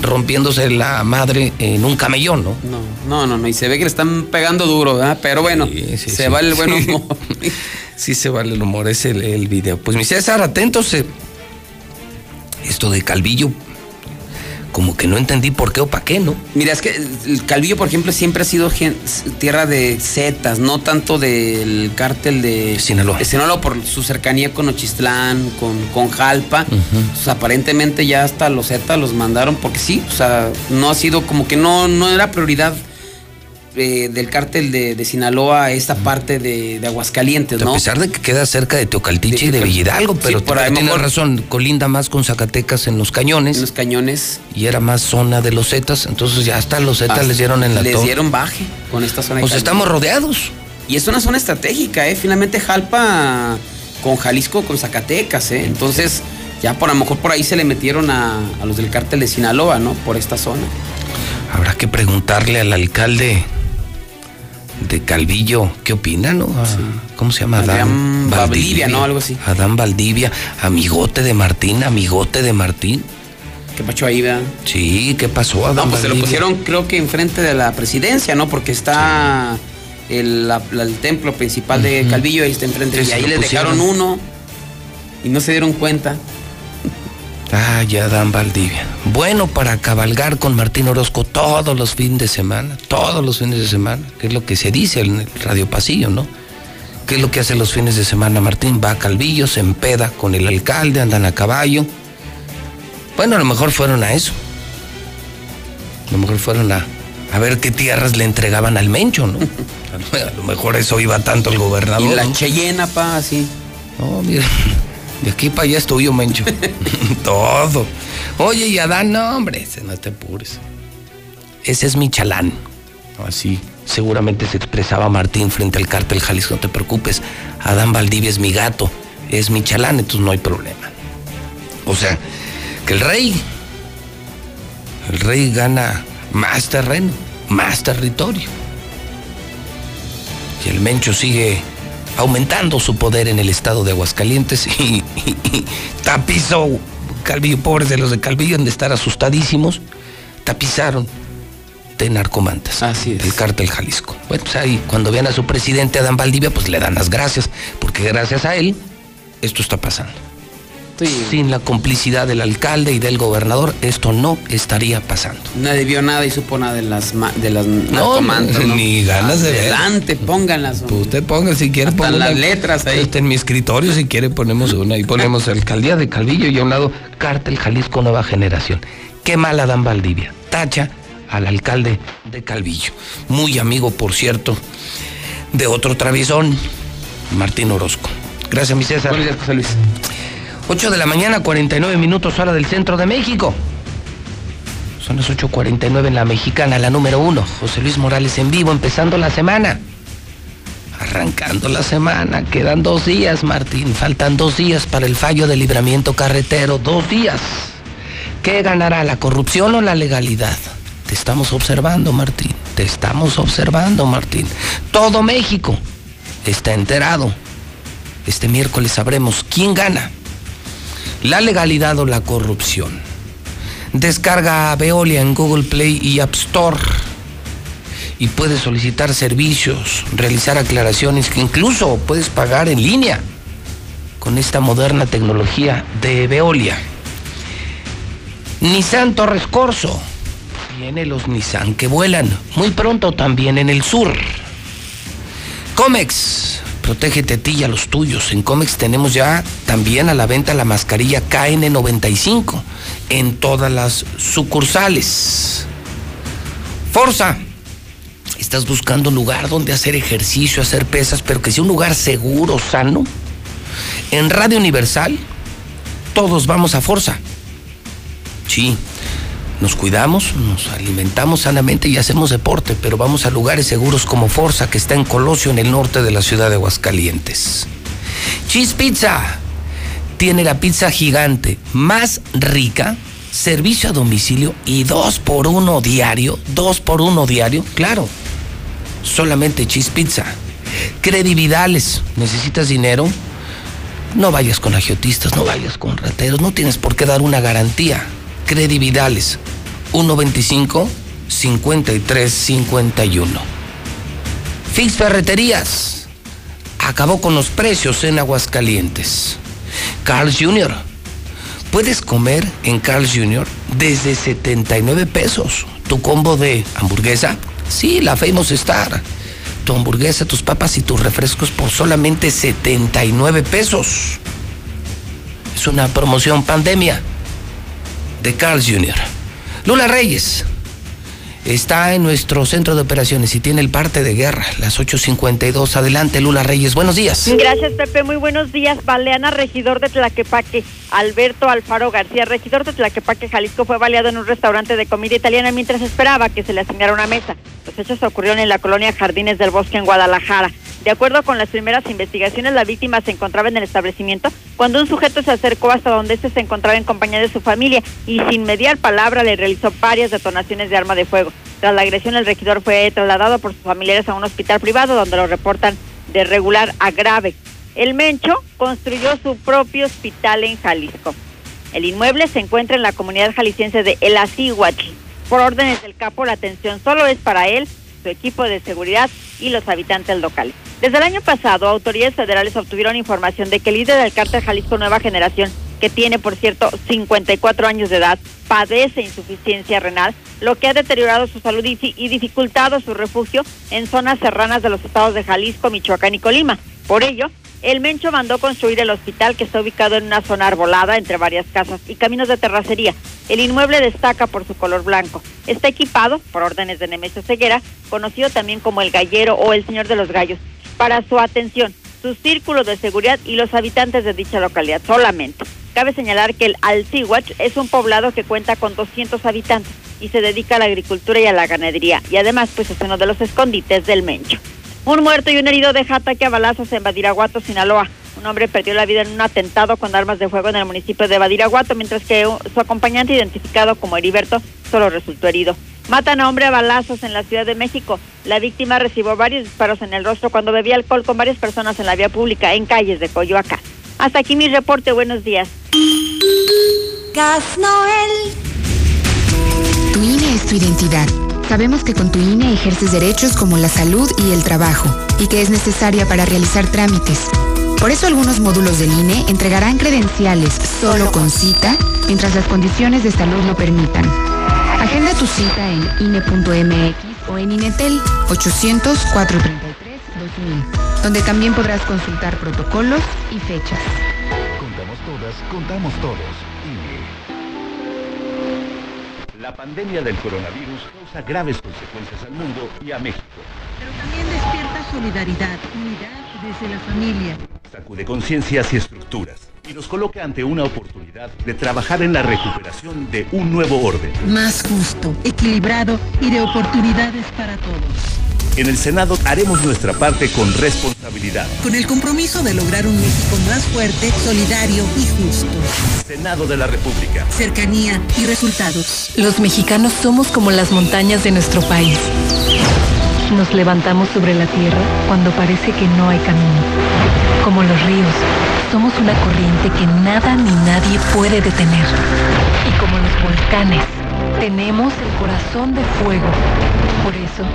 rompiéndose la madre en un camellón, ¿no? No, no, no, no. Y se ve que le están pegando duro, ¿verdad? Pero bueno, se sí. va el buen [laughs] humor. Sí se vale el humor, es el, el video. Pues mi César, atentos. eh. Esto de Calvillo, como que no entendí por qué o para qué, ¿no? Mira, es que el Calvillo, por ejemplo, siempre ha sido tierra de zetas, no tanto del cártel de Sinaloa. de Sinaloa por su cercanía con Ochistlán, con, con Jalpa. Aparentemente ya hasta los zetas los mandaron porque sí, o sea, no ha sido como que no, no era prioridad eh, del cártel de, de Sinaloa esta parte de, de Aguascalientes, ¿no? A pesar de que queda cerca de Teocaltiche y de Villidalgo, pero Sí, por ahí mejor- razón, colinda más con Zacatecas en los cañones. En los cañones. Y era más zona de los Zetas, entonces ya hasta los Zetas les dieron en la Les torre. dieron baje con esta zona de Pues Calvillo. estamos rodeados. Y es una zona estratégica, ¿eh? Finalmente Jalpa con Jalisco, con Zacatecas, ¿eh? Entonces, ya por a lo mejor por ahí se le metieron a, a los del cártel de Sinaloa, ¿no? Por esta zona. Habrá que preguntarle al alcalde de Calvillo qué opina, ¿no? Ah, ¿Cómo se llama? Adán Valdivia, ¿no? Algo así. Adán Valdivia, amigote de Martín, amigote de Martín. ¿Qué pasó ahí, verdad? Sí, ¿qué pasó, Adán No, pues se lo pusieron creo que enfrente de la presidencia, ¿no? Porque está el, la- la- el templo principal de Calvillo, ahí está enfrente. Sí, y ahí le dejaron uno y no se dieron cuenta. Ah, ya Adán Valdivia. Bueno para cabalgar con Martín Orozco todos los fines de semana, todos los fines de semana, que es lo que se dice en el Radio Pasillo, ¿no? ¿Qué es lo que hace los fines de semana Martín? Va a Calvillo, se empeda con el alcalde, andan a caballo. Bueno, a lo mejor fueron a eso. A lo mejor fueron a, a ver qué tierras le entregaban al Mencho, ¿no? [laughs] A lo mejor eso iba tanto el gobernador. Y la ¿no? Cheyena, pa, así. No, mira, de aquí para allá es tuyo, Mencho. [laughs] Todo. Oye, y Adán, no, hombre, no te apures. Ese es mi chalán. Así, seguramente se expresaba Martín frente al cártel Jalisco, no te preocupes. Adán Valdivia es mi gato, es mi chalán, entonces no hay problema. O sea, que el rey, el rey gana más terreno, más territorio. Y el Mencho sigue aumentando su poder en el estado de Aguascalientes [laughs] y, y- y tapizó Calvillo, pobres de los de Calvillo, han de estar asustadísimos, tapizaron de narcomantas. Así es. El cártel Jalisco. Bueno, pues ahí, cuando vean a su presidente Adán Valdivia, pues le dan las gracias, porque gracias a él esto está pasando. Sin la complicidad del alcalde y del gobernador, esto no estaría pasando. Nadie vio nada y supo nada de las, de las ¿no? ni ganas de ver. Adelante, pónganlas. Pues usted ponga si quiere ponga las una- letras ahí. Está en mi escritorio, si quiere ponemos una. Y ponemos alcaldía de Calvillo y a un lado Cártel Jalisco Nueva Generación. Qué mala Dan Valdivia. Tacha al alcalde de Calvillo. Muy amigo, por cierto, de otro traviesón, Martín Orozco. Gracias, mi César. Buenos días, José Luis. 8 de la mañana, 49 minutos, hora del centro de México. Son las 8.49 en la mexicana, la número uno. José Luis Morales en vivo, empezando la semana. Arrancando la semana, quedan dos días, Martín. Faltan dos días para el fallo de libramiento carretero. Dos días. ¿Qué ganará, la corrupción o la legalidad? Te estamos observando, Martín. Te estamos observando, Martín. Todo México está enterado. Este miércoles sabremos quién gana. La legalidad o la corrupción. Descarga Veolia en Google Play y App Store y puedes solicitar servicios, realizar aclaraciones que incluso puedes pagar en línea con esta moderna tecnología de Veolia. Nissan Torres Corso. Viene los Nissan que vuelan muy pronto también en el sur. Comex, protégete a ti y a los tuyos. En Comex tenemos ya también a la venta la mascarilla KN95 en todas las sucursales. Forza estás buscando un lugar donde hacer ejercicio, hacer pesas, pero que sea un lugar seguro, sano, en Radio Universal todos vamos a Forza. Sí, nos cuidamos, nos alimentamos sanamente y hacemos deporte, pero vamos a lugares seguros como Forza, que está en Colosio, en el norte de la ciudad de Aguascalientes. Cheese Pizza tiene la pizza gigante más rica, servicio a domicilio y dos por uno diario, dos por uno diario, claro solamente Cheese Pizza. Credibilidades, ¿necesitas dinero? No vayas con agiotistas, no vayas con rateros, no tienes por qué dar una garantía. Credibilidades, 125 5351. Fix Ferreterías, acabó con los precios en Aguascalientes. Carl Jr., puedes comer en Carl Jr. desde 79 pesos. Tu combo de hamburguesa, Sí, la Famous Star. Tu hamburguesa, tus papas y tus refrescos por solamente 79 pesos. Es una promoción pandemia de Carl Jr. Lula Reyes está en nuestro centro de operaciones y tiene el parte de guerra, las 8.52. Adelante, Lula Reyes, buenos días. Gracias, Pepe, muy buenos días. Baleana, regidor de Tlaquepaque, Alberto Alfaro García, regidor de Tlaquepaque, Jalisco, fue baleado en un restaurante de comida italiana mientras esperaba que se le asignara una mesa. Los hechos ocurrieron en la colonia Jardines del Bosque, en Guadalajara. De acuerdo con las primeras investigaciones, la víctima se encontraba en el establecimiento cuando un sujeto se acercó hasta donde este se encontraba en compañía de su familia y sin mediar palabra le realizó varias detonaciones de arma de fuego. Tras la agresión, el regidor fue trasladado por sus familiares a un hospital privado donde lo reportan de regular a grave. El Mencho construyó su propio hospital en Jalisco. El inmueble se encuentra en la comunidad jalisciense de El Asíhuatl. Por órdenes del capo, la atención solo es para él, su equipo de seguridad y los habitantes locales. Desde el año pasado, autoridades federales obtuvieron información de que el líder del cártel Jalisco Nueva Generación, que tiene, por cierto, 54 años de edad, padece insuficiencia renal, lo que ha deteriorado su salud y, dificultado su refugio en zonas serranas de los estados de Jalisco, Michoacán y Colima. Por ello, el Mencho mandó construir el hospital que está ubicado en una zona arbolada entre varias casas y caminos de terracería. El inmueble destaca por su color blanco. Está equipado, por órdenes de Nemesio Ceguera, conocido también como el Gallero o el Señor de los Gallos, para su atención, su círculo de seguridad y los habitantes de dicha localidad solamente. Cabe señalar que el Alcihuach es un poblado que cuenta con 200 habitantes y se dedica a la agricultura y a la ganadería y además pues es uno de los escondites del Mencho. Un muerto y un herido deja ataque a balazos en Badiraguato, Sinaloa. Un hombre perdió la vida en un atentado con armas de fuego en el municipio de Badiraguato, mientras que su acompañante, identificado como Heriberto, solo resultó herido. Matan a hombre a balazos en la Ciudad de México. La víctima recibió varios disparos en el rostro cuando bebía alcohol con varias personas en la vía pública en calles de Coyoacán. Hasta aquí mi reporte. Buenos días. Gas Noel. Tu INE es tu identidad. Sabemos que con tu INE ejerces derechos como la salud y el trabajo, y que es necesaria para realizar trámites. Por eso algunos módulos del INE entregarán credenciales solo con cita, mientras las condiciones de salud lo permitan. Agenda tu cita en INE.mx o en INETEL 800 433 2000, donde también podrás consultar protocolos y fechas. Contamos todas, contamos todos. La pandemia del coronavirus causa graves consecuencias al mundo y a México. Pero también despierta solidaridad, unidad desde la familia. Sacude conciencias y estructuras y nos coloca ante una oportunidad de trabajar en la recuperación de un nuevo orden. Más justo, equilibrado y de oportunidades para todos. En el Senado haremos nuestra parte con responsabilidad. Con el compromiso de lograr un México más fuerte, solidario y justo. Senado de la República. Cercanía y resultados. Los mexicanos somos como las montañas de nuestro país. Nos levantamos sobre la tierra cuando parece que no hay camino. Como los ríos, somos una corriente que nada ni nadie puede detener. Y como los volcanes, tenemos el corazón de fuego. Por eso,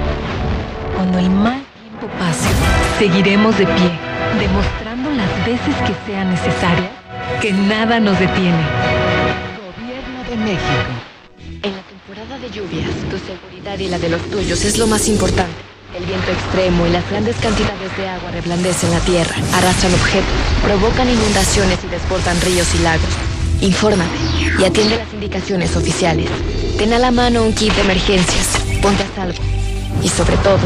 cuando el mal tiempo pase, seguiremos de pie, demostrando las veces que sea necesaria que nada nos detiene. Gobierno de México. En la temporada de lluvias, tu seguridad y la de los tuyos es lo más importante. El viento extremo y las grandes cantidades de agua reblandecen la tierra, arrastran objetos, provocan inundaciones y desbordan ríos y lagos. Infórmate y atiende las indicaciones oficiales. Ten a la mano un kit de emergencias, ponte a salvo. Y sobre todo,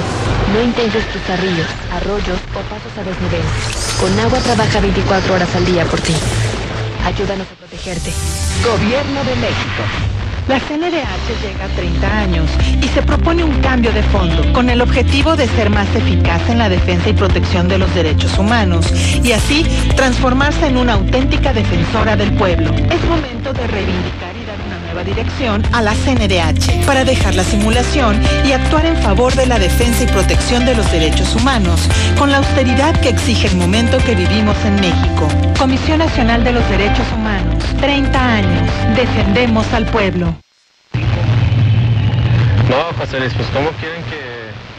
no intentes cruzar ríos, arroyos o pasos a desnivel. Con agua trabaja 24 horas al día por ti. Ayúdanos a protegerte. Gobierno de México. La CNDH llega a 30 años y se propone un cambio de fondo con el objetivo de ser más eficaz en la defensa y protección de los derechos humanos y así transformarse en una auténtica defensora del pueblo. Es momento de reivindicar nueva dirección a la CNDH para dejar la simulación y actuar en favor de la defensa y protección de los derechos humanos con la austeridad que exige el momento que vivimos en México. Comisión Nacional de los Derechos Humanos, 30 años. Defendemos al pueblo. No, José Luis, pues ¿cómo quieren que,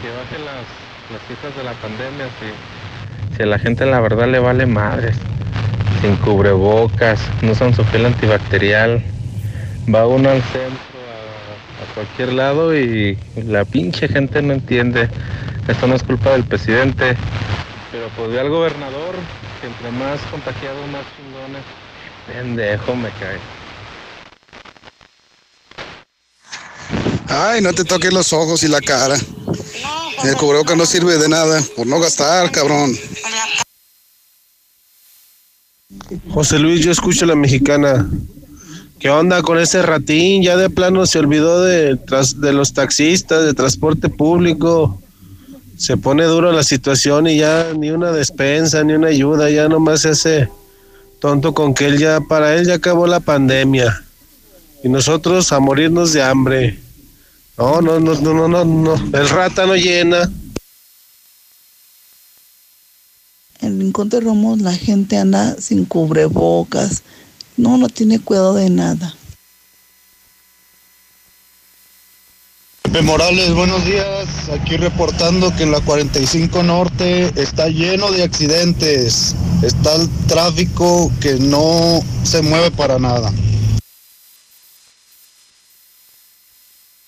que bajen las, las cifras de la pandemia si, si a la gente la verdad le vale madres? Sin cubrebocas, no usan su antibacterial, va uno al centro, a, a cualquier lado y la pinche gente no entiende. Esto no es culpa del presidente, pero pues ve al gobernador, que entre más contagiado, más chingones. Pendejo me cae. Ay, no te toques los ojos y la cara. El cubrebocas no sirve de nada por no gastar, cabrón. José Luis, yo escucho a la mexicana. ¿Qué onda con ese ratín? Ya de plano se olvidó de, de los taxistas, de transporte público. Se pone duro la situación y ya ni una despensa, ni una ayuda, ya nomás se hace tonto con que él ya, para él ya acabó la pandemia. Y nosotros a morirnos de hambre. No, no, no, no, no, no, no. El rata no llena. En Rincón de Romos la gente anda sin cubrebocas. No, no tiene cuidado de nada. Pepe Morales, buenos días. Aquí reportando que en la 45 Norte está lleno de accidentes. Está el tráfico que no se mueve para nada.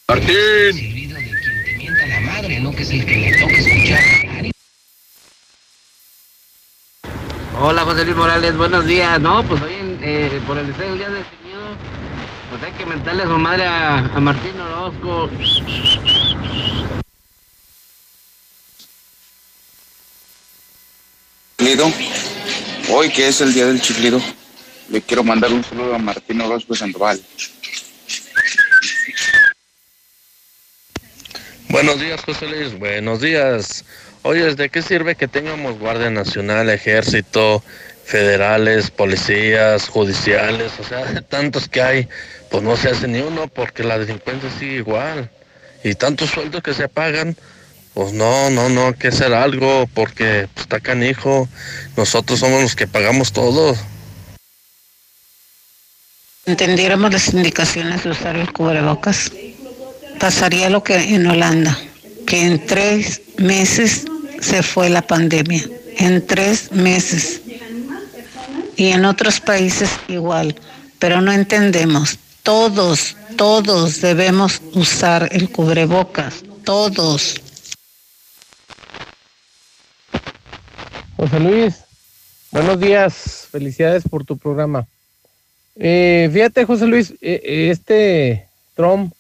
Martín. la madre, no que es el que le toca escuchar. Hola José Luis Morales, buenos días. No, pues hoy eh, por el deseo del Día del Señor, pues hay que mentarle a su madre a, a Martín Orozco. Chiclido. Hoy que es el día del chiclido, le quiero mandar un saludo a Martín Orozco Sandoval. Buenos días, José Luis. Buenos días. Oye, ¿de qué sirve que tengamos Guardia Nacional, Ejército, federales, policías, judiciales? O sea, [laughs] tantos que hay, pues no se hace ni uno porque la delincuencia sigue igual. Y tantos sueldos que se pagan, pues no, no, no, hay que hacer algo porque pues, está canijo. Nosotros somos los que pagamos todo. entendiéramos las indicaciones de usar el cubrebocas, pasaría lo que en Holanda, que en tres meses se fue la pandemia, en tres meses. Y en otros países igual, pero no entendemos. Todos, todos debemos usar el cubrebocas, todos. José Luis, buenos días, felicidades por tu programa. Eh, fíjate, José Luis, eh, eh, este Trump,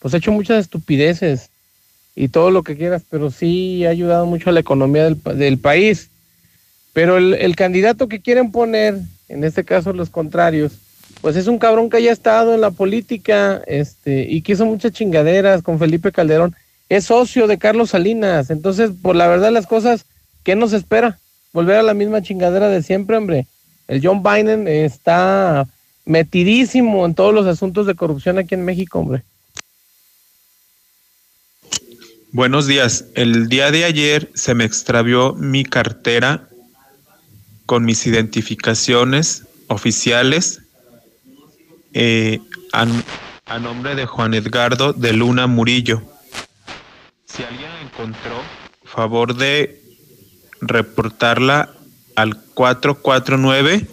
pues ha hecho muchas estupideces y todo lo que quieras, pero sí ha ayudado mucho a la economía del, del país. Pero el, candidato que quieren poner, en este caso los contrarios, pues es un cabrón que haya estado en la política este, y que hizo muchas chingaderas con Felipe Calderón. es socio de Carlos Salinas. Entonces, por la verdad las cosas, ¿qué nos espera? Volver a la misma chingadera de siempre, hombre. El John Biden está metidísimo en todos los asuntos de corrupción aquí en México, hombre. Buenos días. El día de ayer se me extravió mi cartera con mis identificaciones oficiales eh, a, nombre de Juan Edgardo de Luna Murillo. Si alguien encontró, favor de reportarla al 449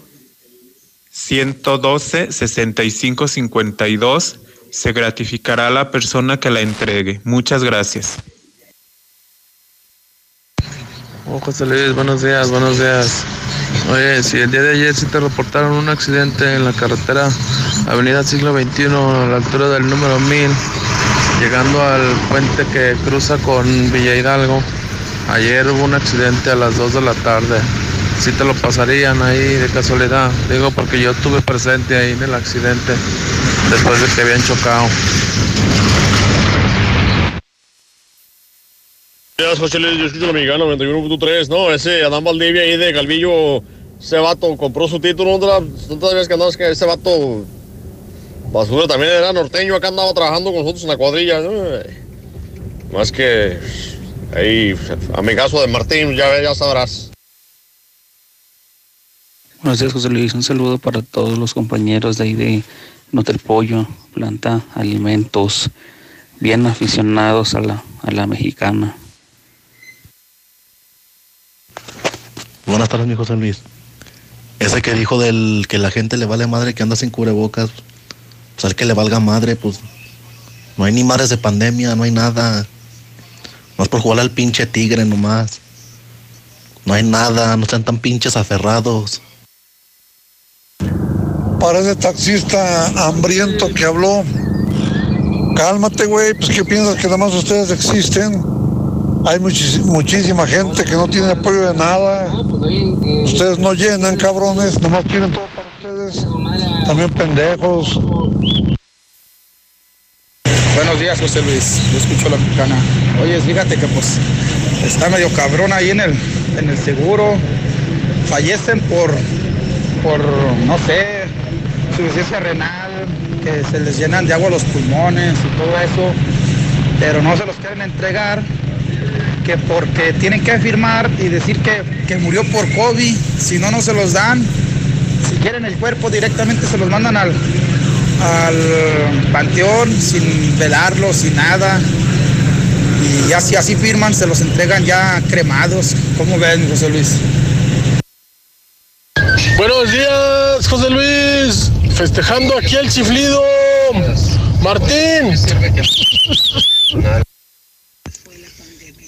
112 6552 se gratificará a la persona que la entregue. Muchas gracias. Oh, José Luis, buenos días, buenos días. Oye, si el día de ayer sí te reportaron un accidente en la carretera Avenida Siglo XXI a la altura del número 1000, llegando al puente que cruza con Villa Hidalgo. Ayer hubo un accidente a las 2 de la tarde. Si te lo pasarían ahí de casualidad. Digo porque yo estuve presente ahí en el accidente después de que habían chocado. Días, José Luis, yo escucho la mexicana 91.3. No, ese Adán Valdivia ahí de Calvillo, ese vato compró su título. Tantas veces que andabas que ese vato basura también era norteño. Acá andaba trabajando con nosotros en la cuadrilla. ¿no? Más que ahí, amigazo de Martín, ya, ya sabrás. Buenos días, José Luis. Un saludo para todos los compañeros de ahí de Notel Pollo, Planta Alimentos, bien aficionados a la, a la mexicana. Buenas tardes, mi José Luis. Ese que dijo del que la gente le vale madre que anda sin cubrebocas, pues al que le valga madre, pues no hay ni madres de pandemia, no hay nada. No es por jugar al pinche tigre nomás. No hay nada, no sean tan pinches aferrados. Para ese taxista hambriento que habló, cálmate, güey, pues ¿qué piensas que nada más ustedes existen? Hay muchísima gente que no tiene apoyo de nada. Ustedes no llenan, cabrones, nomás quieren todo para ustedes. También pendejos. Buenos días, José Luis. Yo escucho la mexicana. Oye, fíjate que pues está medio cabrón ahí en el, en el seguro. Fallecen por, por, no sé, insuficiencia renal, que se les llenan de agua los pulmones y todo eso, pero no se los quieren entregar, que porque tienen que firmar y decir que, que murió por COVID, si no, no se los dan. Si quieren el cuerpo directamente se los mandan al, al panteón sin velarlo, sin nada. Y ya si así firman, se los entregan ya cremados. ¿Cómo ven, José Luis? Buenos días, José Luis. Festejando aquí el chiflido. Martín.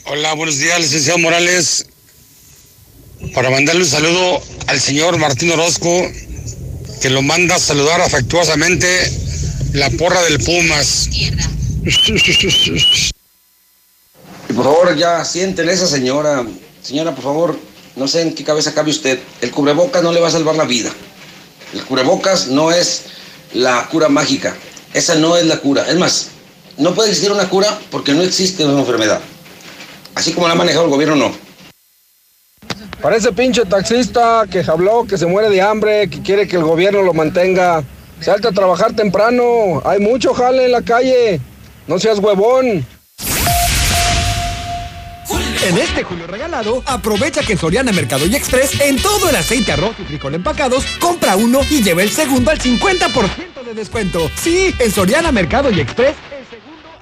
Hola, buenos días, licenciado Morales. Para mandarle un saludo al señor Martín Orozco, que lo manda a saludar afectuosamente la porra del Pumas. Y por favor, ya siéntele esa señora. Señora, por favor, no sé en qué cabeza cabe usted. El cubrebocas no le va a salvar la vida. El cubrebocas no es la cura mágica. Esa no es la cura. Es más, no puede existir una cura porque no existe una enfermedad. Así como la ha manejado el gobierno, no. Para ese pinche taxista que habló, que se muere de hambre, que quiere que el gobierno lo mantenga. Salte a trabajar temprano. Hay mucho jale en la calle. No seas huevón. En este julio regalado, aprovecha que en Soriana Mercado y Express, en todo el aceite, arroz y frijol empacados, compra uno y lleva el segundo al 50% de descuento. Sí, en Soriana Mercado y Express,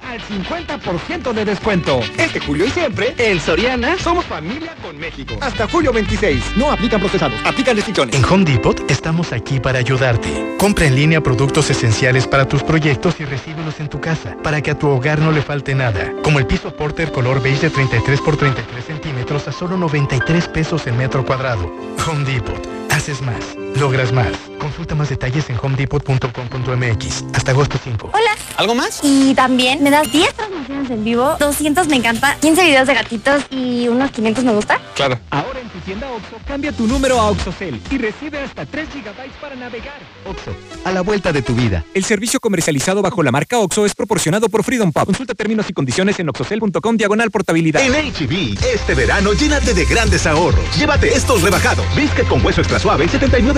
al 50% de descuento. Este julio y siempre, en Soriana, somos familia con México. Hasta julio 26. No aplican procesados, aplican restricciones. En Home Depot estamos aquí para ayudarte. Compra en línea productos esenciales para tus proyectos y recíbelos en tu casa, para que a tu hogar no le falte nada. Como el piso Porter color beige de 33 por 33 centímetros a solo 93 pesos el metro cuadrado. Home Depot. Haces más. Logras más. Consulta más detalles en homedepot.com.mx. Hasta agosto 5. Hola. ¿Algo más? Y también me das 10 transmisiones en vivo, 200 me encanta, 15 videos de gatitos y unos 500 me gusta. Claro. Ahora en tu tienda OXO, cambia tu número a OXOCEL y recibe hasta 3 GB para navegar. OXO, a la vuelta de tu vida. El servicio comercializado bajo la marca OXO es proporcionado por Freedom Pop. Consulta términos y condiciones en oxocel.com diagonal portabilidad. En HB, este verano llénate de grandes ahorros. Llévate estos rebajados. Biscuit con hueso extra suave,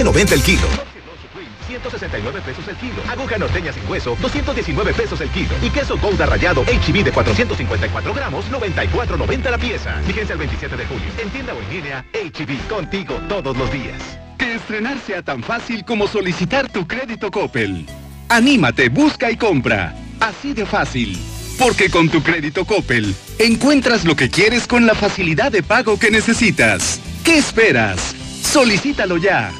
79.90 el kilo. 169 pesos el kilo. Aguja norteña sin hueso, 219 pesos el kilo. Y queso Gouda rallado HB de 454 gramos, 94.90 la pieza. Fíjense el 27 de julio. En tienda o en línea, HB, contigo todos los días. Que estrenar sea tan fácil como solicitar tu crédito Coppel. Anímate, busca y compra. Así de fácil. Porque con tu crédito Coppel encuentras lo que quieres con la facilidad de pago que necesitas. ¿Qué esperas? Solicítalo ya.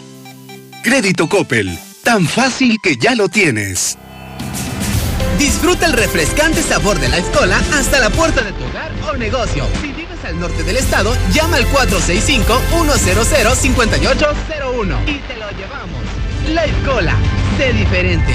Crédito Coppel. Tan fácil que ya lo tienes. Disfruta el refrescante sabor de la escola hasta la puerta de tu hogar o negocio. Si vives al norte del estado, llama al 465-100-5801 y te lo llevamos. La escola, sé diferente.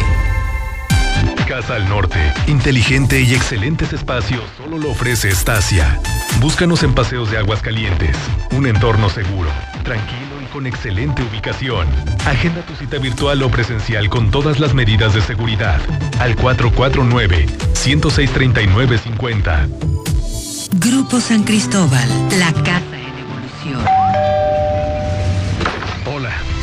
Casa al Norte. Inteligente y excelentes espacios solo lo ofrece Estacia. Búscanos en Paseos de Aguas Calientes. Un entorno seguro, tranquilo con excelente ubicación. Agenda tu cita virtual o presencial con todas las medidas de seguridad. Al 449-106-3950. Grupo San Cristóbal, la casa en evolución.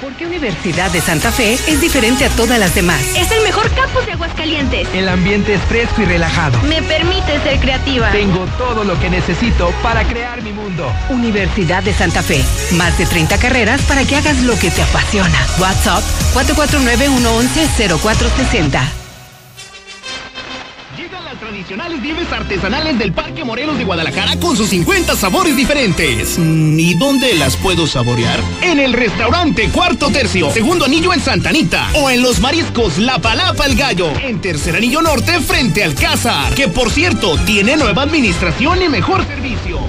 ¿Por qué Universidad de Santa Fe es diferente a todas las demás? Es el mejor campus de Aguascalientes. El ambiente es fresco y relajado. Me permite ser creativa. Tengo todo lo que necesito para crear mi mundo. Universidad de Santa Fe. Más de 30 carreras para que hagas lo que te apasiona. WhatsApp 449-111-0460. Llegan las tradicionales nieves artesanales del Parque Morelos de Guadalajara con sus 50 sabores diferentes. Mm, ¿Y dónde las puedo saborear? En el restaurante Cuarto Tercio, segundo anillo en Santanita. O en los mariscos La Palapa el Gallo, en tercer anillo norte frente al Cázar. Que por cierto, tiene nueva administración y mejor servicio.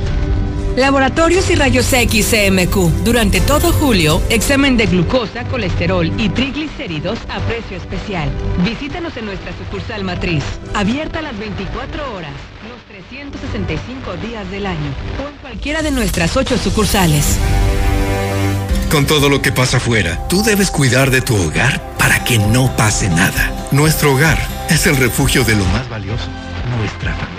Laboratorios y Rayos X CMQ. Durante todo julio, examen de glucosa, colesterol y triglicéridos a precio especial. Visítanos en nuestra sucursal matriz, abierta las 24 horas, los 365 días del año, o en cualquiera de nuestras ocho sucursales. Con todo lo que pasa afuera, tú debes cuidar de tu hogar para que no pase nada. Nuestro hogar es el refugio de lo más valioso, nuestra familia.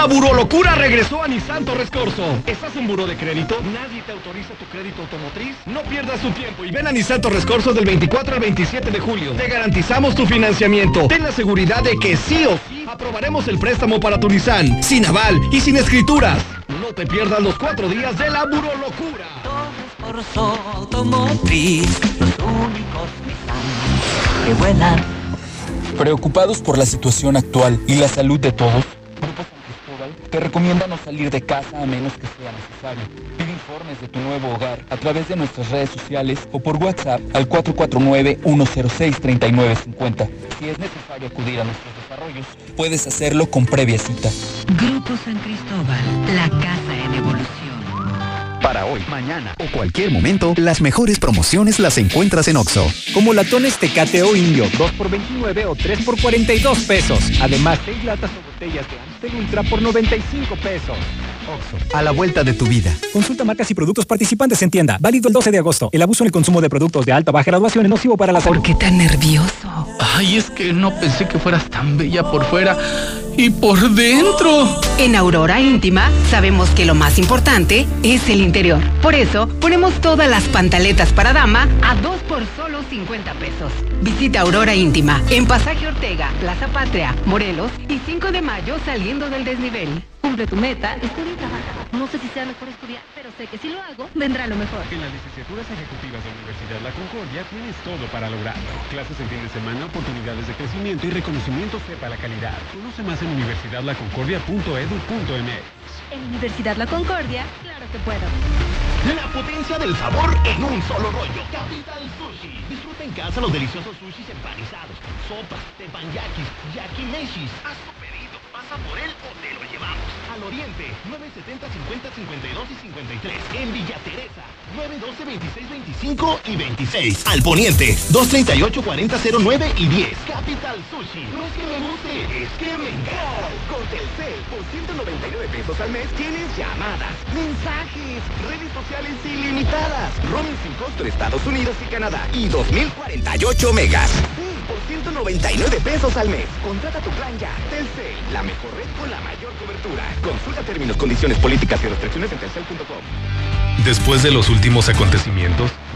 La burolocura regresó a Nissan Torres Corso. ¿Estás en buro de crédito? ¿Nadie te autoriza tu crédito automotriz? No pierdas tu tiempo y ven a Nissan Torres Corso del 24 al 27 de julio. Te garantizamos tu financiamiento. Ten la seguridad de que sí o sí aprobaremos el préstamo para tu Nissan, sin aval y sin escrituras. No te pierdas los cuatro días de la burolocura. Corso Automotriz, los únicos Nissan que vuelan. Preocupados por la situación actual y la salud de todos, Te recomienda no salir de casa a menos que sea necesario. Pide informes de tu nuevo hogar a través de nuestras redes sociales o por WhatsApp al 449-106-3950. Si es necesario acudir a nuestros desarrollos, puedes hacerlo con previa cita. Grupo San Cristóbal, la casa en evolución. Para hoy, mañana o cualquier momento, las mejores promociones las encuentras en Oxo. Como latones Tecate o Indio, 2 por 29 o 3 por 42 pesos. Además, 6 latas o botellas de Amstel Ultra por 95 pesos. Oxo, a la vuelta de tu vida. Consulta marcas y productos participantes en tienda. Válido el 12 de agosto. El abuso en el consumo de productos de alta o baja graduación es nocivo para la salud. ¿Por qué tan nervioso? Ay, es que no pensé que fueras tan bella por fuera y por dentro. En Aurora Íntima sabemos que lo más importante es el interior. Por eso ponemos todas las pantaletas para dama a 2 por solo 50 pesos. Visita Aurora Íntima en Pasaje Ortega, Plaza Patria, Morelos y 5 de mayo saliendo del desnivel. Cumple tu meta, estudia y trabaja. No sé si sea mejor estudiar, pero sé que si lo hago, vendrá lo mejor. En las licenciaturas ejecutivas de la Universidad La Concordia tienes todo para lograrlo. Clases en fin de semana, oportunidades de crecimiento y reconocimiento sepa la calidad. Conoce más en universidadlaconcordia.edu.mx. En Universidad La Concordia, claro que puedo. La potencia del sabor en un solo rollo. Capital Sushi. Disfruta en casa los deliciosos sushis empanizados, sopas, tepanyakis, yakimeshis. Pedido, pasa por él o te lo llevamos. Al Oriente, 970 50 52 y 53. En Villa Teresa, 912 26 25 y 26. Al Poniente, 238 40 09 y 10. Capital Sushi. No es que me guste, es que me encanta. Con Telcel, por 199 pesos al mes tienes llamadas, mensajes, redes sociales ilimitadas, roaming sin costo Estados Unidos y Canadá y 2048 megas. Sí, por 199 pesos al mes. Contrata tu plan ya. Telcel, la mejor con la mayor cobertura. Consulta términos, condiciones políticas y restricciones en telcel.com. Después de los últimos acontecimientos,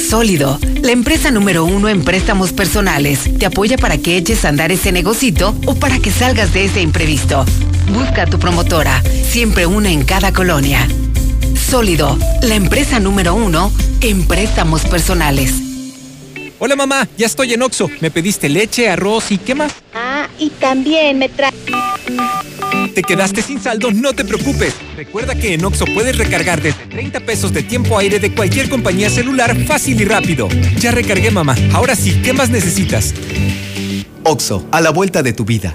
Sólido, la empresa número uno en préstamos personales, te apoya para que eches a andar ese negocito o para que salgas de ese imprevisto. Busca a tu promotora, siempre una en cada colonia. Sólido, la empresa número uno en préstamos personales. Hola mamá, ya estoy en Oxo. Me pediste leche, arroz y qué más. Ah, y también me trae... ¿Te quedaste sin saldo? No te preocupes. Recuerda que en Oxo puedes recargar desde 30 pesos de tiempo aire de cualquier compañía celular fácil y rápido. Ya recargué mamá. Ahora sí, ¿qué más necesitas? Oxo, a la vuelta de tu vida.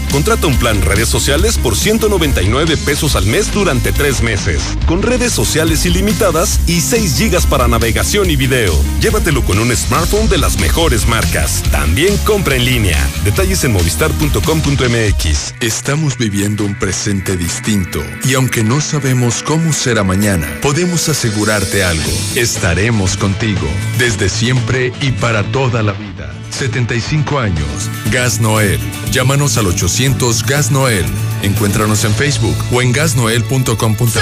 Contrata un plan redes sociales por 199 pesos al mes durante tres meses, con redes sociales ilimitadas y 6 gigas para navegación y video. Llévatelo con un smartphone de las mejores marcas. También compra en línea. Detalles en movistar.com.mx. Estamos viviendo un presente distinto y aunque no sabemos cómo será mañana, podemos asegurarte algo. Estaremos contigo desde siempre y para toda la vida. 75 años. Gas Noel. Llámanos al 800 Gas Noel. Encuéntranos en Facebook o en gasnoel.com.mx.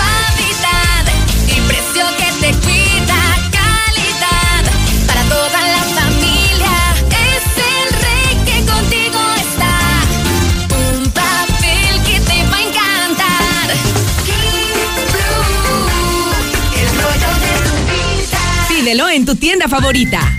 y precio que te cuida, calidad para toda la familia. Es el rey que contigo está. Un papel que te va a encantar. King Blue, el rollo de tu vida. Pídelo en tu tienda favorita.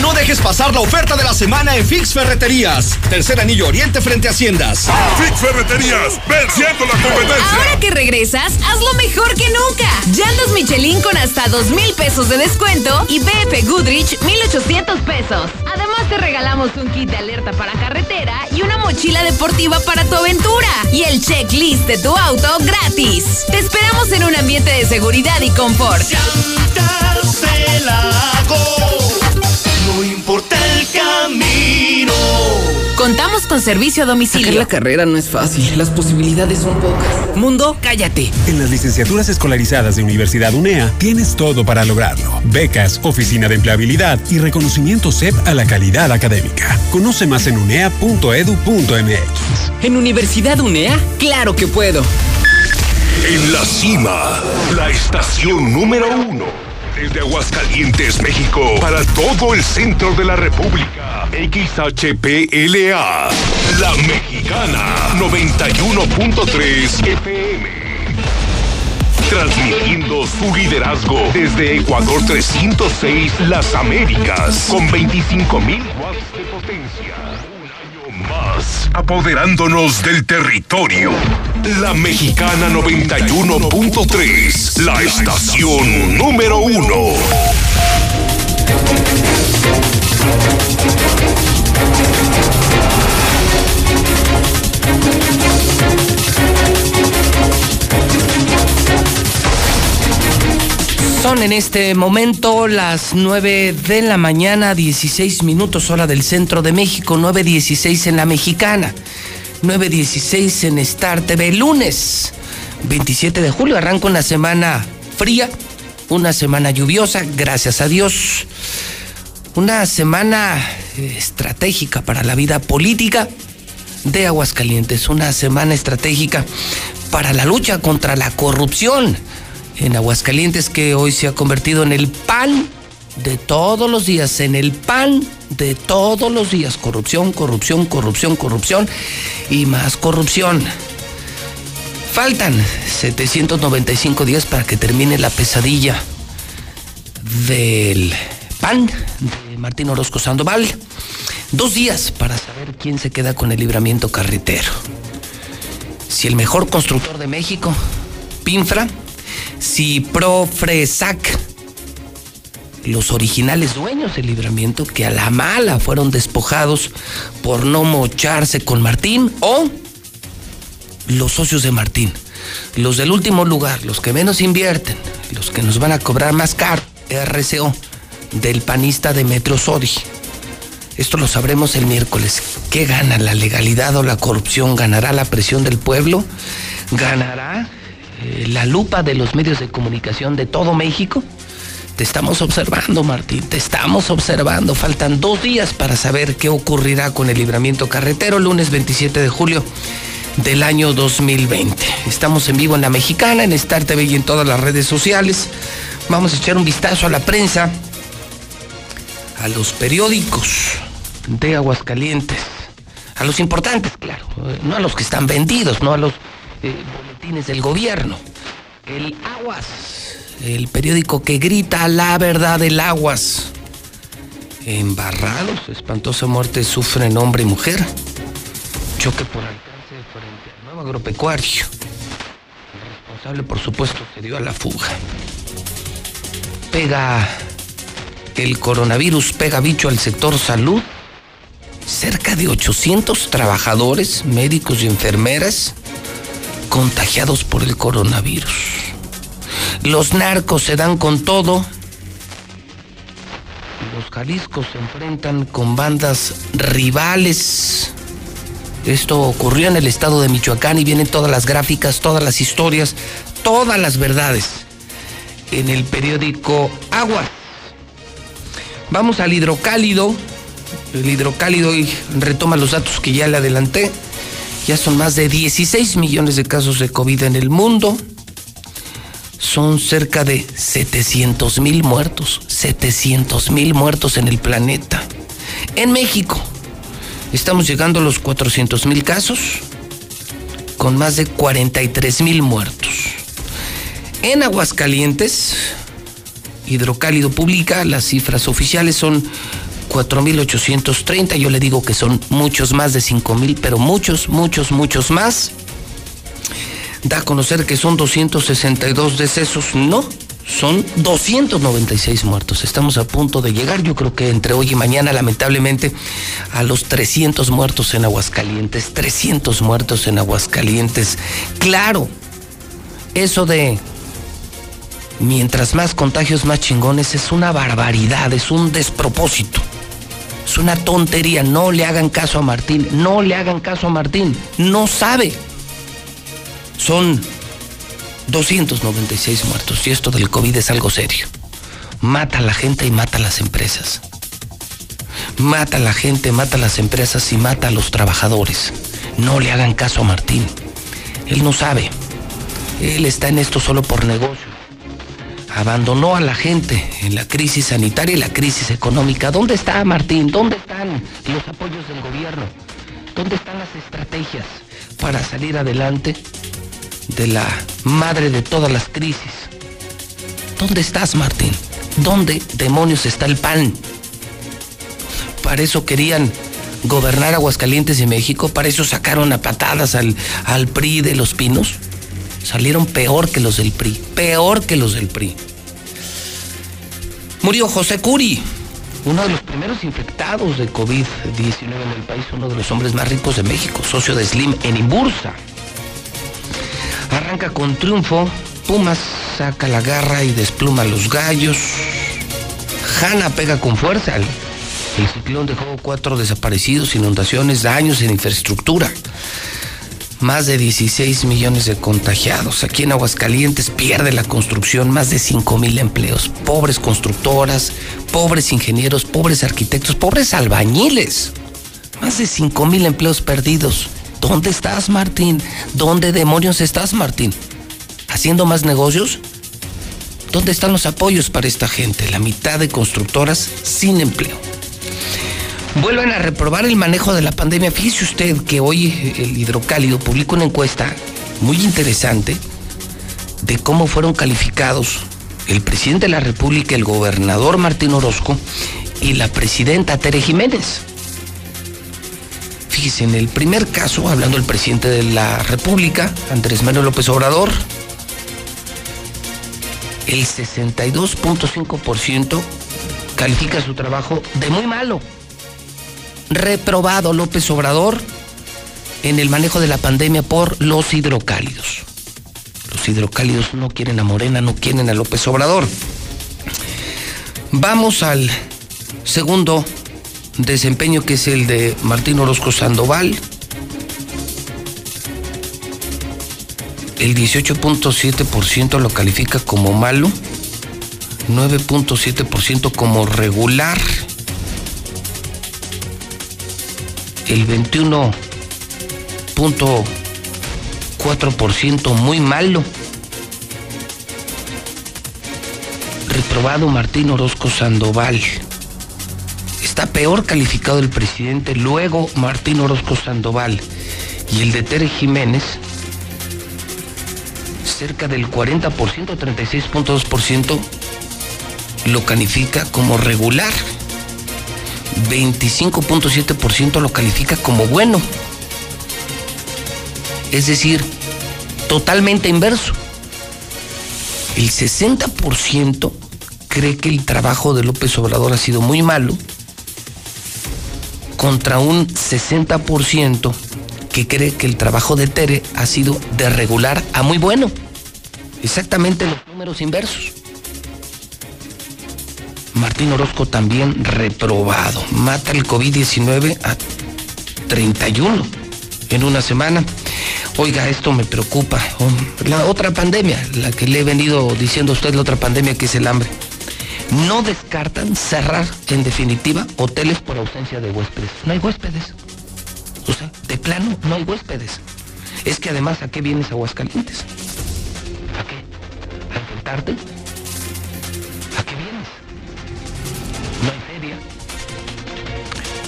No dejes pasar la oferta de la semana en Fix Ferreterías. Tercer anillo oriente frente a Haciendas. Fix Ferreterías, venciendo la competencia. Ahora que regresas, hazlo mejor que nunca. Llantas Michelin con hasta dos mil pesos de descuento y BF Goodrich 1800 pesos. Además te regalamos un kit de alerta para carretera y una mochila deportiva para tu aventura. Y el checklist de tu auto gratis. Te esperamos en un ambiente de seguridad y confort. No importa el camino. Contamos con servicio a domicilio. Sacar la carrera no es fácil. Las posibilidades son pocas. Mundo, cállate. En las licenciaturas escolarizadas de Universidad UNEA tienes todo para lograrlo. Becas, oficina de empleabilidad y reconocimiento CEP a la calidad académica. Conoce más en unea.edu.mx. ¿En Universidad UNEA? Claro que puedo. En la cima, la estación número uno. Desde Aguascalientes, México, para todo el centro de la República. XHPLA, La Mexicana, 91.3 FM. Transmitiendo su liderazgo desde Ecuador 306, Las Américas, con 25.000 watts de potencia. Más, apoderándonos del territorio. La Mexicana 91.3, la estación número uno. Son en este momento las 9 de la mañana, 16 minutos hora del centro de México, 9.16 en la mexicana, 9.16 en Star TV, lunes 27 de julio. Arranca una semana fría, una semana lluviosa, gracias a Dios. Una semana eh, estratégica para la vida política de Aguascalientes, una semana estratégica para la lucha contra la corrupción en Aguascalientes que hoy se ha convertido en el pan de todos los días, en el pan de todos los días. Corrupción, corrupción, corrupción, corrupción y más corrupción. Faltan 795 días para que termine la pesadilla del PAN de Martín Orozco Sandoval. Dos días para saber quién se queda con el libramiento carretero. Si el mejor constructor de México, Pinfra, si Profresac, los originales dueños del libramiento que a la mala fueron despojados por no mocharse con Martín, o los socios de Martín, los del último lugar, los que menos invierten, los que nos van a cobrar más caro, RCO, del panista de Metro Sodi. Esto lo sabremos el miércoles. ¿Qué gana la legalidad o la corrupción? ¿Ganará la presión del pueblo? ¿Ganará eh, la lupa de los medios de comunicación de todo México? Te estamos observando, Martín, te estamos observando. Faltan dos días para saber qué ocurrirá con el libramiento carretero, lunes 27 de julio del año 2020. Estamos en vivo en La Mexicana, en Star TV y en todas las redes sociales. Vamos a echar un vistazo a la prensa, a los periódicos de Aguascalientes, a los importantes, claro, eh, no a los que están vendidos, no a los eh, boletines del gobierno. El Aguas, el periódico que grita la verdad del Aguas. Embarrados, espantosa muerte sufren hombre y mujer. Choque por alcance frente al nuevo agropecuario. El responsable, por supuesto, se dio a la fuga. Pega el coronavirus, pega bicho al sector salud. Cerca de 800 trabajadores, médicos y enfermeras contagiados por el coronavirus. Los narcos se dan con todo. Los Jaliscos se enfrentan con bandas rivales. Esto ocurrió en el estado de Michoacán y vienen todas las gráficas, todas las historias, todas las verdades en el periódico Agua. Vamos al hidrocálido. El hidrocálido y retoma los datos que ya le adelanté. Ya son más de 16 millones de casos de COVID en el mundo. Son cerca de 700 mil muertos. 700 mil muertos en el planeta. En México estamos llegando a los 400 mil casos con más de 43 mil muertos. En Aguascalientes, Hidrocálido publica, las cifras oficiales son 4.830. Yo le digo que son muchos más de 5.000, pero muchos, muchos, muchos más. Da a conocer que son 262 decesos. No, son 296 muertos. Estamos a punto de llegar, yo creo que entre hoy y mañana, lamentablemente, a los 300 muertos en Aguascalientes. 300 muertos en Aguascalientes. Claro, eso de mientras más contagios, más chingones, es una barbaridad, es un despropósito. Es una tontería. No le hagan caso a Martín. No le hagan caso a Martín. No sabe. Son 296 muertos y esto del COVID es algo serio. Mata a la gente y mata a las empresas. Mata a la gente, mata a las empresas y mata a los trabajadores. No le hagan caso a Martín. Él no sabe. Él está en esto solo por negocio. Abandonó a la gente en la crisis sanitaria y la crisis económica. ¿Dónde está Martín? ¿Dónde están los apoyos del gobierno? ¿Dónde están las estrategias para salir adelante de la madre de todas las crisis? ¿Dónde estás, Martín? ¿Dónde demonios está el pan? Para eso querían gobernar Aguascalientes y México, para eso sacaron a patadas al, al PRI de los Pinos. Salieron peor que los del PRI, peor que los del PRI. Murió José Curi, uno de los primeros infectados de COVID-19 en el país, uno de los hombres más ricos de México, socio de Slim en Imbursa. Arranca con triunfo, Pumas saca la garra y despluma los gallos. Hanna pega con fuerza. El ciclón dejó cuatro desaparecidos, inundaciones, daños en infraestructura. Más de 16 millones de contagiados. Aquí en Aguascalientes pierde la construcción más de 5 mil empleos. Pobres constructoras, pobres ingenieros, pobres arquitectos, pobres albañiles. Más de 5 mil empleos perdidos. ¿Dónde estás, Martín? ¿Dónde demonios estás, Martín? ¿Haciendo más negocios? ¿Dónde están los apoyos para esta gente? La mitad de constructoras sin empleo. Vuelven a reprobar el manejo de la pandemia. Fíjese usted que hoy el hidrocálido publicó una encuesta muy interesante de cómo fueron calificados el presidente de la República, el gobernador Martín Orozco y la presidenta Tere Jiménez. Fíjese, en el primer caso, hablando del presidente de la República, Andrés Manuel López Obrador, el 62.5% califica su trabajo de muy malo. Reprobado López Obrador en el manejo de la pandemia por los hidrocálidos. Los hidrocálidos no quieren a Morena, no quieren a López Obrador. Vamos al segundo desempeño que es el de Martín Orozco Sandoval. El 18.7% lo califica como malo, 9.7% como regular, el 21.4% muy malo. Reprobado Martín Orozco Sandoval. Está peor calificado el presidente, luego Martín Orozco Sandoval y el de Tere Jiménez, cerca del 40%, 36.2%, lo califica como regular. 25.7% lo califica como bueno. Es decir, totalmente inverso. El 60% cree que el trabajo de López Obrador ha sido muy malo contra un 60% que cree que el trabajo de Tere ha sido de regular a muy bueno. Exactamente los números inversos. Martín Orozco también reprobado. Mata el COVID-19 a 31 en una semana. Oiga, esto me preocupa. La otra pandemia, la que le he venido diciendo a usted, la otra pandemia que es el hambre. No descartan cerrar, en definitiva, hoteles por ausencia de huéspedes. No hay huéspedes. O sea, de plano, no hay huéspedes. Es que además, ¿a qué vienes a Aguascalientes? ¿A qué? ¿A enfrentarte?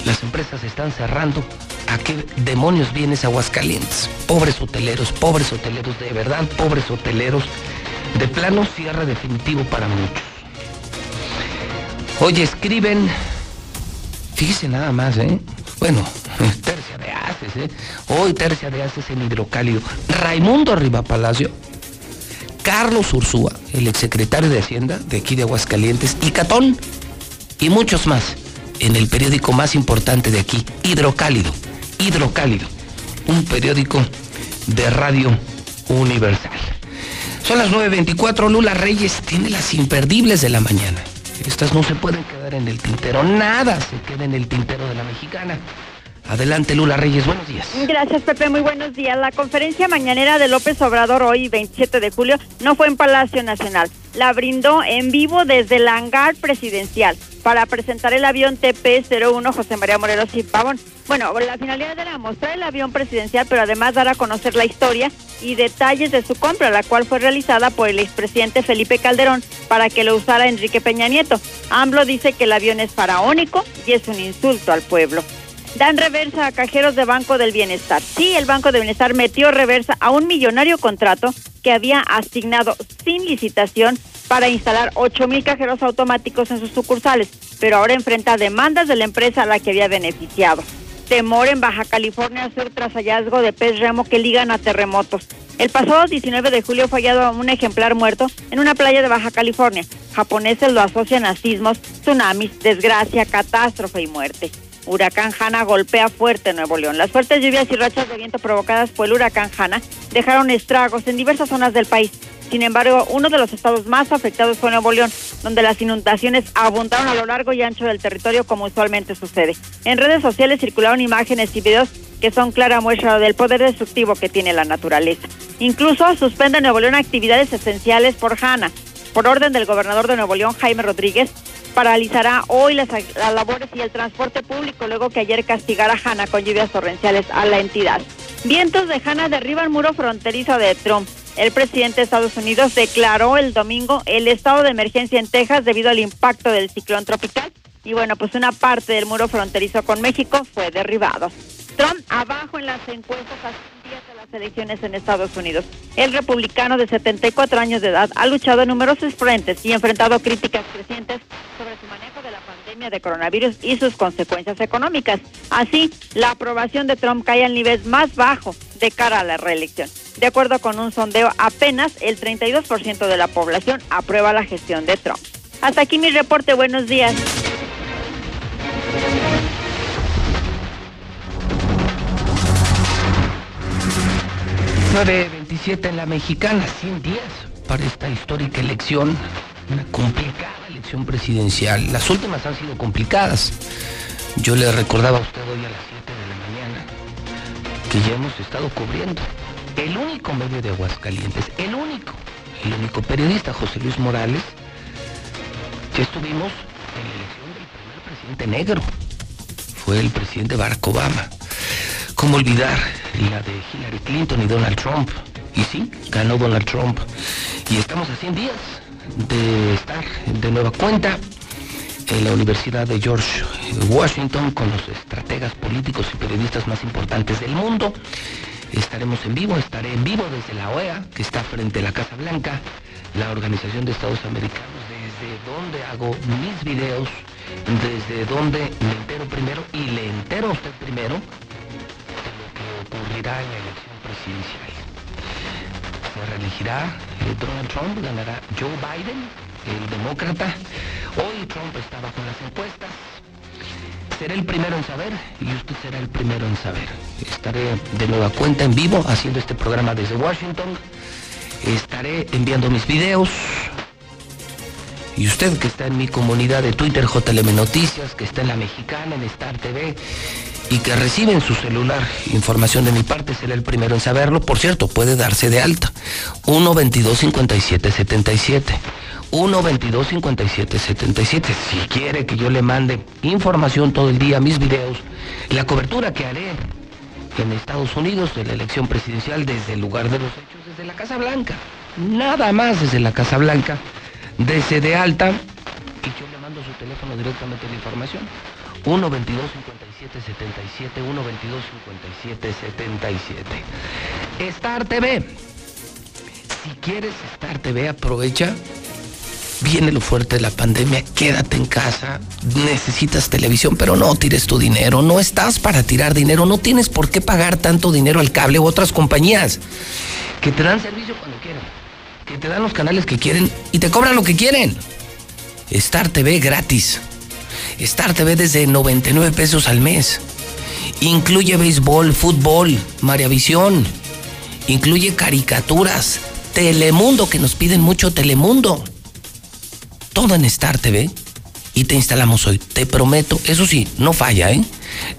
Las empresas están cerrando. ¿A qué demonios vienes Aguascalientes? Pobres hoteleros, pobres hoteleros, de verdad, pobres hoteleros. De plano cierre definitivo para muchos. Hoy escriben Fíjese nada más, ¿eh? Bueno, [laughs] tercia de haces, ¿eh? Hoy tercia de haces en hidrocálido. Raimundo Riva Palacio, Carlos Ursúa, el exsecretario de Hacienda de aquí de Aguascalientes, y Catón, y muchos más, en el periódico más importante de aquí, Hidrocálido. Hidrocálido, un periódico de radio universal. Son las 9.24, Lula Reyes tiene las imperdibles de la mañana. Estas no se pueden quedar en el tintero, nada se queda en el tintero de la mexicana. Adelante, Lula Reyes, buenos días. Gracias, Pepe, muy buenos días. La conferencia mañanera de López Obrador hoy, 27 de julio, no fue en Palacio Nacional. La brindó en vivo desde el hangar presidencial para presentar el avión TP-01 José María Morelos y Pavón. Bueno, la finalidad era mostrar el avión presidencial, pero además dar a conocer la historia y detalles de su compra, la cual fue realizada por el expresidente Felipe Calderón para que lo usara Enrique Peña Nieto. AMLO dice que el avión es faraónico y es un insulto al pueblo dan reversa a cajeros de Banco del Bienestar. Sí, el Banco del Bienestar metió reversa a un millonario contrato que había asignado sin licitación para instalar 8 mil cajeros automáticos en sus sucursales, pero ahora enfrenta demandas de la empresa a la que había beneficiado. Temor en Baja California Sur tras hallazgo de pez remo que ligan a terremotos. El pasado 19 de julio fue hallado un ejemplar muerto en una playa de Baja California. Japoneses lo asocian a sismos, tsunamis, desgracia, catástrofe y muerte. Huracán Hanna golpea fuerte Nuevo León. Las fuertes lluvias y rachas de viento provocadas por el huracán Hanna dejaron estragos en diversas zonas del país. Sin embargo, uno de los estados más afectados fue Nuevo León, donde las inundaciones abundaron a lo largo y ancho del territorio como usualmente sucede. En redes sociales circularon imágenes y videos que son clara muestra del poder destructivo que tiene la naturaleza. Incluso suspende Nuevo León actividades esenciales por Hanna. Por orden del gobernador de Nuevo León, Jaime Rodríguez, paralizará hoy las, labores y el transporte público luego que ayer castigara Hanna con lluvias torrenciales a la entidad. Vientos de Hanna derriban muro fronterizo de Trump. El presidente de Estados Unidos declaró el domingo el estado de emergencia en Texas debido al impacto del ciclón tropical y bueno, pues una parte del muro fronterizo con México fue derribado. Trump abajo en las encuestas a días de las elecciones en Estados Unidos. El republicano de 74 años de edad ha luchado en numerosos frentes y enfrentado críticas crecientes sobre su manejo de la pandemia de coronavirus y sus consecuencias económicas. Así, la aprobación de Trump cae al nivel más bajo de cara a la reelección. De acuerdo con un sondeo, apenas el 32% de la población aprueba la gestión de Trump. Hasta aquí mi reporte. Buenos días. 9.27 en la mexicana, 100 días para esta histórica elección, una complicada elección presidencial. Las últimas han sido complicadas. Yo le recordaba a usted hoy a las 7 de la mañana que ya hemos estado cubriendo el único medio de Aguascalientes, el único, el único periodista, José Luis Morales, ya estuvimos en la elección del primer presidente negro. Fue el presidente Barack Obama. ¿Cómo olvidar la de Hillary Clinton y Donald Trump? Y sí, ganó Donald Trump. Y estamos a 100 días de estar de nueva cuenta en la Universidad de George Washington con los estrategas políticos y periodistas más importantes del mundo. Estaremos en vivo, estaré en vivo desde la OEA, que está frente a la Casa Blanca, la Organización de Estados Americanos, desde donde hago mis videos, desde donde me entero primero y le entero a usted primero ocurrirá en la elección presidencial. Se reelegirá Donald Trump, ganará Joe Biden, el demócrata. Hoy Trump está bajo las encuestas. Seré el primero en saber y usted será el primero en saber. Estaré de nueva cuenta en vivo haciendo este programa desde Washington. Estaré enviando mis videos. Y usted que está en mi comunidad de Twitter JLM Noticias, que está en la mexicana, en Star TV, y que recibe en su celular información de mi parte, será el primero en saberlo. Por cierto, puede darse de alta. 1 22 57 77. 1 22 57 77. Si quiere que yo le mande información todo el día, mis videos, la cobertura que haré en Estados Unidos de la elección presidencial desde el lugar de los hechos, desde la Casa Blanca. Nada más desde la Casa Blanca, desde de alta. Y yo le mando su teléfono directamente la información. 1 22 57 77 1 22 57 77 Star TV si quieres Star TV aprovecha. Viene lo fuerte de la pandemia, quédate en casa, necesitas televisión, pero no tires tu dinero, no estás para tirar dinero, no tienes por qué pagar tanto dinero al cable u otras compañías. Que te dan servicio cuando que te dan los canales que quieren y te cobran lo que quieren. Star TV gratis. Star TV desde 99 pesos al mes. Incluye béisbol, fútbol, Mariavisión. Incluye caricaturas, Telemundo, que nos piden mucho Telemundo. Todo en Star TV. Y te instalamos hoy. Te prometo, eso sí, no falla, ¿eh?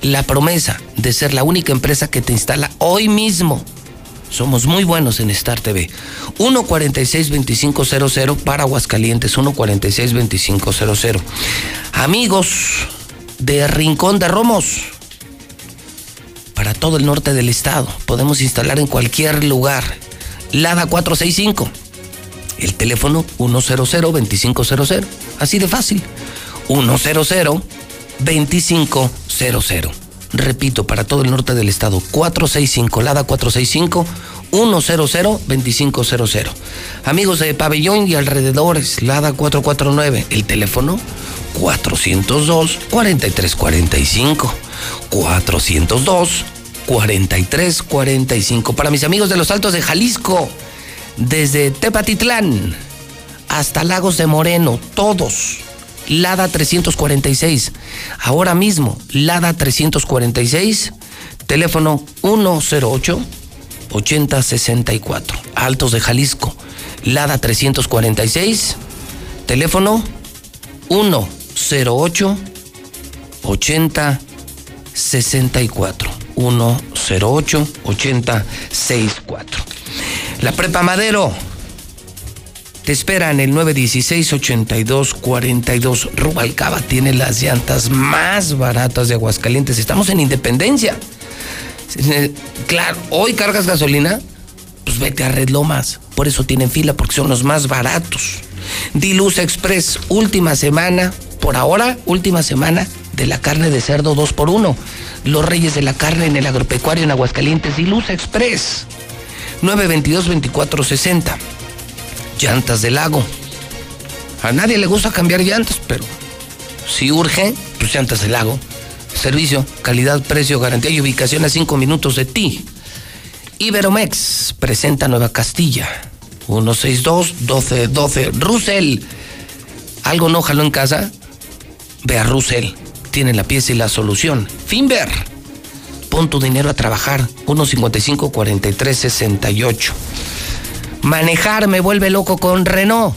La promesa de ser la única empresa que te instala hoy mismo. Somos muy buenos en Star TV. 146-2500 para Aguascalientes, 146-2500. Amigos de Rincón de Romos, para todo el norte del estado, podemos instalar en cualquier lugar. Lada 465. El teléfono 100-2500. Así de fácil. 100-2500. Repito, para todo el norte del estado, 465, Lada 465, 100-2500. Amigos de Pabellón y alrededores, Lada 449, el teléfono 402-4345. 402-4345. Para mis amigos de los Altos de Jalisco, desde Tepatitlán hasta Lagos de Moreno, todos. Lada 346. Ahora mismo, Lada 346, teléfono 108 8064. Altos de Jalisco, Lada 346, teléfono 108 8064. 108 8064. La Prepa Madero te espera en el 916-8242. Rubalcaba tiene las llantas más baratas de Aguascalientes. Estamos en Independencia. Claro, hoy cargas gasolina, pues vete a Red Lomas. Por eso tienen fila, porque son los más baratos. Diluz Express, última semana, por ahora, última semana de la carne de cerdo 2 por 1 Los reyes de la carne en el agropecuario en Aguascalientes. Diluz Express, 922-2460 llantas del lago. A nadie le gusta cambiar llantas, pero si urge, pues llantas del lago. Servicio, calidad, precio, garantía y ubicación a cinco minutos de ti. Iberomex presenta Nueva Castilla. 162-1212. Russell. ¿Algo no jaló en casa? Ve a Russell. Tiene la pieza y la solución. Finver. Pon tu dinero a trabajar. 155-4368. Manejar me vuelve loco con Renault.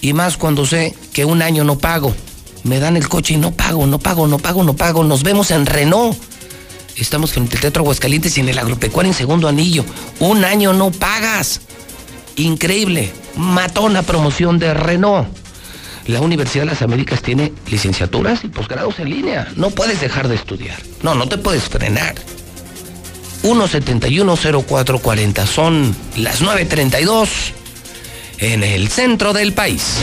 Y más cuando sé que un año no pago. Me dan el coche y no pago, no pago, no pago, no pago. Nos vemos en Renault. Estamos frente al Teatro Aguascalientes y en el Agropecuario en segundo anillo. Un año no pagas. Increíble. Matona promoción de Renault. La Universidad de las Américas tiene licenciaturas y posgrados en línea. No puedes dejar de estudiar. No, no te puedes frenar. 1710440. Son las 9.32 en el centro del país.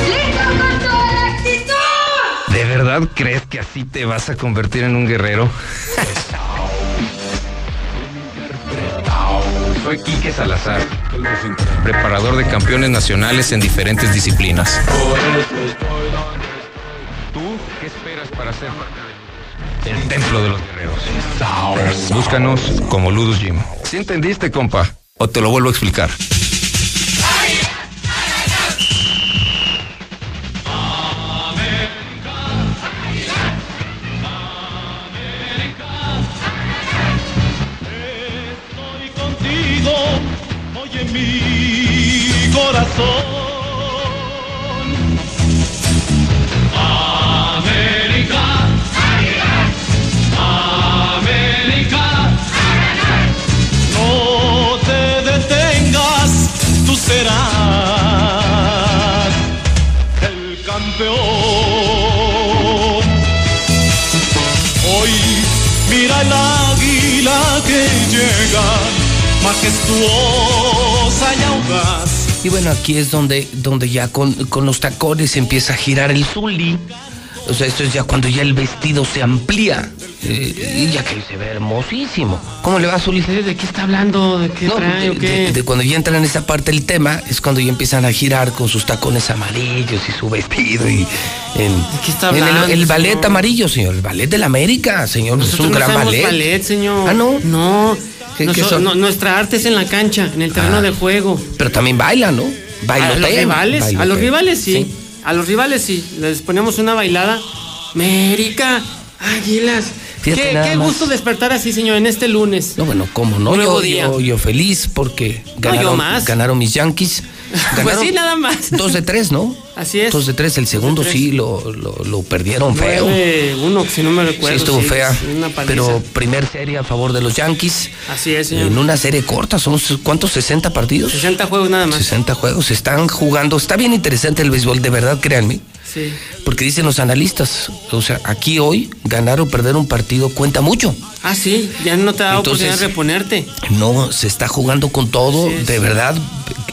¿De verdad crees que así te vas a convertir en un guerrero? [laughs] Soy Quique Salazar, preparador de campeones nacionales en diferentes disciplinas. ¿Tú qué esperas para ser el templo de los guerreros? Búscanos como Ludus Gym. ¿Sí entendiste, compa? ¿O te lo vuelvo a explicar? contigo, oye mi corazón. Serás el campeón. Hoy mira el águila que llega majestuosa y audaz. Y bueno, aquí es donde, donde ya con, con los tacones empieza a girar el zuli. O sea, esto es ya cuando ya el vestido se amplía. Eh, y ya que se ve hermosísimo. ¿Cómo le va a su ¿De qué está hablando? ¿De qué No, trae de, o qué? de- de cuando ya entran en esa parte del tema, es cuando ya empiezan a girar con sus tacones amarillos y su vestido y en, qué está en el- hablando, el, ballet señor? amarillo, señor, el ballet de la América, señor, es un no gran ballet. ballet, señor. Ah, no. No. ¿Qué- qué Noso- son? no, nuestra arte es en la cancha, en el terreno Ah. de juego. Pero también baila, ¿no? A Bailotea. los rivales, a los rivales sí. A los rivales sí. Les ponemos una bailada. América, Águilas. Fíjate Qué, gusto despertar así, señor, en este lunes. No, bueno, ¿cómo no? Yo, día. yo, yo feliz porque yo ganaron, más. ganaron mis Yankees. Pues Ganaron sí, nada más. Dos de tres, ¿no? Así es. Dos de tres. El segundo sí lo, lo, lo perdieron feo. Uno, si no me recuerdo. sí, estuvo fea. sí, una paliza. Pero primer serie a favor de los Yankees. Así es, señor. En una serie corta, ¿son cuántos? ¿60 partidos? 60 juegos nada más. 60 juegos. Están jugando. Está bien interesante el béisbol, de verdad, créanme. Sí. Porque dicen los analistas, o sea, aquí hoy ganar o perder un partido cuenta mucho. Ah, sí, ya no te da Entonces- oportunidad de reponerte. No, se está jugando con todo, de verdad.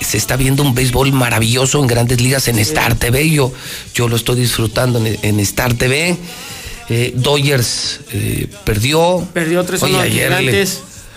Se está viendo un béisbol maravilloso en grandes ligas en Star TV. Yo, yo lo estoy disfrutando en, en Star TV. Eh, Dodgers eh, perdió. Perdió 3-1 Oye, ayer le-.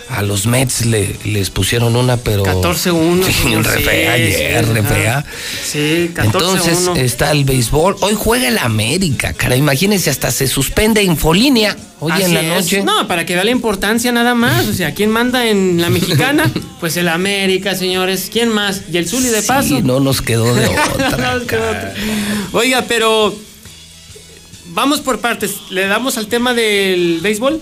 A los Mets le, les pusieron una, pero. 14-1. Sí, re sí, fea ayer, sí, re fea. Sí, 14-1. Entonces está el béisbol. Hoy juega el América, cara. Imagínense, hasta se suspende Infolínea hoy en la es. noche. No, para que vea la importancia nada más. O sea, ¿quién manda en la mexicana? [laughs] Pues el América, señores. ¿Quién más? Y el Zuli de paso. Sí, [laughs] no nos quedó de otra. No, otra. Oiga, pero vamos por partes. ¿Le damos al tema del béisbol?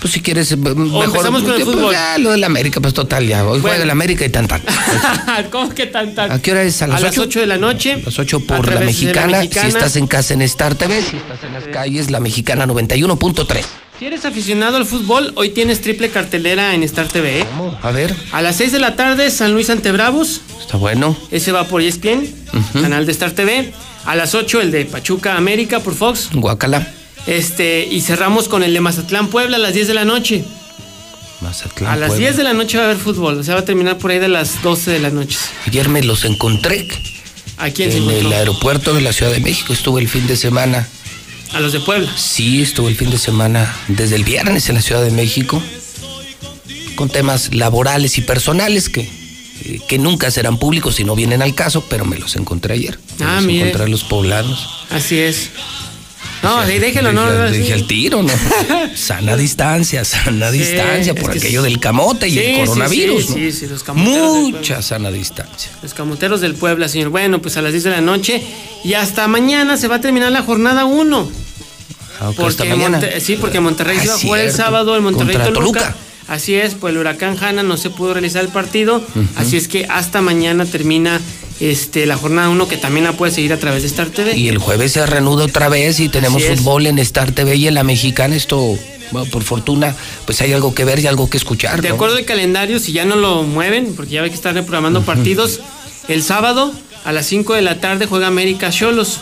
Pues si quieres, mejor. empezamos con el pues, fútbol. ya, lo del América, pues total, ya. Hoy Bueno. juega el América y tan tan. [laughs] ¿Cómo que tan tan? ¿A qué hora es? ¿A las ocho? 8 de la noche. A las 8 A por la mexicana. Si estás en casa en Star TV, si estás en las calles, la mexicana 91.3. Si eres aficionado al fútbol, hoy tienes triple cartelera en Star TV. ¿eh? A ver, A las 6 de la tarde, San Luis ante Bravos. está bueno. Ese va por ESPN, canal de Star TV. A las 8 el de Pachuca América por Fox. Guacala. Este, y cerramos con el de Mazatlán Puebla a las 10 de la noche. Mazatlán. A las Puebla. 10 de la noche va a haber fútbol. O sea, va a terminar por ahí de las 12 de la noche. Ayer me los encontré ¿A quién en el aeropuerto de la Ciudad de México. Estuve el fin de semana. A los de Puebla. Sí, estuve el fin de semana desde el viernes en la Ciudad de México con temas laborales y personales que, que nunca serán públicos si no vienen al caso, pero me los encontré ayer. Me Ah, los mire. encontré a los poblanos. Así es. No, sí, déjelo, no. Dije sí. al tiro, ¿no? [laughs] sana distancia, sana Sí, distancia por aquello del camote y el coronavirus, ¿no? sí, sí, los camoteros del Mucha sana distancia. Los camoteros del Puebla, señor. Bueno, pues a las 10 de la noche. Y hasta mañana se va a terminar la jornada 1. Ah, ok, Porque hasta mañana. Monte- sí, porque Monterrey Ah, se va a jugar el sábado, el Monterrey Contra Toluca. Toluca. Así es, pues el huracán Hanna no se pudo realizar el partido. Así es que hasta mañana termina este, la jornada 1, que también la puede seguir a través de Star TV. Y el jueves se reanuda otra vez y tenemos fútbol en Star TV y en la mexicana. Esto, bueno, por fortuna, pues hay algo que ver y algo que escuchar. De ¿no? acuerdo al calendario, si ya no lo mueven, porque ya ve que están reprogramando partidos, el sábado a las 5 de la tarde juega América Cholos.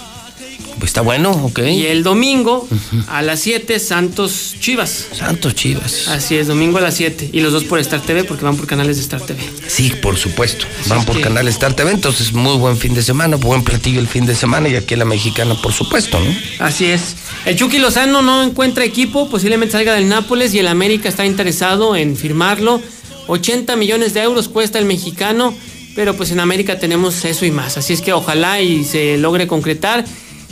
Pues está bueno, ok. Y el domingo a las 7 Santos Chivas. Santos Chivas. Así es, domingo a las 7. Y los dos por Star TV porque van por canales de Star TV. Sí, por supuesto. Van por que- Canal Star TV, entonces muy buen fin de semana, buen platillo el fin de semana y aquí en la mexicana, por supuesto, ¿no? Así es. El Chucky Lozano no encuentra equipo, posiblemente salga del Nápoles y el América está interesado en firmarlo. 80 millones de euros cuesta el mexicano, pero pues en América tenemos eso y más. Así es que ojalá y se logre concretar.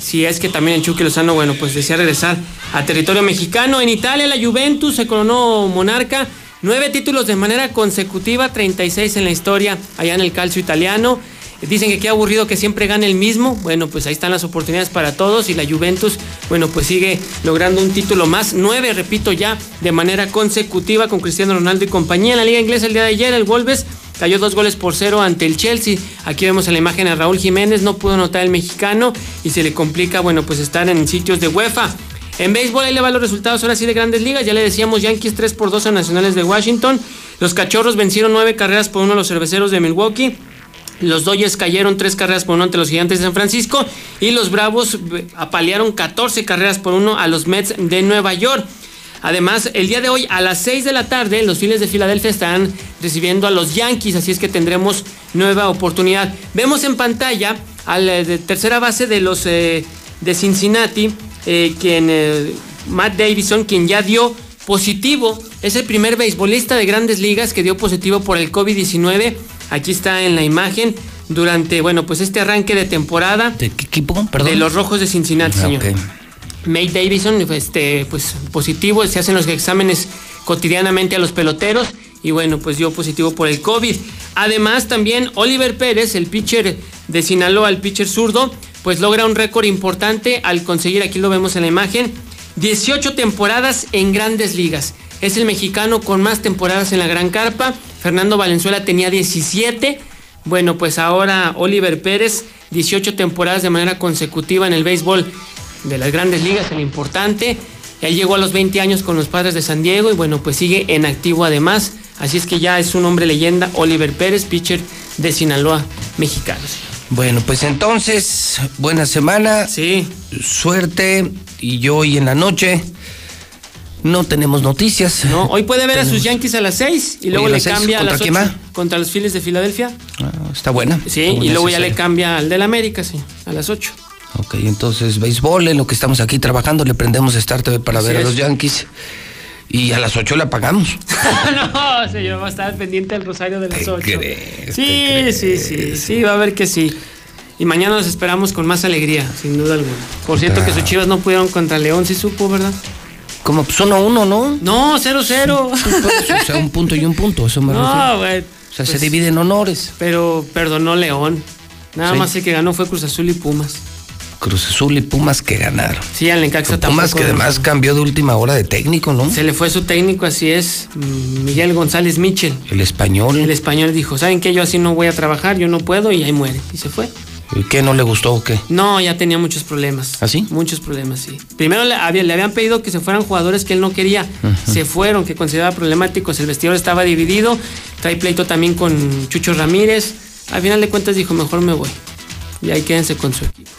Si es que también el Chucky Lozano, bueno, pues desea regresar a territorio mexicano. En Italia, la Juventus se coronó monarca. Nueve títulos de manera consecutiva, 36 en la historia allá en el calcio italiano. Dicen que qué aburrido que siempre gane el mismo. Bueno, pues ahí están las oportunidades para todos y la Juventus, bueno, pues sigue logrando un título más. Nueve, repito ya, de manera consecutiva con Cristiano Ronaldo y compañía. En la Liga Inglesa el día de ayer el Wolves cayó dos goles por cero ante el Chelsea. Aquí vemos en la imagen a Raúl Jiménez, no pudo anotar el mexicano y se le complica, bueno, pues estar en sitios de UEFA. En béisbol ahí le van los resultados ahora sí de grandes ligas. Ya le decíamos Yankees 3 por 2 a Nacionales de Washington. Los Cachorros vencieron nueve carreras por uno a los Cerveceros de Milwaukee. Los Dodgers cayeron tres carreras por uno ante los Gigantes de San Francisco y los Bravos eh, apalearon 14 carreras por uno a los Mets de Nueva York. Además, el día de hoy a las 6 de la tarde, los Phillies de Filadelfia estarán recibiendo a los Yankees, así es que tendremos nueva oportunidad. Vemos en pantalla al eh, de tercera base de los eh, de Cincinnati, eh, quien eh, Matt Davison, quien ya dio positivo. Es el primer beisbolista de grandes ligas que dio positivo por el COVID-19. Aquí está en la imagen. Durante, bueno, pues este arranque de temporada. ¿De qué equipo? Perdón. De los Rojos de Cincinnati, Ah, señor. May Davison, este, pues positivo, se hacen los exámenes cotidianamente a los peloteros y bueno, pues dio positivo por el COVID. Además, también Oliver Pérez, el pitcher de Sinaloa, el pitcher zurdo, pues logra un récord importante al conseguir, aquí lo vemos en la imagen, 18 temporadas en grandes ligas. Es el mexicano con más temporadas en la Gran Carpa. Fernando Valenzuela tenía 17. Bueno, pues ahora Oliver Pérez, 18 temporadas de manera consecutiva en el béisbol de las grandes ligas, el importante. Él llegó a los 20 años con los padres de San Diego y bueno, pues sigue en activo además. Así es que ya es un hombre leyenda, Oliver Pérez, pitcher de Sinaloa, mexicano. Bueno, pues entonces, buena semana. Sí. Suerte. Y yo hoy en la noche no tenemos noticias. No, hoy puede ver a sus Yankees a las 6 y luego le seis, cambia a ¿contra las quién 8 va? contra los Phillies de Filadelfia. Está buena. Sí, Está y luego ya le cambia al del América, sí, a las 8. Ok, entonces béisbol, en lo que estamos aquí trabajando, le prendemos Star TV para Así ver a los Yankees. Y a las 8 la pagamos. [laughs] no, señor, va a estar pendiente del Rosario de las 8. crees? Sí, sí, sí, sí, va a ver que sí. Y mañana los esperamos con más alegría, sin duda alguna. Por cierto que sus chivas no pudieron contra León, sí supo, ¿verdad? Como pues 1-1, ¿no? No, 0-0. O sea, un punto y un punto, eso me No, güey. O sea, se pues- dividen honores. Pero perdonó León. Nada Sí. más el que ganó fue Cruz Azul y Pumas. Cruz Azul y Pumas que ganaron. Sí, al Necaxa Pumas tampoco. que además cambió de última hora de técnico, ¿no? Se le fue su técnico, así es, mm, Miguel González Michel. El español. El español dijo, ¿saben qué? Yo así no voy a trabajar, yo no puedo y ahí muere. Y se fue. ¿Y ¿Qué no le gustó o qué? No, ya tenía muchos problemas. ¿Ah, sí? Muchos problemas, sí. Primero le, había- le habían pedido que se fueran jugadores que él no quería. Se fueron, que consideraba problemáticos. El vestidor estaba dividido. Trae pleito también con Chucho Ramírez. Al final de cuentas dijo, mejor me voy. Y ahí quédense con su equipo.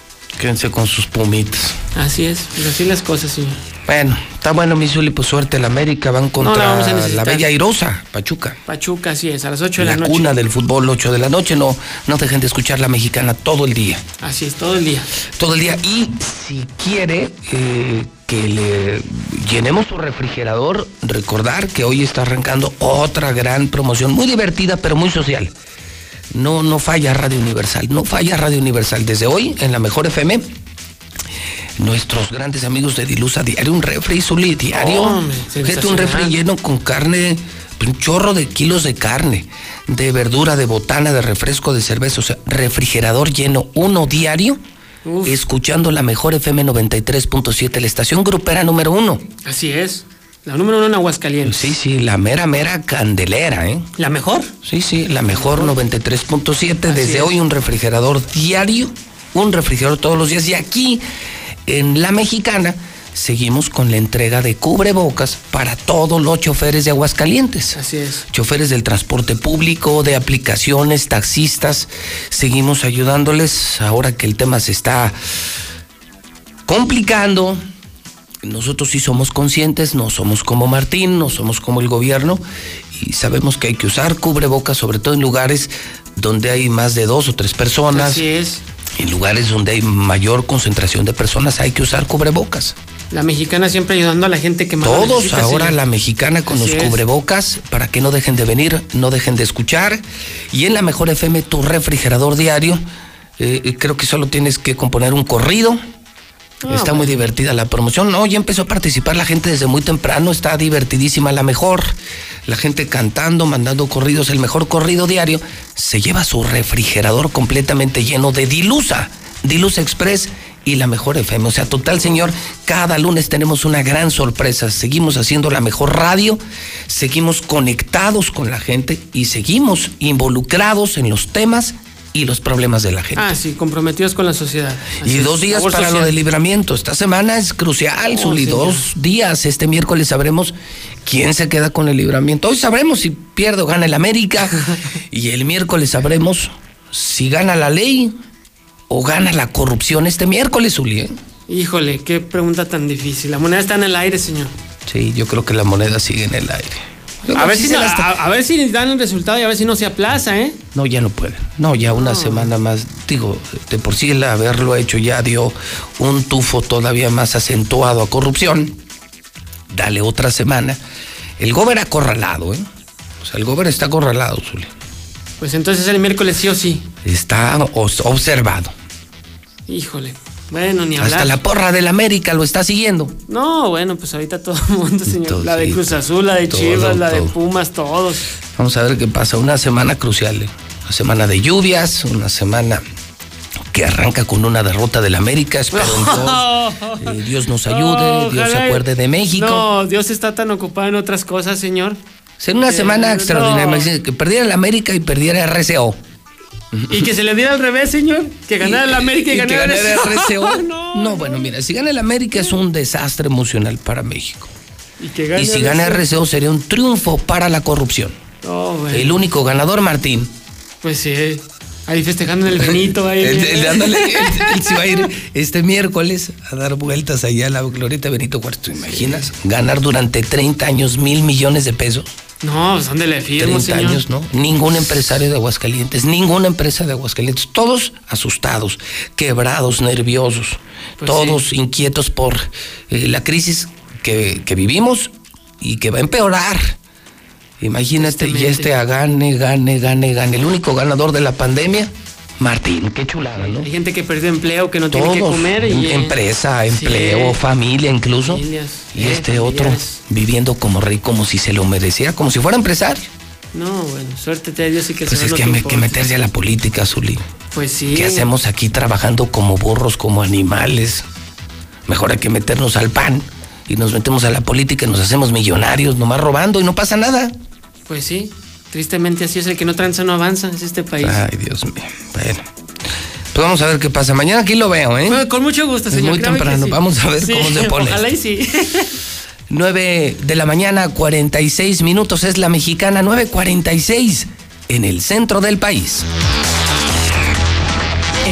Quédense con sus pumitas. Así es, pues así las cosas, señor. Bueno, está bueno, mi Zuli, pues suerte el América. Van contra la a la. Bella Airosa, Pachuca. Pachuca, así es, a las 8 de la, La noche. cuna del fútbol, 8 de la noche. No, no dejen de escuchar la mexicana todo el día. Así es, todo el día. Todo el día. Y si quiere eh, que le llenemos su refrigerador, recordar que hoy está arrancando otra gran promoción, muy divertida, pero muy social. No, no falla Radio Universal, no falla Radio Universal. Desde hoy, en la mejor FM, nuestros grandes amigos de Dilusa Diario, un refri, Zuli, diario. Fíjate, un refri lleno con carne, un chorro de kilos de carne, de verdura, de botana, de refresco, de cerveza, o sea, refrigerador lleno, uno diario, escuchando la mejor FM 93.7, la estación grupera número uno. Así es. La número uno en Aguascalientes. Sí, sí, la mera, mera candelera, ¿eh? ¿La mejor? Sí, sí, la mejor 93.7. Desde es. hoy un refrigerador diario, un refrigerador todos los días. Y aquí, en La Mexicana, seguimos con la entrega de cubrebocas para todos los choferes de Aguascalientes. Así es. Choferes del transporte público, de aplicaciones, taxistas. Seguimos ayudándoles ahora que el tema se está complicando. Nosotros sí somos conscientes, no somos como Martín, no somos como el gobierno y sabemos que hay que usar cubrebocas, sobre todo en lugares donde hay más de dos o tres personas. Así es. En lugares donde hay mayor concentración de personas hay que usar cubrebocas. La mexicana siempre ayudando a la gente que más Todos necesita, ahora la mexicana con Así los es. cubrebocas para que no dejen de venir, no dejen de escuchar. Y en la mejor FM, tu refrigerador diario, eh, creo que solo tienes que componer un corrido. Ah, está muy divertida la promoción. No, ya empezó a participar la gente desde muy temprano. Está divertidísima la mejor. La gente cantando, mandando corridos. El mejor corrido diario se lleva su refrigerador completamente lleno de Dilusa. Dilusa Express y la mejor FM. O sea, total, señor, cada lunes tenemos una gran sorpresa. Seguimos haciendo la mejor radio, seguimos conectados con la gente y seguimos involucrados en los temas y los problemas de la gente. Ah, sí, comprometidos con la sociedad. Así Y dos días para lo del libramiento. Esta semana es crucial, Oh, Zuli. Dos días. Este miércoles sabremos quién se queda con el libramiento. Hoy sabremos si pierde o gana el América. [laughs] y el miércoles sabremos si gana la ley o gana la corrupción este miércoles, Zuli. ¿eh? Híjole, qué pregunta tan difícil. La moneda está en el aire, señor. Sí, yo creo que la moneda sigue en el aire. A ver, si a, a ver dan el resultado y a ver si no se aplaza, ¿eh? No, ya no pueden. No, ya una semana más. Digo, de por sí el haberlo hecho ya dio un tufo todavía más acentuado a corrupción. dale otra semana. El gober acorralado, ¿eh? O sea, el gober está acorralado, Zuli. Pues entonces el miércoles sí o sí. Está observado. Híjole. Bueno, ni hablar. Hasta la porra del América lo está siguiendo. No, bueno, pues ahorita todo el mundo, señor. La de Cruz Azul, la de todo, Chivas, la de. Pumas, todos. Vamos a ver qué pasa. Una semana crucial. ¿eh? Una semana de lluvias, una semana que arranca con una derrota del América. Espero en Dios, [laughs] eh, Dios nos ayude, Dios se acuerde de México. No, Dios está tan ocupado en otras cosas, señor. Será una Eh, semana no. extraordinaria. Imagínate, Que perdiera el América y perdiera RCO. Y que se le diera al revés, señor. Que ganara el América y, Y que ganara ganara el RCO. no, bueno, mira, si gana el América es un desastre emocional para México. Y, que gane Y si gana RCO sería un triunfo para la corrupción. No, bueno. El único ganador, Martín. Pues sí. Ahí festejando en el Benito. Ahí. Él, él- él se va a ir este miércoles a dar vueltas allá a la glorieta Benito Juárez. ¿Te imaginas? Ganar durante 30 años mil millones de pesos. No, pues ¿dónde le firmo, 30 señor? años, ¿no? Ningún empresario de Aguascalientes, ninguna empresa de Aguascalientes, todos asustados, quebrados, nerviosos, Pues todos inquietos por eh, la crisis que, que vivimos y que va a empeorar. Imagínate, y este gane, gane, gane, gane. El único ganador de la pandemia, Martín, qué chulada, ¿no? Hay gente que perdió empleo, que no tiene que comer. Y, eh, empresa, sí. empleo, familia incluso. Familias, y eh, este otro familiares. viviendo como rey, como si se lo mereciera, como si fuera empresario. No, bueno, suerte te Dios y que Pues es que, me- que meterse a la política, Zuli. Pues sí. ¿Qué hacemos aquí trabajando como burros, como animales? Mejor hay que meternos al pan y nos metemos a la política y nos hacemos millonarios, nomás robando y no pasa nada. Pues sí. Tristemente así es el que no tranza no avanza, es este país. Ay, Dios mío. Bueno. Pues vamos a ver qué pasa. Mañana aquí lo veo, ¿eh? Bueno, con mucho gusto, Es señor. muy temprano. sí. Vamos a ver Sí, cómo se pone. Ojalá y sí. [laughs] 9 de la mañana, 46 minutos. Es la mexicana 9.46 en el centro del país.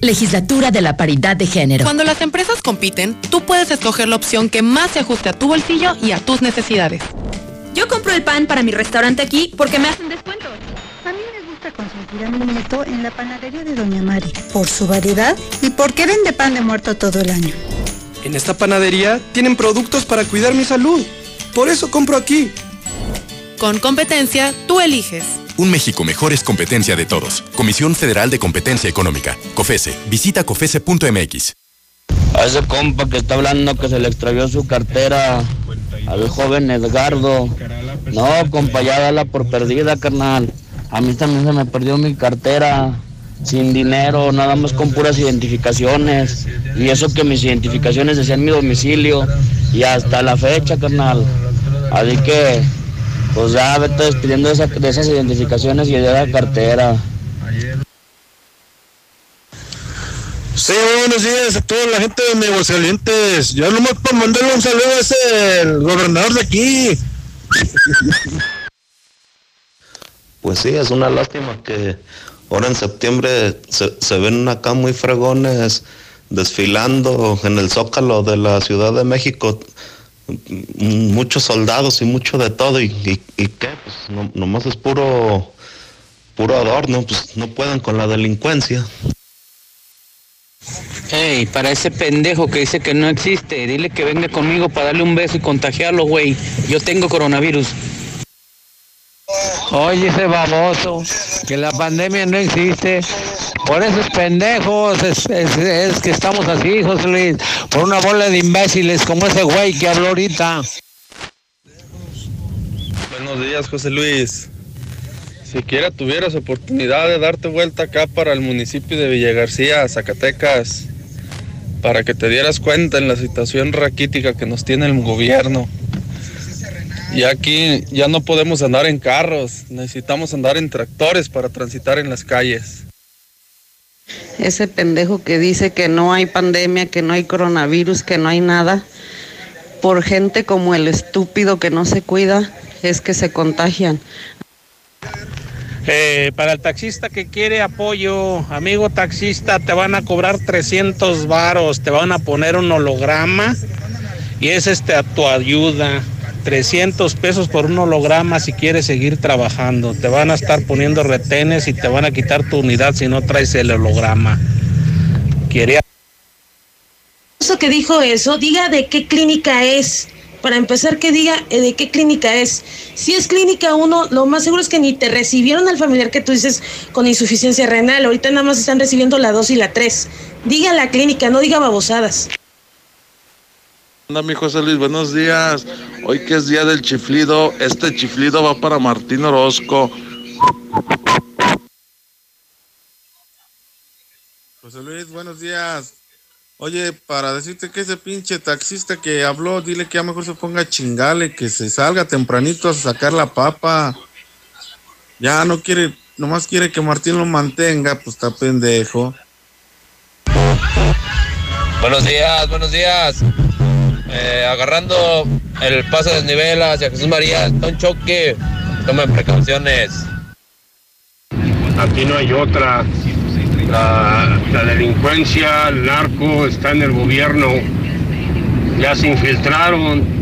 Legislatura de la Paridad de Género. Cuando las empresas compiten, tú puedes escoger la opción que más se ajuste a tu bolsillo y a tus necesidades. Yo compro el pan para mi restaurante aquí porque me hacen descuentos. A mí me gusta consentir a mi nieto en la panadería de Doña Mari, por su variedad y porque vende pan de muerto todo el año. En esta panadería tienen productos para cuidar mi salud. Por eso compro aquí. Con competencia, tú eliges. Un México mejor es competencia de todos. Comisión Federal de Competencia Económica. COFESE. Visita COFESE.mx. A ese compa que está hablando que se le extravió su cartera al joven Edgardo. No, compa, ya dala por perdida, carnal. A mí también se me perdió mi cartera. Sin dinero, nada más con puras identificaciones. Y eso que mis identificaciones decían mi domicilio. Y hasta la fecha, carnal. Así que, pues ya vete despidiendo de, esa- de esas identificaciones y de la cartera. Sí, buenos días a toda la gente de Aguascalientes. Yo nomás para mandarle un saludo a ese el gobernador de aquí. Pues sí, es una lástima que ahora en septiembre se, se ven acá muy fregones desfilando en el Zócalo de la Ciudad de México, muchos soldados y mucho de todo. ¿Y, y, y qué? Pues no, nomás es puro, puro adorno, pues no pueden con la delincuencia. Hey, para ese pendejo que dice que no existe, dile que venga conmigo para darle un beso y contagiarlo, güey. Yo tengo coronavirus. Oye, ese baboso, que la pandemia no existe. Por esos pendejos es, es- que estamos así, José Luis. Por una bola de imbéciles como ese güey que habló ahorita. Buenos días, José Luis. Siquiera tuvieras oportunidad de darte vuelta acá para el municipio de Villa García, Zacatecas, para que te dieras cuenta en la situación raquítica que nos tiene el gobierno. Y aquí ya no podemos andar en carros, necesitamos andar en tractores para transitar en las calles. Ese pendejo que dice que no hay pandemia, que no hay coronavirus, que no hay nada, por gente como el estúpido que no se cuida, es que se contagian. Eh, para el taxista que quiere apoyo, amigo taxista, te van a cobrar 300 varos, te van a poner un holograma y es este a tu ayuda. 300 pesos por un holograma si quieres seguir trabajando. Te van a estar poniendo retenes y te van a quitar tu unidad si no traes el holograma. Quiere Eso que dijo eso, diga de qué clínica es. Para empezar, que diga eh, de qué clínica es. Si es clínica 1, lo más seguro es que ni te recibieron al familiar que tú dices con insuficiencia renal. Ahorita nada más están recibiendo la 2 y la 3. Diga la clínica, no diga babosadas. Hola, mi José Luis, buenos días. Hoy que es día del chiflido, este chiflido va para Martín Orozco. José Luis, buenos días. Oye, para decirte que ese pinche taxista que habló, dile que ya mejor se ponga a chingarle, que se salga tempranito a sacar la papa. Ya no quiere, nomás quiere que Martín lo mantenga, pues está pendejo. Buenos días, buenos días. Eh, agarrando el paso de desnivel hacia Jesús María, está un choque. Tomen precauciones. Aquí no hay otra. La, la delincuencia, el narco está en el gobierno. Ya se infiltraron.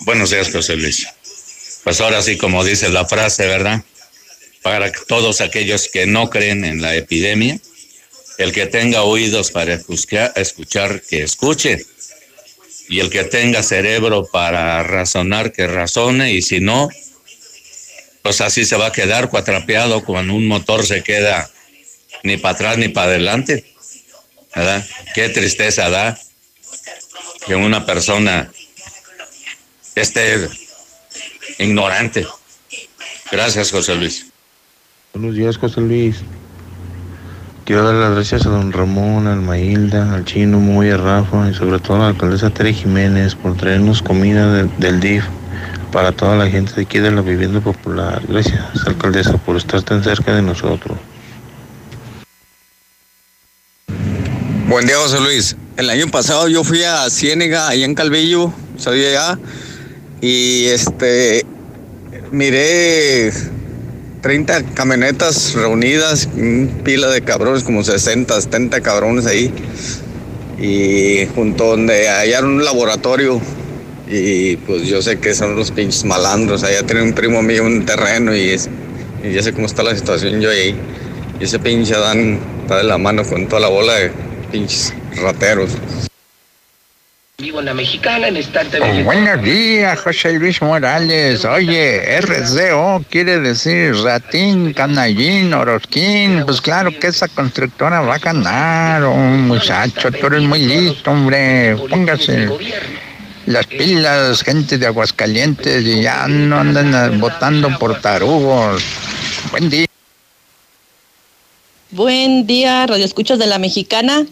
Buenos días, José Luis. Pues ahora sí, como dice la frase, ¿verdad? Para todos aquellos que no creen en la epidemia, el que tenga oídos para escuchar, que escuche. Y el que tenga cerebro para razonar, que razone. Y si no, pues así se va a quedar cuatrapeado cuando un motor se queda ni para atrás ni para adelante. ¿Verdad? Qué tristeza da que una persona esté ignorante. Gracias, José Luis. Buenos días, José Luis. Quiero dar las gracias a don Ramón, al Mailda, al Chino, muy a Rafa y sobre todo a la alcaldesa Tere Jiménez por traernos comida del, del DIF para toda la gente de aquí de la vivienda popular. Gracias, alcaldesa, por estar tan cerca de nosotros. Buen día, José Luis. El año pasado yo fui a Ciénega, allá en Calvillo, de allá, y este, miré 30 camionetas reunidas, un pila de cabrones, como 60, 70 cabrones ahí, y junto donde hallaron un laboratorio, y pues yo sé que son los pinches malandros, allá tiene un primo mío un terreno y ya sé cómo está la situación yo ahí, y ese pinche Dan está de la mano con toda la bola de pinches rateros. Vivo en la mexicana, en instante Oh, buenos días, José Luis Morales. Oye, RCO quiere decir ratín, canallín, orosquín. Pues claro que esa constructora va a ganar. Oh, muchacho, tú eres muy listo, hombre. Póngase las pilas, gente de Aguascalientes, y ya no andan votando por tarugos. Buen día. Buen día, Radio Escuchas de la Mexicana.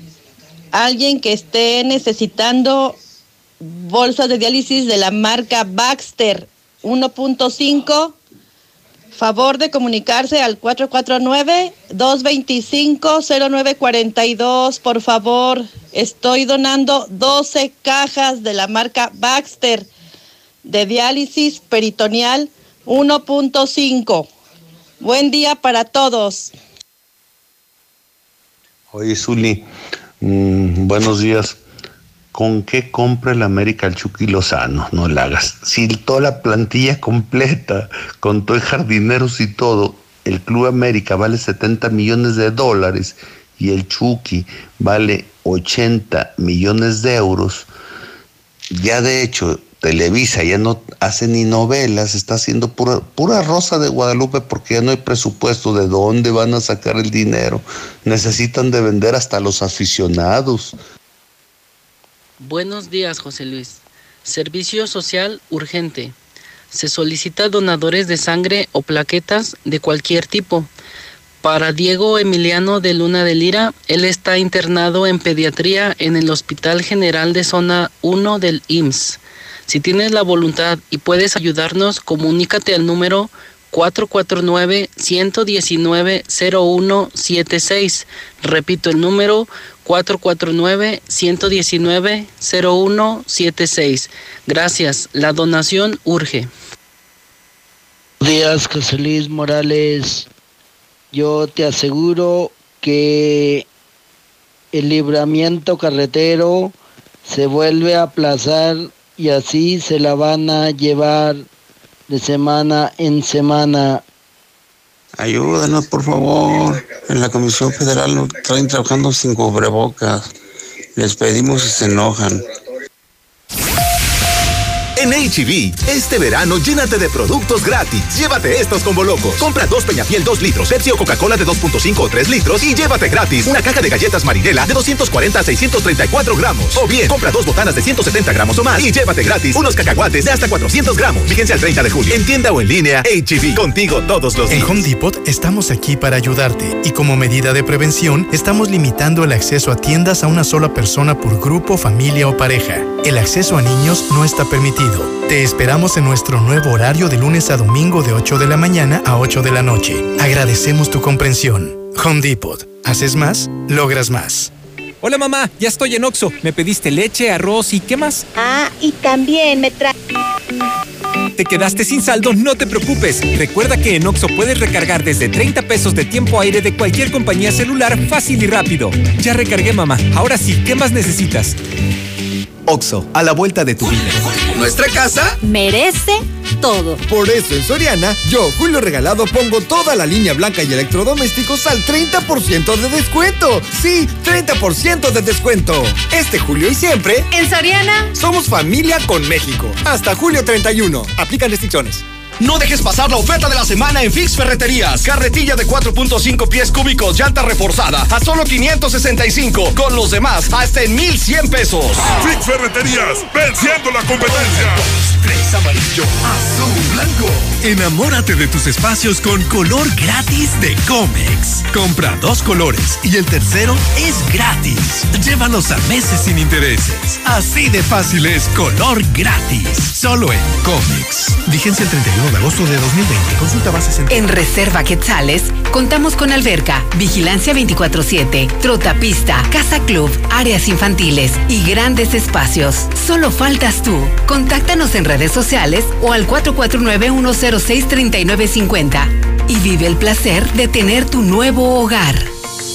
Alguien que esté necesitando bolsas de diálisis de la marca Baxter 1.5, favor de comunicarse al 449-225-0942. Por favor, estoy donando 12 cajas de la marca Baxter de diálisis peritoneal 1.5. Buen día para todos. Oye, Zuli, mm, buenos días. con qué compra el América el Chucky Lozano, no la hagas. Si toda la plantilla completa, con todo el jardineros y todo, el Club América vale 70 millones de dólares y el Chucky vale 80 millones de euros, ya de hecho Televisa ya no hace ni novelas, está haciendo pura, pura rosa de Guadalupe porque ya no hay presupuesto de dónde van a sacar el dinero. Necesitan de vender hasta los aficionados. Buenos días, José Luis. Servicio social urgente. Se solicita donadores de sangre o plaquetas de cualquier tipo. Para Diego Emiliano de Luna de Lira, él está internado en pediatría en el Hospital General de Zona 1 del IMSS. Si tienes la voluntad y puedes ayudarnos, comunícate al número 449-119-0176. Repito el número 449-119-0176. Gracias, la donación urge. Buenos días, José Morales. Yo te aseguro que el libramiento carretero se vuelve a aplazar y así se la van a llevar de semana en semana. Ayúdanos, por favor. En la Comisión Federal nos traen trabajando sin cubrebocas. Les pedimos y se enojan. En HB, este verano llénate de productos gratis. Llévate estos combo locos. Compra dos Peñafiel 2 litros, Pepsi o Coca-Cola de 2.5 o 3 litros y llévate gratis una caja de galletas Marinela de 240 a 634 gramos. O bien, compra dos botanas de 170 gramos o más y llévate gratis unos cacahuates de hasta 400 gramos. Fíjense al 30 de julio. En tienda o en línea, HB. Contigo todos los días. En Home Depot estamos aquí para ayudarte y como medida de prevención estamos limitando el acceso a tiendas a una sola persona por grupo, familia o pareja. El acceso a niños no está permitido. Te esperamos en nuestro nuevo horario de lunes a domingo de 8 de la mañana a 8 de la noche. Agradecemos tu comprensión. Home Depot. Haces más, logras más. Hola mamá, ya estoy en Oxo. Me pediste leche, arroz y ¿qué más? Ah, y también me trae. ¿Te quedaste sin saldo? No te preocupes. Recuerda que en Oxo puedes recargar desde 30 pesos de tiempo aire de cualquier compañía celular fácil y rápido. Ya recargué mamá. Ahora sí, ¿qué más necesitas? Oxo, a la vuelta de tu vida. Nuestra casa merece todo. Por eso en Soriana, yo, Julio Regalado, pongo toda la línea blanca y electrodomésticos al 30% de descuento. Sí, 30% de descuento. Este julio y siempre. En Soriana. Somos familia con México. Hasta julio 31. Aplican restricciones. No dejes pasar la oferta de la semana en Fix Ferreterías. Carretilla de 4.5 pies cúbicos, llanta reforzada a solo 565. Con los demás, hasta en 1100 pesos. Fix Ferreterías, venciendo la competencia. Tres amarillo, azul, blanco. Enamórate de tus espacios con color gratis de Comex. Compra dos colores y el tercero es gratis. Llévalos a meses sin intereses. Así de fácil es color gratis. Solo en Comex. Vigencia el 31 de agosto de 2020. Consulta bases en... En Reserva Quetzales contamos con alberca, vigilancia 24-7, trotapista, casa club, áreas infantiles y grandes espacios. Solo faltas tú. Contáctanos en redes sociales o al 449-106-3950 y vive el placer de tener tu nuevo hogar.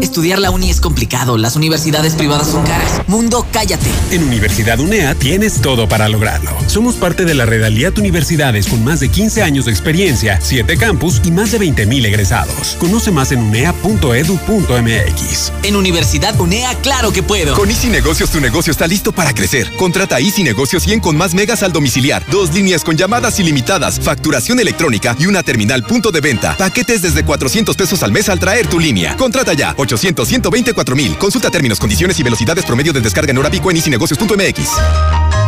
Estudiar la uni es complicado, las universidades privadas son caras. Mundo, cállate. En Universidad UNEA tienes todo para lograrlo. Somos parte de la red Aliat Universidades con más de 15 años de experiencia, 7 campus y más de 20 mil egresados. Conoce más en unea.edu.mx. En Universidad UNEA, claro que puedo. Con Easy Negocios tu negocio está listo para crecer. Contrata Easy Negocios 100 con más megas al domiciliar, dos líneas con llamadas ilimitadas, facturación electrónica y una terminal punto de venta. Paquetes desde 400 pesos al mes al traer tu línea. Contrata ya 800 124 mil. Consulta términos, condiciones y velocidades promedio de descarga en hora pico en easynegocios.mx.